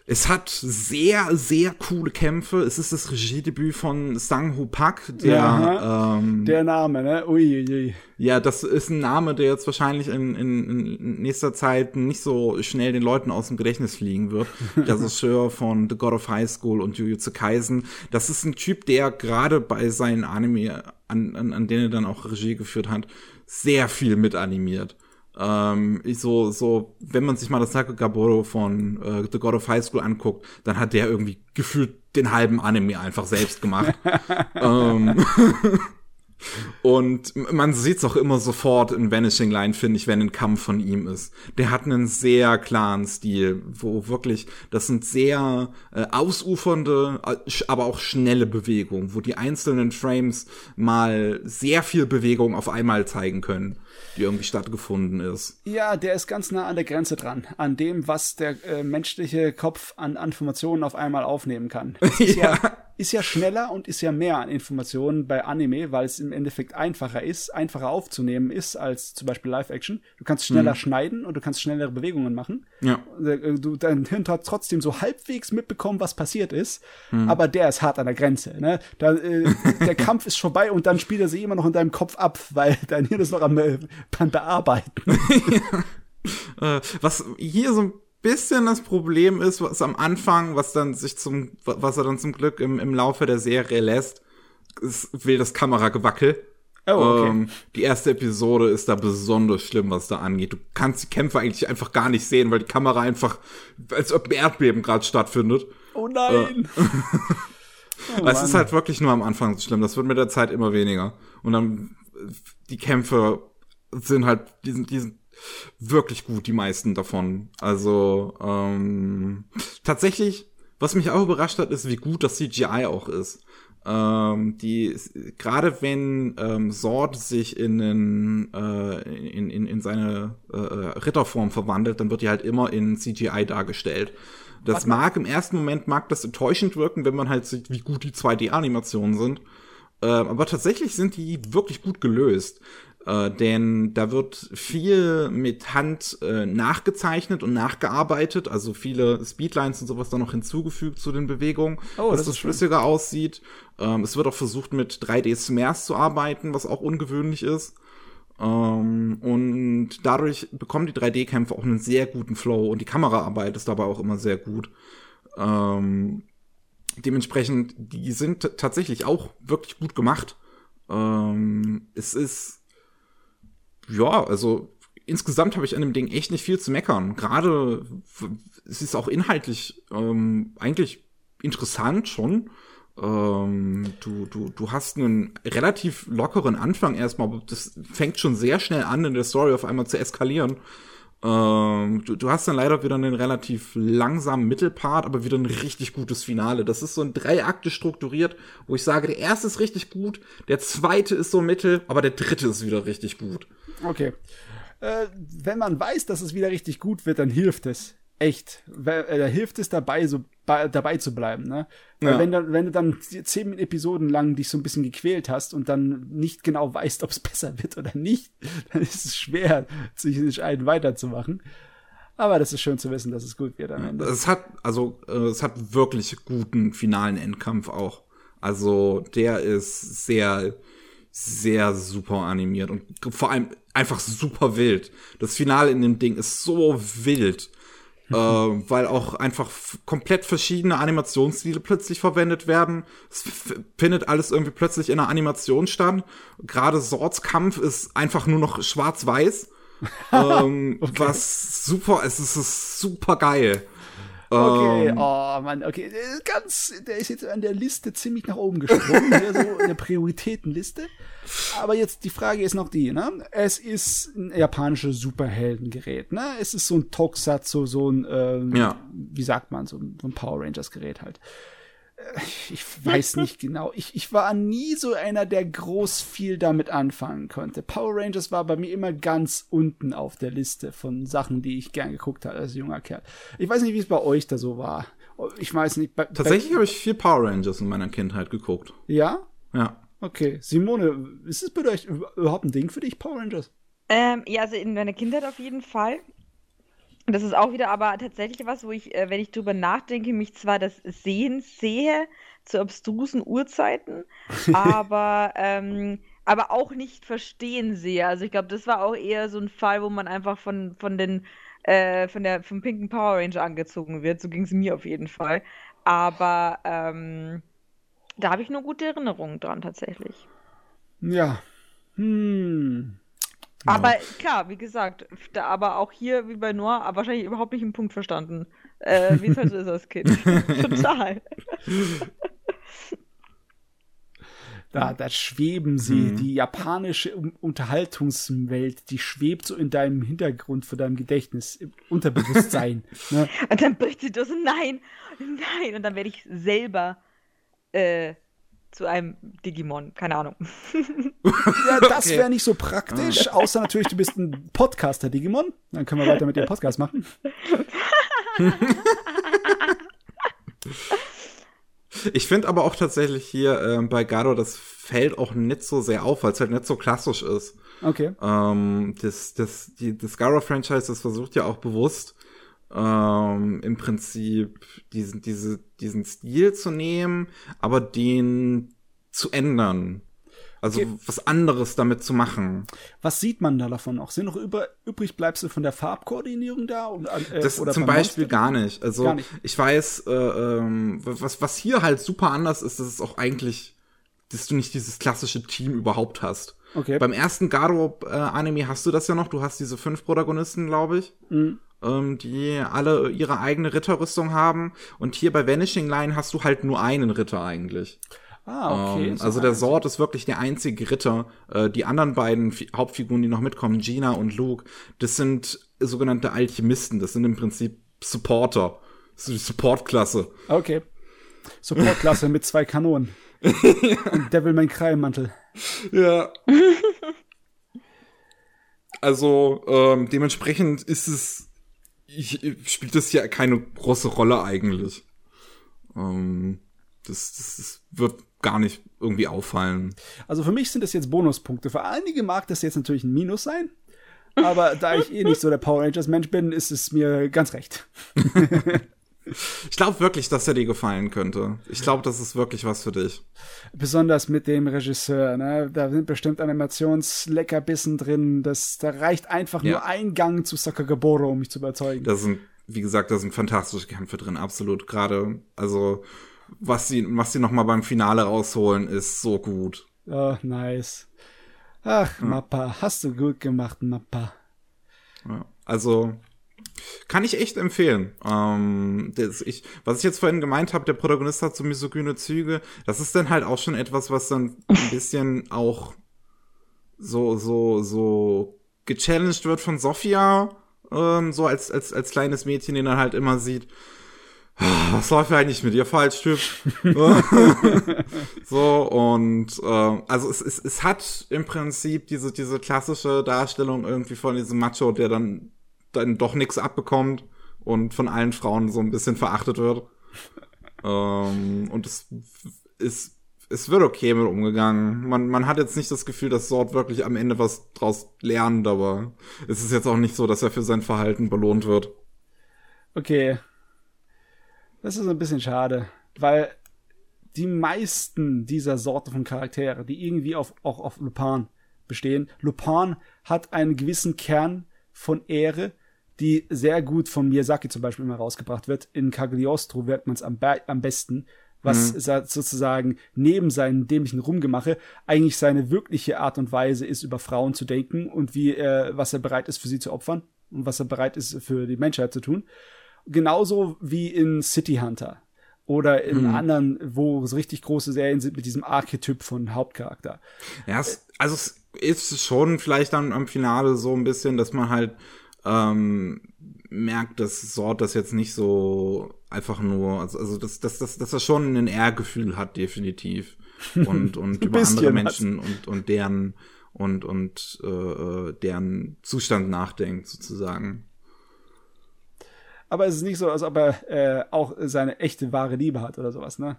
es hat sehr, sehr coole Kämpfe. Es ist das Regiedebüt von Sang Ho Pak, der, ja, ähm, der Name, ne? Ui, ui. Ja, das ist ein Name, der jetzt wahrscheinlich in, in, in nächster Zeit nicht so schnell den Leuten aus dem Gedächtnis fliegen wird. <laughs> Der Regisseur von The God of High School und Jujutsu Kaisen. Das ist ein Typ, der gerade bei seinen Anime, an, an, an denen er dann auch Regie geführt hat, sehr viel mitanimiert. Ähm, ich so, so, wenn man sich mal das Sako Gaboro von äh, The God of High School anguckt, dann hat der irgendwie gefühlt den halben Anime einfach selbst gemacht. <laughs> ähm, <laughs> Und man sieht's auch immer sofort in Vanishing Line, finde ich, wenn ein Kampf von ihm ist. Der hat einen sehr klaren Stil, wo wirklich, das sind sehr äh, ausufernde, äh, aber auch schnelle Bewegungen, wo die einzelnen Frames mal sehr viel Bewegung auf einmal zeigen können die irgendwie stattgefunden ist. Ja, der ist ganz nah an der Grenze dran, an dem, was der äh, menschliche Kopf an Informationen auf einmal aufnehmen kann. <laughs> Ja. ja. Ist ja schneller und ist ja mehr an Informationen bei Anime, weil es im Endeffekt einfacher ist, einfacher aufzunehmen ist als zum Beispiel Live-Action. Du kannst schneller mhm. schneiden und du kannst schnellere Bewegungen machen. Ja. Äh, du, dein Hirn hat trotzdem so halbwegs mitbekommen, was passiert ist, mhm. aber der ist hart an der Grenze. Ne? Da, äh, <laughs> der Kampf ist vorbei und dann spielt er sich immer noch in deinem Kopf ab, weil <laughs> dein Hirn ist noch am äh, Bearbeiten. <laughs> ja. äh, was hier so ein bisschen das Problem ist, was am Anfang, was dann sich zum, was er dann zum Glück im, im Laufe der Serie lässt, ist, will das Kameragewackel. Oh, okay. Ähm, die erste Episode ist da besonders schlimm, was da angeht. Du kannst die Kämpfe eigentlich einfach gar nicht sehen, weil die Kamera einfach, als ob ein Erdbeben gerade stattfindet. Oh nein! Äh, <laughs> oh, es ist halt wirklich nur am Anfang so schlimm. Das wird mit der Zeit immer weniger. Und dann die Kämpfe sind halt, die sind, die sind wirklich gut, die meisten davon. Also ähm, tatsächlich, was mich auch überrascht hat, ist, wie gut das CGI auch ist. Ähm, die gerade wenn ähm, Sord sich in, den, äh, in, in, in seine äh, Ritterform verwandelt, dann wird die halt immer in CGI dargestellt. Das was mag im ersten Moment mag das enttäuschend wirken, wenn man halt sieht, wie gut die 2D-Animationen sind. Äh, aber tatsächlich sind die wirklich gut gelöst. Äh, denn da wird viel mit Hand äh, nachgezeichnet und nachgearbeitet, also viele Speedlines und sowas dann noch hinzugefügt zu den Bewegungen, oh, dass das, das flüssiger aussieht. Ähm, es wird auch versucht, mit 3D-Smears zu arbeiten, was auch ungewöhnlich ist. Ähm, und dadurch bekommen die 3D-Kämpfe auch einen sehr guten Flow und die Kameraarbeit ist dabei auch immer sehr gut. Ähm, dementsprechend, die sind tatsächlich auch wirklich gut gemacht. Ähm, es ist ja, also insgesamt habe ich an dem Ding echt nicht viel zu meckern. Gerade es ist auch inhaltlich ähm, eigentlich interessant schon. Ähm, du, du, du hast einen relativ lockeren Anfang erstmal, aber das fängt schon sehr schnell an, in der Story auf einmal zu eskalieren. Ähm, du, du hast dann leider wieder einen relativ langsamen Mittelpart, aber wieder ein richtig gutes Finale. Das ist so in drei Akte strukturiert, wo ich sage, der erste ist richtig gut, der zweite ist so mittel, aber der dritte ist wieder richtig gut. Okay. Äh, wenn man weiß, dass es wieder richtig gut wird, dann hilft es. Echt. Da äh, hilft es dabei, so bei, dabei zu bleiben. Ne? Ja. Wenn, du, wenn du dann zehn Episoden lang dich so ein bisschen gequält hast und dann nicht genau weißt, ob es besser wird oder nicht, <laughs> dann ist es schwer, sich entscheiden weiterzumachen. Aber das ist schön zu wissen, dass es gut wird am Ende. Es hat, also, äh, es hat wirklich guten finalen Endkampf auch. Also, der ist sehr, sehr super animiert und vor allem einfach super wild. Das Finale in dem Ding ist so wild, äh, weil auch einfach komplett verschiedene Animationsstile plötzlich verwendet werden. Es findet alles irgendwie plötzlich in einer Animation statt. Gerade Swords Kampf ist einfach nur noch schwarz-weiß. <laughs> ähm, okay. Was super, es ist super geil. Okay, ähm, oh Mann, okay, der ist ganz, der ist jetzt an der Liste ziemlich nach oben gesprungen, hier so in der Prioritätenliste. Aber jetzt die Frage ist noch die, ne? Es ist ein japanisches Superheldengerät, ne? Es ist so ein Tokusatsu, so ein, ähm, ja. wie sagt man, so, so ein Power Rangers Gerät halt ich weiß nicht genau. Ich, ich war nie so einer, der groß viel damit anfangen konnte. Power Rangers war bei mir immer ganz unten auf der Liste von Sachen, die ich gern geguckt habe als junger Kerl. Ich weiß nicht, wie es bei euch da so war. Ich weiß nicht. Bei, Tatsächlich habe ich viel Power Rangers in meiner Kindheit geguckt. Ja? Ja. Okay. Simone, ist es bei euch überhaupt ein Ding für dich, Power Rangers? Ähm, ja, also in meiner Kindheit auf jeden Fall. Das ist auch wieder aber tatsächlich was, wo ich, äh, wenn ich drüber nachdenke, mich zwar das Sehen sehe zu abstrusen Uhrzeiten, <laughs> aber, ähm, aber auch nicht verstehen sehe. Also ich glaube, das war auch eher so ein Fall, wo man einfach von, von den äh, von der vom pinken Power Ranger angezogen wird. So ging es mir auf jeden Fall. Aber ähm, da habe ich nur gute Erinnerungen dran tatsächlich. Ja. Hm. Aber klar, wie gesagt, da, aber auch hier, wie bei Noah, wahrscheinlich überhaupt nicht im Punkt verstanden. Äh, wie es halt so ist als Kind. <laughs> Total. Da, da schweben sie. Mhm. Die japanische Unterhaltungswelt, die schwebt so in deinem Hintergrund vor deinem Gedächtnis, im Unterbewusstsein. <laughs> ne? Und dann bricht sie durch, nein, nein. Und dann werde ich selber äh, zu einem Digimon, keine Ahnung. <laughs> ja, das wäre nicht so praktisch, außer natürlich, du bist ein Podcaster-Digimon. Dann können wir weiter mit dem <laughs> Podcast machen. Ich finde aber auch tatsächlich hier äh, bei Garo, das fällt auch nicht so sehr auf, weil es halt nicht so klassisch ist. Okay. Ähm, das, das, die, das Garo-Franchise, das versucht ja auch bewusst, ähm, im Prinzip diesen, diese, diesen Stil zu nehmen, aber den zu ändern. Also okay. was anderes damit zu machen. Was sieht man da davon noch? Sind noch über, übrig bleibst du von der Farbkoordinierung da? Und, äh, das oder zum Beispiel Monster? gar nicht. Also gar nicht. ich weiß, äh, ähm, was, was hier halt super anders ist, das ist auch eigentlich, dass du nicht dieses klassische Team überhaupt hast. Okay. Beim ersten Garo-Anime äh, hast du das ja noch. Du hast diese fünf Protagonisten, glaube ich. Mhm ähm, die alle ihre eigene Ritterrüstung haben. Und hier bei Vanishing Line hast du halt nur einen Ritter eigentlich. Ah, okay. Ähm, also der Sword ist wirklich der einzige Ritter. Äh, die anderen beiden F Hauptfiguren, die noch mitkommen, Gina und Luke, das sind sogenannte Alchemisten. Das sind im Prinzip Supporter. Das ist die Support-Klasse. Okay. Support-Klasse mit zwei Kanonen. <laughs> und Devil May Cry Mantel. Ja. Also ähm, dementsprechend ist es ich, spielt das ja keine große Rolle eigentlich. Ähm, das, das, das wird gar nicht irgendwie auffallen. Also für mich sind das jetzt Bonuspunkte. Für einige mag das jetzt natürlich ein Minus sein. Aber da ich eh nicht so der Power Rangers Mensch bin, ist es mir ganz recht. <laughs> <laughs> Ich glaube wirklich, dass er dir gefallen könnte. Ich glaube, das ist wirklich was für dich. Besonders mit dem Regisseur, ne? Da sind bestimmt Animationsleckerbissen drin. Das, da reicht einfach ja. nur ein Gang zu Sakagaboro, um mich zu überzeugen. Da sind, wie gesagt, da sind fantastische Kämpfe drin, absolut. Gerade, also, was sie, was sie noch mal beim Finale rausholen, ist so gut. Oh, nice. Ach, ja. Mappa, hast du gut gemacht, Mappa. Ja, also, kann ich echt empfehlen. Ähm, das, ich, was ich jetzt vorhin gemeint habe, der Protagonist hat so misogyne Züge, das ist dann halt auch schon etwas, was dann ein bisschen auch so, so, so gechallenged wird von Sophia, ähm, so als, als, als kleines Mädchen, den er halt immer sieht. Ah, was läuft eigentlich mit dir falsch, Typ? <laughs> so, und äh, also es, es, es hat im Prinzip diese, diese klassische Darstellung irgendwie von diesem Macho, der dann dann doch nichts abbekommt und von allen Frauen so ein bisschen verachtet wird. <laughs> ähm, und es ist, es wird okay mit umgegangen. Man, man hat jetzt nicht das Gefühl, dass Sword wirklich am Ende was draus lernt, aber es ist jetzt auch nicht so, dass er für sein Verhalten belohnt wird. Okay. Das ist ein bisschen schade, weil die meisten dieser Sorte von Charaktere, die irgendwie auf, auch auf Lupin bestehen, Lupin hat einen gewissen Kern von Ehre, die sehr gut von Miyazaki zum Beispiel immer rausgebracht wird. In Cagliostro wirkt man es am, be am besten, was mhm. sozusagen neben seinem dämlichen Rumgemache eigentlich seine wirkliche Art und Weise ist, über Frauen zu denken und wie er, was er bereit ist, für sie zu opfern und was er bereit ist, für die Menschheit zu tun. Genauso wie in City Hunter oder in mhm. anderen, wo es richtig große Serien sind mit diesem Archetyp von Hauptcharakter. Ja, es, also es ist schon vielleicht dann am Finale so ein bisschen, dass man halt ähm, merkt, dass Sort das jetzt nicht so einfach nur, also, also dass, dass, dass, dass er schon ein Ehrgefühl hat, definitiv. <laughs> Und, und über andere Menschen und, und deren und, und äh, deren Zustand nachdenkt, sozusagen. Aber es ist nicht so, als ob er äh, auch seine echte wahre Liebe hat oder sowas, ne?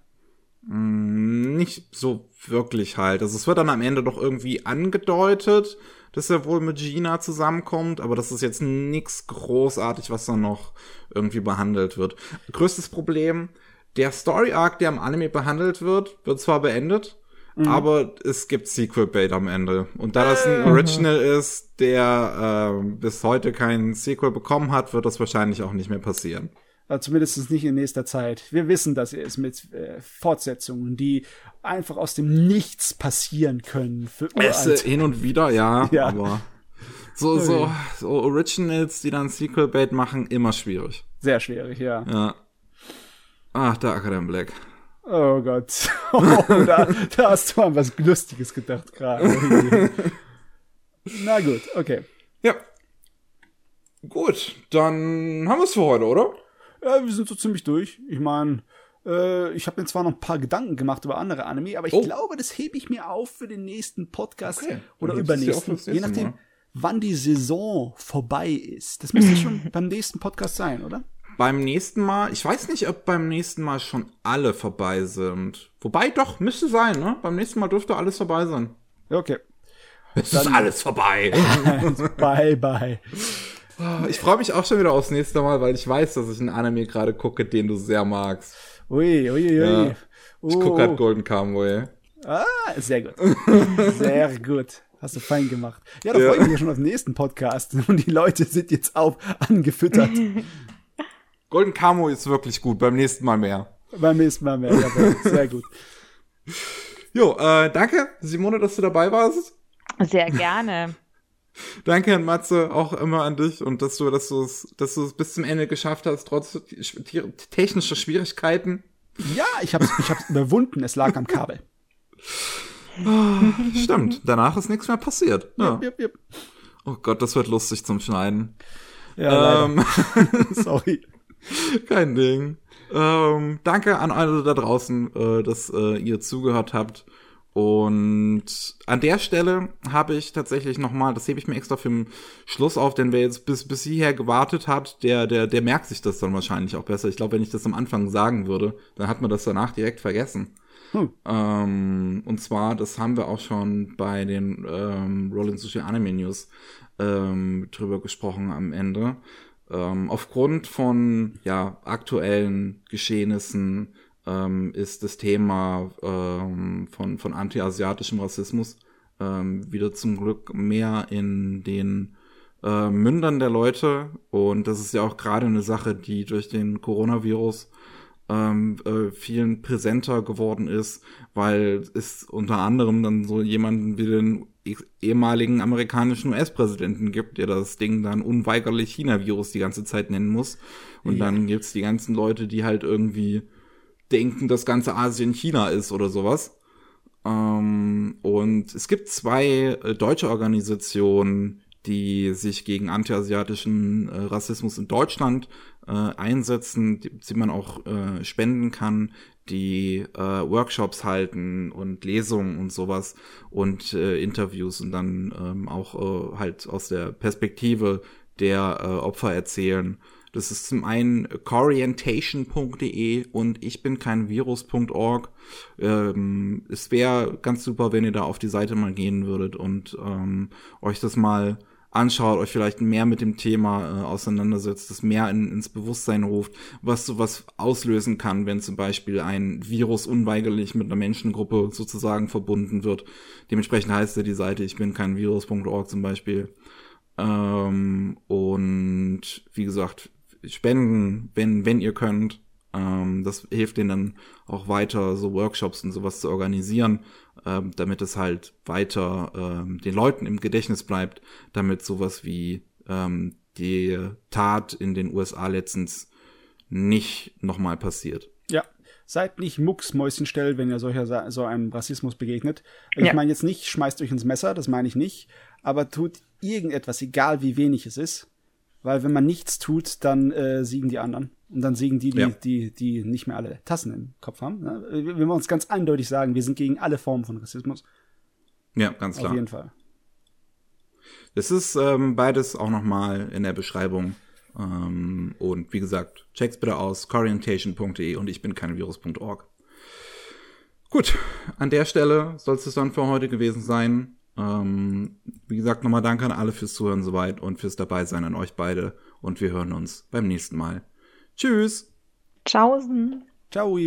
Mm, nicht so wirklich halt. Also es wird dann am Ende doch irgendwie angedeutet, dass er wohl mit Gina zusammenkommt, aber das ist jetzt nichts großartig, was dann noch irgendwie behandelt wird. Größtes Problem, der Story Arc, der im Anime behandelt wird, wird zwar beendet, mhm. aber es gibt Sequel Bait am Ende. Und da das ein Original ist, der äh, bis heute kein Sequel bekommen hat, wird das wahrscheinlich auch nicht mehr passieren. Also zumindest nicht in nächster Zeit. Wir wissen, dass es mit äh, Fortsetzungen, die einfach aus dem Nichts passieren können. Für es, hin und wieder, ja, ja. aber so, so, so Originals, die dann Sequel-Bait machen, immer schwierig. Sehr schwierig, ja. Ja. Ach, der Academy Black. Oh Gott. <laughs> Oh, da, da hast du an was Lustiges gedacht gerade. Na gut, okay. Ja. Gut, dann haben wir es für heute, oder? Ja, wir sind so ziemlich durch. Ich meine, äh, ich habe mir zwar noch ein paar Gedanken gemacht über andere Anime, aber ich Oh. glaube, das hebe ich mir auf für den nächsten Podcast Okay, oder dann übernächsten, je nachdem, Mal. wann die Saison vorbei ist. Das müsste <laughs> schon beim nächsten Podcast sein, oder? Beim nächsten Mal, ich weiß nicht, ob beim nächsten Mal schon alle vorbei sind. Wobei, doch, müsste sein, ne? Beim nächsten Mal dürfte alles vorbei sein. Okay. Es ist alles vorbei. <laughs> bye, bye. ich freue mich auch schon wieder aufs nächste Mal, weil ich weiß, dass ich einen Anime gerade gucke, den du sehr magst. Ui, ui, ui. Ja. Ich Oh, gucke halt Golden Kamuy. Ah, sehr gut. <laughs> Sehr gut. Hast du fein gemacht. Ja, da Ja. freue ich mich ja schon auf den nächsten Podcast. <laughs> Und die Leute sind jetzt auch angefüttert. <laughs> Golden Kamuy ist wirklich gut, beim nächsten Mal mehr. Beim nächsten Mal mehr. Jawohl. Sehr gut. Jo, äh, danke, Simone, dass du dabei warst. Sehr gerne. Danke an Matze auch immer an dich und dass du, dass du es, dass du es bis zum Ende geschafft hast, trotz sch- technischer Schwierigkeiten. Ja, ich hab's, ich hab's überwunden. Es lag am Kabel. Stimmt, danach ist nichts mehr passiert. Ja. Jupp, jupp. Oh Gott, das wird lustig zum Schneiden. Ja, ähm. <laughs> Sorry. kein Ding. Ähm, danke an alle da draußen, äh, dass äh, ihr zugehört habt. Und an der Stelle habe ich tatsächlich noch mal, das hebe ich mir extra für den Schluss auf, denn wer jetzt bis, bis hierher gewartet hat, der, der, der merkt sich das dann wahrscheinlich auch besser. Ich glaube, wenn ich das am Anfang sagen würde, dann hat man das danach direkt vergessen. Hm. Ähm, und zwar, das haben wir auch schon bei den ähm, Rolling Sushi Anime News ähm, drüber gesprochen am Ende. Ähm, aufgrund von ja, aktuellen Geschehnissen ähm, ist das Thema ähm, von, von anti-asiatischem Rassismus ähm, wieder zum Glück mehr in den äh, Mündern der Leute. Und das ist ja auch gerade eine Sache, die durch den Coronavirus ähm, äh, vielen präsenter geworden ist, weil es unter anderem dann so jemanden wie den ehemaligen amerikanischen US-Präsidenten gibt, der das Ding dann unweigerlich China-Virus die ganze Zeit nennen muss. Und Ja. dann gibt's die ganzen Leute, die halt irgendwie denken, dass ganze Asien China ist oder sowas. Ähm, und es gibt zwei äh, deutsche Organisationen, die sich gegen antiasiatischen äh, Rassismus in Deutschland äh, einsetzen, die, die man auch äh, spenden kann, die äh, Workshops halten und Lesungen und sowas und äh, Interviews und dann ähm, auch halt aus der Perspektive der Opfer erzählen. Das ist zum einen corientation.de und ich bin kein Virus.org. Ähm, es wäre ganz super, wenn ihr da auf die Seite mal gehen würdet und ähm, euch das mal anschaut, euch vielleicht mehr mit dem Thema äh, auseinandersetzt, das mehr in, ins Bewusstsein ruft, was sowas auslösen kann, wenn zum Beispiel ein Virus unweigerlich mit einer Menschengruppe sozusagen verbunden wird. Dementsprechend heißt ja die Seite, ich bin kein Virus.org zum Beispiel. Ähm, und wie gesagt, spenden, wenn, wenn ihr könnt. Ähm, das hilft denen dann auch weiter, so Workshops und sowas zu organisieren, ähm, damit es halt weiter ähm, den Leuten im Gedächtnis bleibt, damit sowas wie ähm, die Tat in den USA letztens nicht nochmal passiert. Ja. Seid nicht mucksmäuschenstell, wenn ihr solcher, so einem Rassismus begegnet. Ich Ja. meine jetzt nicht, schmeißt euch ins Messer, das meine ich nicht, aber tut irgendetwas, egal wie wenig es ist. Weil wenn man nichts tut, dann äh, siegen die anderen. Und dann siegen die, die, Ja. die, die nicht mehr alle Tassen im Kopf haben. Ne? Wenn wir uns ganz eindeutig sagen, wir sind gegen alle Formen von Rassismus. Ja, ganz klar. Auf jeden Fall. Das ist ähm, beides auch nochmal in der Beschreibung. Ähm, und wie gesagt, check's bitte aus, corientation.de und ich bin kein Virus.org. Gut, an der Stelle soll es dann für heute gewesen sein. Ähm, wie gesagt, nochmal danke an alle fürs Zuhören soweit und fürs Dabeisein an euch beide. Und wir hören uns beim nächsten Mal. Tschüss! Tschaußen. Ciao.